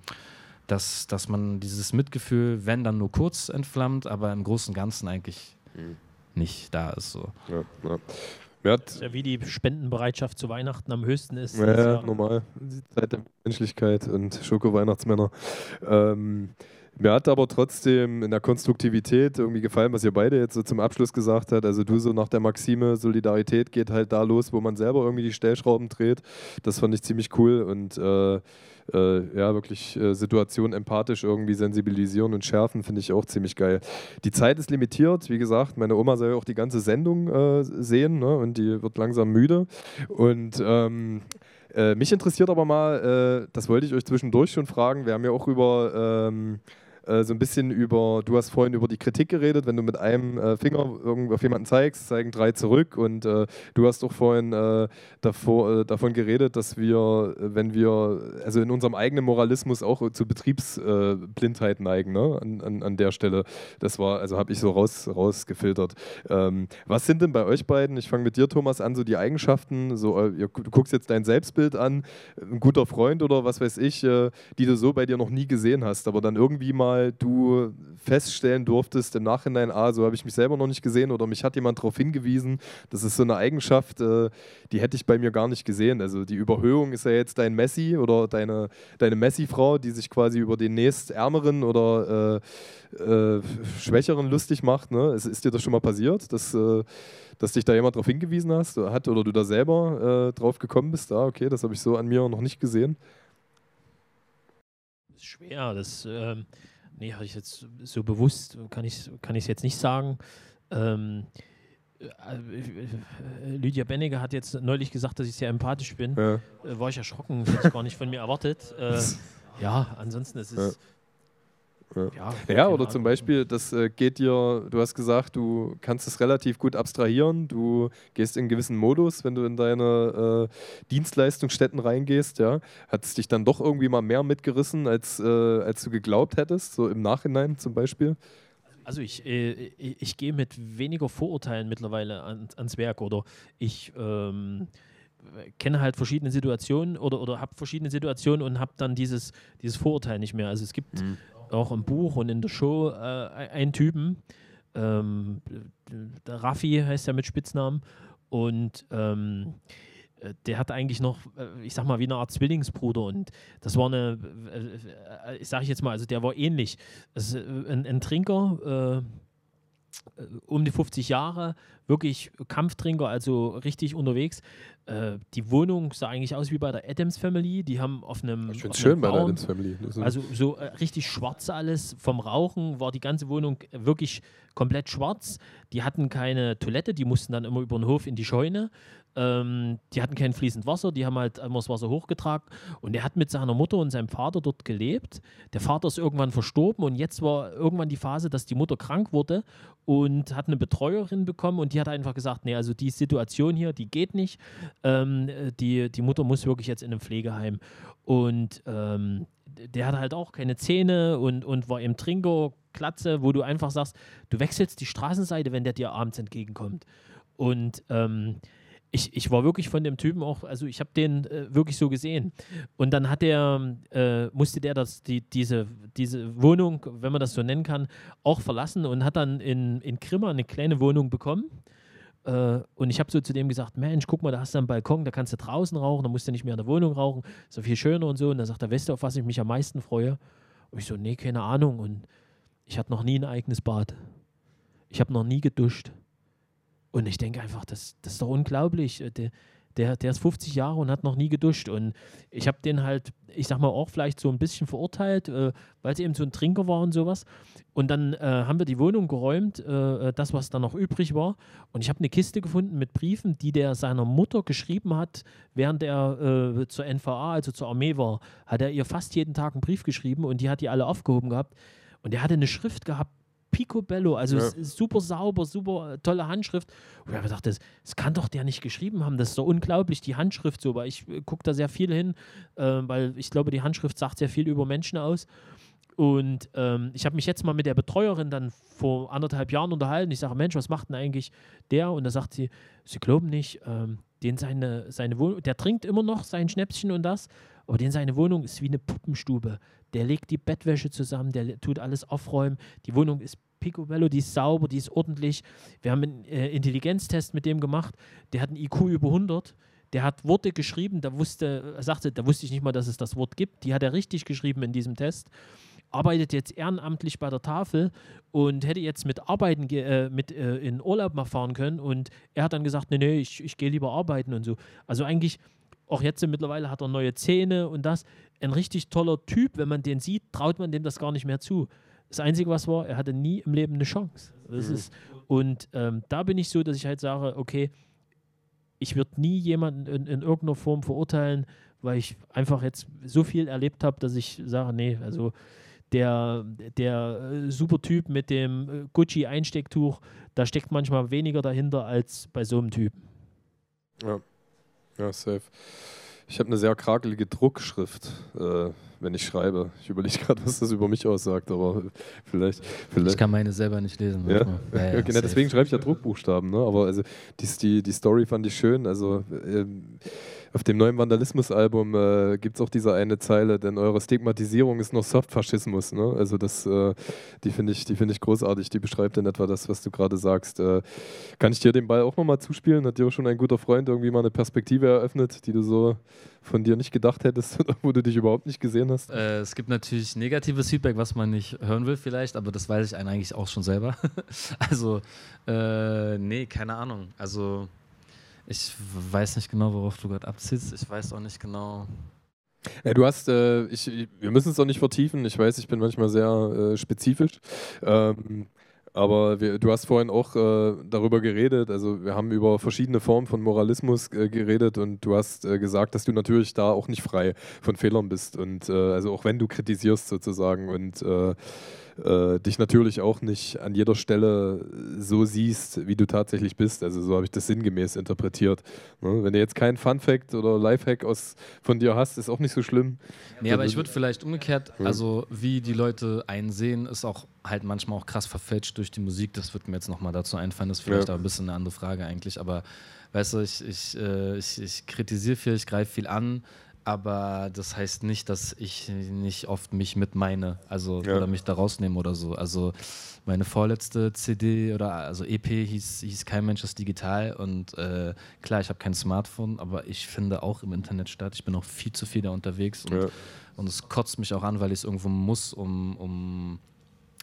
dass, dass man dieses Mitgefühl, wenn dann nur kurz entflammt, aber im Großen und Ganzen eigentlich Mhm. nicht da ist. So. Ja, ja. Ja wie die Spendenbereitschaft zu Weihnachten am höchsten ist. ja, ist ja, ja- normal. Die Zeit der Menschlichkeit und Schoko-Weihnachtsmänner. Ähm, mir hat aber trotzdem in der Konstruktivität irgendwie gefallen, was ihr beide jetzt so zum Abschluss gesagt habt. Also du so nach der Maxime, Solidarität geht halt da los, wo man selber irgendwie die Stellschrauben dreht. Das fand ich ziemlich cool und äh, äh, ja, wirklich äh, Situationen empathisch irgendwie sensibilisieren und schärfen, finde ich auch ziemlich geil. Die Zeit ist limitiert, wie gesagt, meine Oma soll ja auch die ganze Sendung äh, sehen ne? und die wird langsam müde. Und ähm, äh, mich interessiert aber mal, äh, das wollte ich euch zwischendurch schon fragen, wir haben ja auch über ähm, äh, so ein bisschen über, du hast vorhin über die Kritik geredet, wenn du mit einem äh, Finger auf jemanden zeigst, zeigen drei zurück und äh, du hast auch vorhin äh, davor, äh, davon geredet, dass wir, wenn wir, also in unserem eigenen Moralismus auch zu Betriebsblindheit neigen, ne? an, an, an der Stelle. Das war, also habe ich so raus, rausgefiltert. Ähm, was sind denn bei euch beiden, ich fange mit dir, Thomas, an, so die Eigenschaften, so, du guckst jetzt dein Selbstbild an, ein guter Freund oder was weiß ich, die du so bei dir noch nie gesehen hast, aber dann irgendwie mal mal du feststellen durftest im Nachhinein, ah, so habe ich mich selber noch nicht gesehen oder mich hat jemand darauf hingewiesen, das ist so eine Eigenschaft, äh, die hätte ich bei mir gar nicht gesehen. Also die Überhöhung ist ja jetzt dein Messi oder deine, deine Messi-Frau, die sich quasi über den nächstärmeren oder äh, äh, Schwächeren lustig macht. Ne? Ist, ist, dir das schon mal passiert, dass, äh, dass dich da jemand darauf hingewiesen hast, hat oder du da selber äh, drauf gekommen bist? Ah, okay, das habe ich so an mir noch nicht gesehen. Schwer, das ähm, nee, habe ich jetzt so bewusst, kann ich es kann jetzt nicht sagen. Ähm, äh, äh, Lydia Benniger hat jetzt neulich gesagt, dass ich sehr empathisch bin. Ja. Äh, war ich erschrocken, hätte ich gar nicht von mir erwartet. Äh, ja, ansonsten ist es. Ja, ja, ja oder zum Beispiel, das äh, geht dir, du hast gesagt, du kannst es relativ gut abstrahieren, du gehst in einen gewissen Modus, wenn du in deine äh, Dienstleistungsstätten reingehst, ja. Hat es dich dann doch irgendwie mal mehr mitgerissen, als, äh, als du geglaubt hättest, so im Nachhinein zum Beispiel? Also ich, äh, ich, ich gehe mit weniger Vorurteilen mittlerweile an, ans Werk oder ich ähm, kenne halt verschiedene Situationen oder, oder habe verschiedene Situationen und habe dann dieses, dieses Vorurteil nicht mehr. Also es gibt mhm auch im Buch und in der Show äh, einen Typen, ähm, Raffi heißt er mit Spitznamen, und ähm, äh, der hat eigentlich noch, äh, ich sag mal, wie eine Art Zwillingsbruder und das war eine, äh, ich sage jetzt mal, also der war ähnlich. Das ein, ein Trinker, äh, um die 50 Jahre, wirklich Kampftrinker, also richtig unterwegs. Äh, die Wohnung sah eigentlich aus wie bei der Adams Family. Die haben auf einem. Ich finde schön Baum, bei der Adams Family. Also so äh, richtig schwarz alles. Vom Rauchen war die ganze Wohnung wirklich komplett schwarz. Die hatten keine Toilette, die mussten dann immer über den Hof in die Scheune. Ähm, die hatten kein fließend Wasser, die haben halt immer das Wasser hochgetragen. Und er hat mit seiner Mutter und seinem Vater dort gelebt. Der Vater ist irgendwann verstorben und jetzt war irgendwann die Phase, dass die Mutter krank wurde und hat eine Betreuerin bekommen und die hat einfach gesagt, nee, also die Situation hier, die geht nicht. Ähm, die, die Mutter muss wirklich jetzt in einem Pflegeheim. Und ähm, der hat halt auch keine Zähne und, und war im Trinker, Klatze, wo du einfach sagst, du wechselst die Straßenseite, wenn der dir abends entgegenkommt. Und ähm, ich, ich war wirklich von dem Typen auch, also ich habe den äh, wirklich so gesehen. Und dann hat der, äh, musste der das, die, diese, diese Wohnung, wenn man das so nennen kann, auch verlassen und hat dann in, in Grimma eine kleine Wohnung bekommen. Äh, und ich habe so zu dem gesagt: Mensch, guck mal, da hast du einen Balkon, da kannst du draußen rauchen, da musst du nicht mehr in der Wohnung rauchen, ist so viel schöner und so. Und dann sagt er: Weißt du, auf was ich mich am meisten freue? Und ich so: Nee, keine Ahnung. Und ich hatte noch nie ein eigenes Bad. Ich habe noch nie geduscht. Und ich denke einfach, das, das ist doch unglaublich. Äh, der, der, der ist 50 Jahre und hat noch nie geduscht. Und ich habe den halt, ich sag mal, auch vielleicht so ein bisschen verurteilt, äh, weil es eben so ein Trinker war und sowas. Und dann äh, haben wir die Wohnung geräumt, äh, äh das, was dann noch übrig war. Und ich habe eine Kiste gefunden mit Briefen, die der seiner Mutter geschrieben hat, während er äh, zur NVA, also zur Armee war. Hat er ihr fast jeden Tag einen Brief geschrieben und die hat die alle aufgehoben gehabt. Und er hatte eine Schrift gehabt, picobello, also ja. super sauber, super äh, tolle Handschrift. Und ich habe gedacht, das, das, kann doch der nicht geschrieben haben, das ist so unglaublich, die Handschrift so, weil ich äh, gucke da sehr viel hin, äh, weil ich glaube, die Handschrift sagt sehr viel über Menschen aus. Und ähm, ich habe mich jetzt mal mit der Betreuerin dann vor anderthalb Jahren unterhalten. Ich sage, Mensch, was macht denn eigentlich der? Und da sagt sie, sie glauben nicht, ähm, den seine, seine Wohnung, der trinkt immer noch sein Schnäpschen und das, aber den seine Wohnung ist wie eine Puppenstube. Der legt die Bettwäsche zusammen, der tut alles aufräumen. Die Wohnung ist picobello, die ist sauber, die ist ordentlich. Wir haben einen äh, Intelligenztest mit dem gemacht. Der hat ein IQ über 100. Der hat Worte geschrieben, da wusste, sagte, da wusste ich nicht mal, dass es das Wort gibt. Die hat er richtig geschrieben in diesem Test. Arbeitet jetzt ehrenamtlich bei der Tafel und hätte jetzt mit Arbeiten äh, mit äh, in Urlaub mal fahren können. Und er hat dann gesagt, nee, nee, ich, ich gehe lieber arbeiten und so. Also eigentlich auch jetzt mittlerweile hat er neue Zähne und das. Ein richtig toller Typ, wenn man den sieht, traut man dem das gar nicht mehr zu. Das Einzige, was war, er hatte nie im Leben eine Chance. Das mhm. ist, und ähm, da bin ich so, dass ich halt sage, okay, ich würde nie jemanden in, in, irgendeiner Form verurteilen, weil ich einfach jetzt so viel erlebt habe, dass ich sage, nee, also der, der äh, super Typ mit dem äh, Gucci-Einstecktuch, da steckt manchmal weniger dahinter als bei so einem Typen. Ja. Ja, safe. Ich habe eine sehr krakelige Druckschrift, äh, wenn ich schreibe. Ich überlege gerade, was das über mich aussagt, aber vielleicht, vielleicht. Ich kann meine selber nicht lesen. Ja? Ja, ja, genau, deswegen schreibe ich ja Druckbuchstaben. Ne? Aber also die, die, die Story fand ich schön. Also ähm, auf dem neuen Vandalismus-Album äh, gibt es auch diese eine Zeile, denn eure Stigmatisierung ist noch Softfaschismus. Ne? Also das, äh, die finde ich, die ich großartig. Die beschreibt in etwa das, was du gerade sagst. Äh, kann ich dir den Ball auch nochmal zuspielen? Hat dir auch schon ein guter Freund irgendwie mal eine Perspektive eröffnet, die du so von dir nicht gedacht hättest oder wo du dich überhaupt nicht gesehen hast? Äh, es gibt natürlich negatives Feedback, was man nicht hören will vielleicht, aber das weiß ich eigentlich auch schon selber. also, äh, nee, keine Ahnung. Also, ich weiß nicht genau, worauf du gerade abziehst. Ich weiß auch nicht genau. Ja, du hast, äh, ich, wir müssen es auch nicht vertiefen. Ich weiß, ich bin manchmal sehr äh, spezifisch. Ähm, aber wir, du hast vorhin auch äh, darüber geredet, also wir haben über verschiedene Formen von Moralismus äh, geredet und du hast äh, gesagt, dass du natürlich da auch nicht frei von Fehlern bist und äh, also auch wenn du kritisierst sozusagen und äh, dich natürlich auch nicht an jeder Stelle so siehst, wie du tatsächlich bist. Also so habe ich das sinngemäß interpretiert. Ne? Wenn du jetzt keinen Fun-Fact oder Lifehack aus, von dir hast, ist auch nicht so schlimm. Nee, aber ich würde vielleicht umgekehrt, also wie die Leute einsehen, ist auch halt manchmal auch krass verfälscht durch die Musik. Das wird mir jetzt nochmal dazu einfallen, das ist vielleicht ja. aber ein bisschen eine andere Frage eigentlich. Aber weißt du, ich, ich, äh, ich, ich kritisiere viel, ich greife viel an aber das heißt nicht, dass ich nicht oft mich mit meine, also ja. oder mich da rausnehme oder so. Also meine vorletzte CD oder also EP hieß, hieß Kein Mensch ist digital und äh, klar, ich habe kein Smartphone, aber ich finde auch im Internet statt. Ich bin auch viel zu viel da unterwegs und, ja. und es kotzt mich auch an, weil ich es irgendwo muss, um, um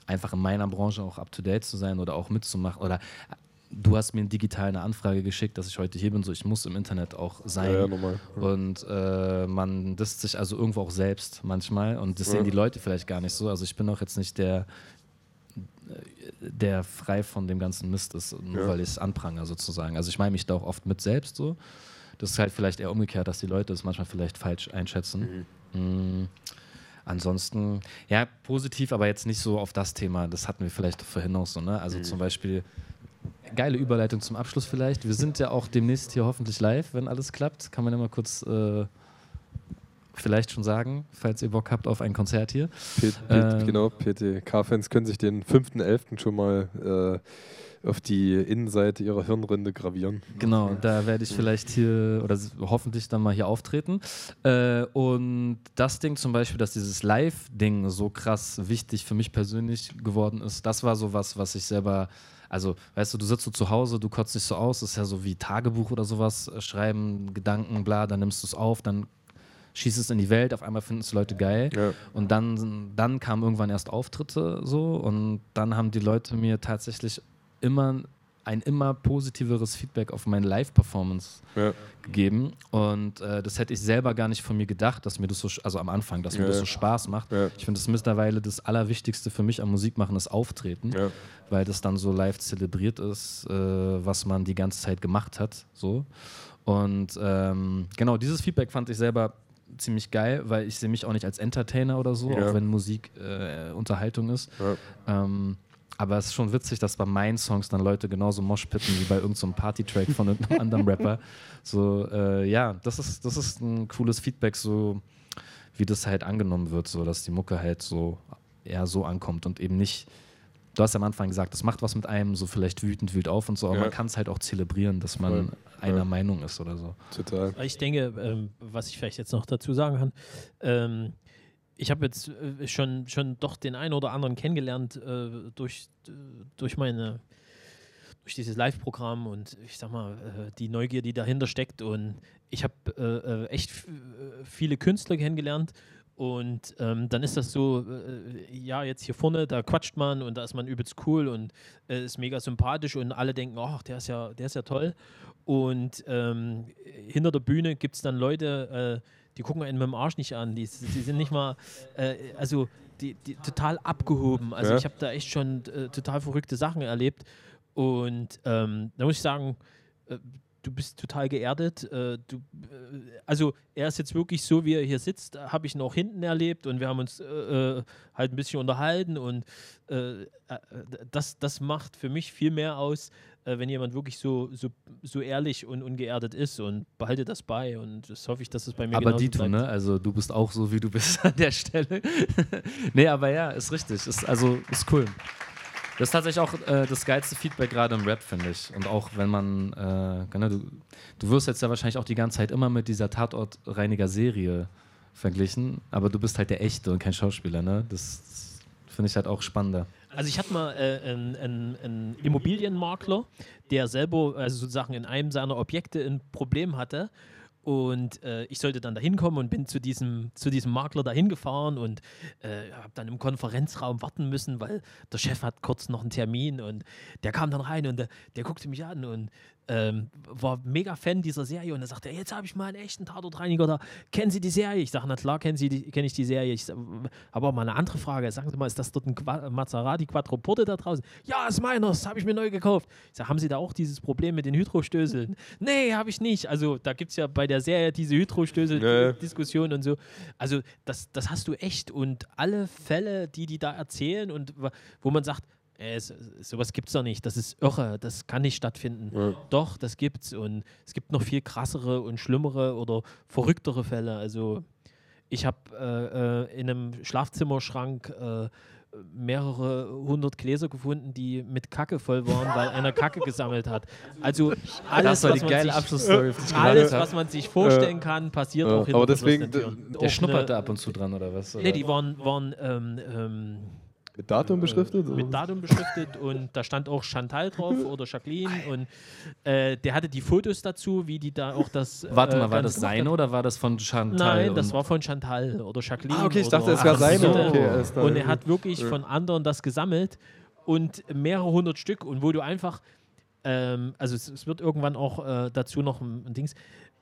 einfach in meiner Branche auch up to date zu sein oder auch mitzumachen oder du hast mir digital eine Anfrage geschickt, dass ich heute hier bin, so ich muss im Internet auch sein. Ja, ja, normal. Und äh, man disst sich also irgendwo auch selbst manchmal und das sehen die Leute vielleicht gar nicht so. Also ich bin auch jetzt nicht der, der frei von dem ganzen Mist ist, nur weil ich es anprangere sozusagen. Also ich meine mich da auch oft mit selbst so. Das ist halt vielleicht eher umgekehrt, dass die Leute es manchmal vielleicht falsch einschätzen. Mhm. Mhm. Ansonsten, ja, positiv, aber jetzt nicht so auf das Thema. Das hatten wir vielleicht vorhin auch so, ne? Also mhm. zum Beispiel geile Überleitung zum Abschluss vielleicht. Wir sind ja auch demnächst hier hoffentlich live, wenn alles klappt. Kann man ja mal kurz äh, vielleicht schon sagen, falls ihr Bock habt auf ein Konzert hier. P ähm, genau, PTK-Fans können sich den 5.11. schon mal äh, auf die Innenseite ihrer Hirnrinde gravieren. Genau, da werde ich vielleicht hier oder hoffentlich dann mal hier auftreten. Äh, und das Ding zum Beispiel, dass dieses Live-Ding so krass wichtig für mich persönlich geworden ist, das war so was, was ich selber also, weißt du, du sitzt so zu Hause, du kotzt dich so aus, das ist ja so wie Tagebuch oder sowas, äh, schreiben, Gedanken, bla, dann nimmst du es auf, dann schießt es in die Welt, auf einmal finden es Leute geil. Ja. Und dann, dann kamen irgendwann erst Auftritte so und dann haben die Leute mir tatsächlich immer ein immer positiveres Feedback auf meine Live-Performance ja. gegeben. Und äh, das hätte ich selber gar nicht von mir gedacht, dass mir das so, also am Anfang, dass mir das so Spaß macht. Ja. Ich finde das mittlerweile das Allerwichtigste für mich am Musikmachen ist Auftreten, weil das dann so live zelebriert ist, äh, was man die ganze Zeit gemacht hat. So. Und ähm, genau, dieses Feedback fand ich selber ziemlich geil, weil ich sehe mich auch nicht als Entertainer oder so, auch wenn Musik äh, Unterhaltung ist. Ähm, aber es ist schon witzig, dass bei meinen Songs dann Leute genauso moshpitten wie bei irgendeinem so Party-Track von irgendeinem anderen Rapper. So, äh, ja, das ist, das ist ein cooles Feedback, so wie das halt angenommen wird, so dass die Mucke halt so eher so ankommt und eben nicht. Du hast am Anfang gesagt, das macht was mit einem, so vielleicht wütend, wütend auf und so, aber ja. man kann es halt auch zelebrieren, dass man Voll. einer ja. Meinung ist oder so. Total. Ich denke, ähm, was ich vielleicht jetzt noch dazu sagen kann, ähm, ich habe jetzt äh, schon, schon doch den einen oder anderen kennengelernt äh, durch, äh, durch meine durch dieses Live-Programm und ich sag mal, äh, die Neugier, die dahinter steckt. Und ich habe äh, äh, echt viele Künstler kennengelernt. Und ähm, dann ist das so, ja, jetzt hier vorne, da quatscht man und da ist man übelst cool und ist mega sympathisch und alle denken, ach, der ist ja, der ist ja toll. Und ähm, hinter der Bühne gibt es dann Leute, die gucken einen mit dem Arsch nicht an. Die, die sind nicht mal, äh, also die, die, total abgehoben. Also ja. ich habe da echt schon äh, total verrückte Sachen erlebt. Und ähm, da muss ich sagen, äh, du bist total geerdet. Äh, du, äh, also er ist jetzt wirklich so, wie er hier sitzt, habe ich noch hinten erlebt und wir haben uns äh, halt ein bisschen unterhalten und das, das macht für mich viel mehr aus, wenn jemand wirklich so, so, so ehrlich und ungeerdet ist und behalte das bei und das hoffe ich, dass es bei mir Aber Dito, ne? Also du bist auch so, wie du bist an der Stelle. nee, aber ja, ist richtig. Ist, also ist cool. Das ist tatsächlich auch äh, das geilste Feedback gerade im Rap, finde ich. Und auch wenn man, äh, genau, du, du wirst jetzt ja wahrscheinlich auch die ganze Zeit immer mit dieser Tatortreiniger-Serie verglichen, aber du bist halt der Echte und kein Schauspieler, ne? Das, das finde ich halt auch spannender. Also ich hatte mal äh, einen, einen, Immobilienmakler, der selber also sozusagen in einem seiner Objekte ein Problem hatte und äh, ich sollte dann da hinkommen und bin zu diesem, zu diesem Makler dahin gefahren und äh, habe dann im Konferenzraum warten müssen, weil der Chef hat kurz noch einen Termin und der kam dann rein und der, der guckte mich an und ähm, war mega Fan dieser Serie und er sagte, jetzt habe ich mal einen echten Tatortreiniger da. Kennen Sie die Serie? Ich sage, na klar, kennen Sie die, kenne ich die Serie. Ich habe auch mal eine andere Frage. Sagen Sie mal, ist das dort ein Qua Maserati Quattroporte da draußen? Ja, ist meiner, das habe ich mir neu gekauft. Ich sage, haben Sie da auch dieses Problem mit den Hydrostößeln? Nee, habe ich nicht. Also da gibt es ja bei der Serie diese Hydrostößel-Diskussion nee. und so. Also das, das hast du echt und alle Fälle, die die da erzählen und wo man sagt, äh, sowas gibt es doch nicht, das ist irre, das kann nicht stattfinden. Ja. Doch, das gibt's und es gibt noch viel krassere und schlimmere oder verrücktere Fälle. Also ich habe äh, äh, in einem Schlafzimmerschrank äh, mehrere hundert Gläser gefunden, die mit Kacke voll waren, weil einer Kacke gesammelt hat. Also alles, was, man sich, alles was man sich vorstellen kann, passiert auch hinter Aber deswegen, der, der schnupperte ab und zu dran, oder was? Oder? Nee, die waren, waren ähm, ähm, mit Datum beschriftet? Äh, mit Datum beschriftet und da stand auch Chantal drauf oder Jacqueline und äh, der hatte die Fotos dazu, wie die da auch das. Warte mal, äh, war das seine oder war das von Chantal? Nein, das war von Chantal oder Jacqueline. Ah, okay, ich dachte, es wäre seine. Okay, und er hat wirklich von anderen das gesammelt und mehrere hundert Stück und wo du einfach. Ähm, also es, es, wird irgendwann auch äh, dazu noch ein, ein Dings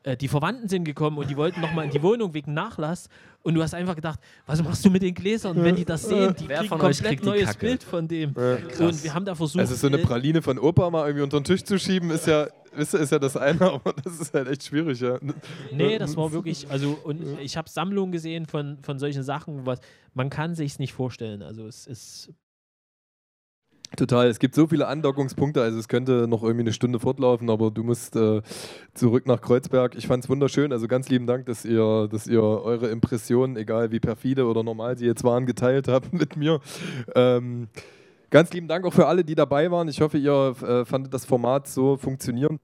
äh, die Verwandten sind gekommen und die wollten nochmal in die Wohnung wegen Nachlass und du hast einfach gedacht, was machst du mit den Gläsern? wenn die das sehen, die Wer kriegen ein komplett neues Kacke? Bild von dem. Ja, und wir haben da versucht... Also so eine Praline von Opa mal irgendwie unter den Tisch zu schieben, ist ja, ist, ist ja das eine, aber das ist halt echt schwierig, ja. Nee, das war wirklich, also und ich habe Sammlungen gesehen von, von solchen Sachen, was man kann sich nicht vorstellen. Also es ist Total, es gibt so viele Andockungspunkte, also es könnte noch irgendwie eine Stunde fortlaufen, aber du musst äh, zurück nach Kreuzberg. Ich fand es wunderschön, also ganz lieben Dank, dass ihr, dass ihr eure Impressionen, egal wie perfide oder normal sie jetzt waren, geteilt habt mit mir. Ähm, ganz lieben Dank auch für alle, die dabei waren. Ich hoffe, ihr äh, fandet das Format so funktionieren.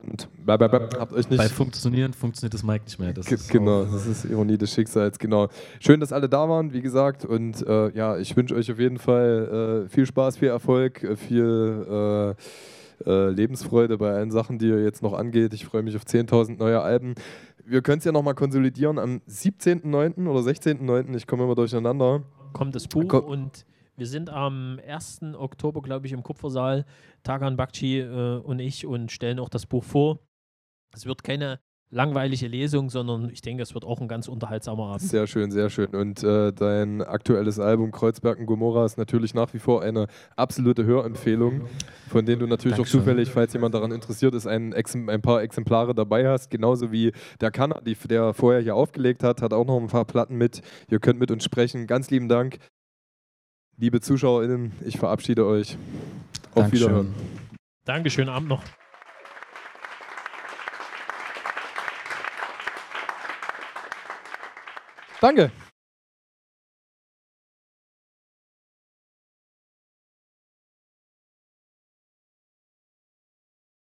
Und bei, bei, bei, habt euch nicht bei Funktionieren funktioniert das Mic nicht mehr. Das genau, das ist Ironie des Schicksals, genau. Schön, dass alle da waren, wie gesagt. Und äh, ja, ich wünsche euch auf jeden Fall äh, viel Spaß, viel Erfolg, äh, viel äh, äh, Lebensfreude bei allen Sachen, die ihr jetzt noch angeht. Ich freue mich auf 10.000 neue Alben. Wir können es ja nochmal konsolidieren. Am 17.09. oder 16.09., ich komme immer durcheinander. Kommt das Buch Komm und wir sind am 1. Oktober, glaube ich, im Kupfersaal, Tagan Bakci äh, und ich, und stellen auch das Buch vor. Es wird keine langweilige Lesung, sondern ich denke, es wird auch ein ganz unterhaltsamer Abend. Sehr schön, sehr schön. Und äh, dein aktuelles Album Kreuzberg und Gomorra ist natürlich nach wie vor eine absolute Hörempfehlung, von denen du natürlich Dankeschön. auch zufällig, falls jemand daran interessiert ist, ein, ein, paar Exemplare dabei hast. Genauso wie der Kanner, der vorher hier aufgelegt hat, hat auch noch ein paar Platten mit. Ihr könnt mit uns sprechen. Ganz lieben Dank. Liebe ZuschauerInnen, ich verabschiede euch. Auf Dankeschön. Wiederhören. Dankeschön, Abend noch. Danke.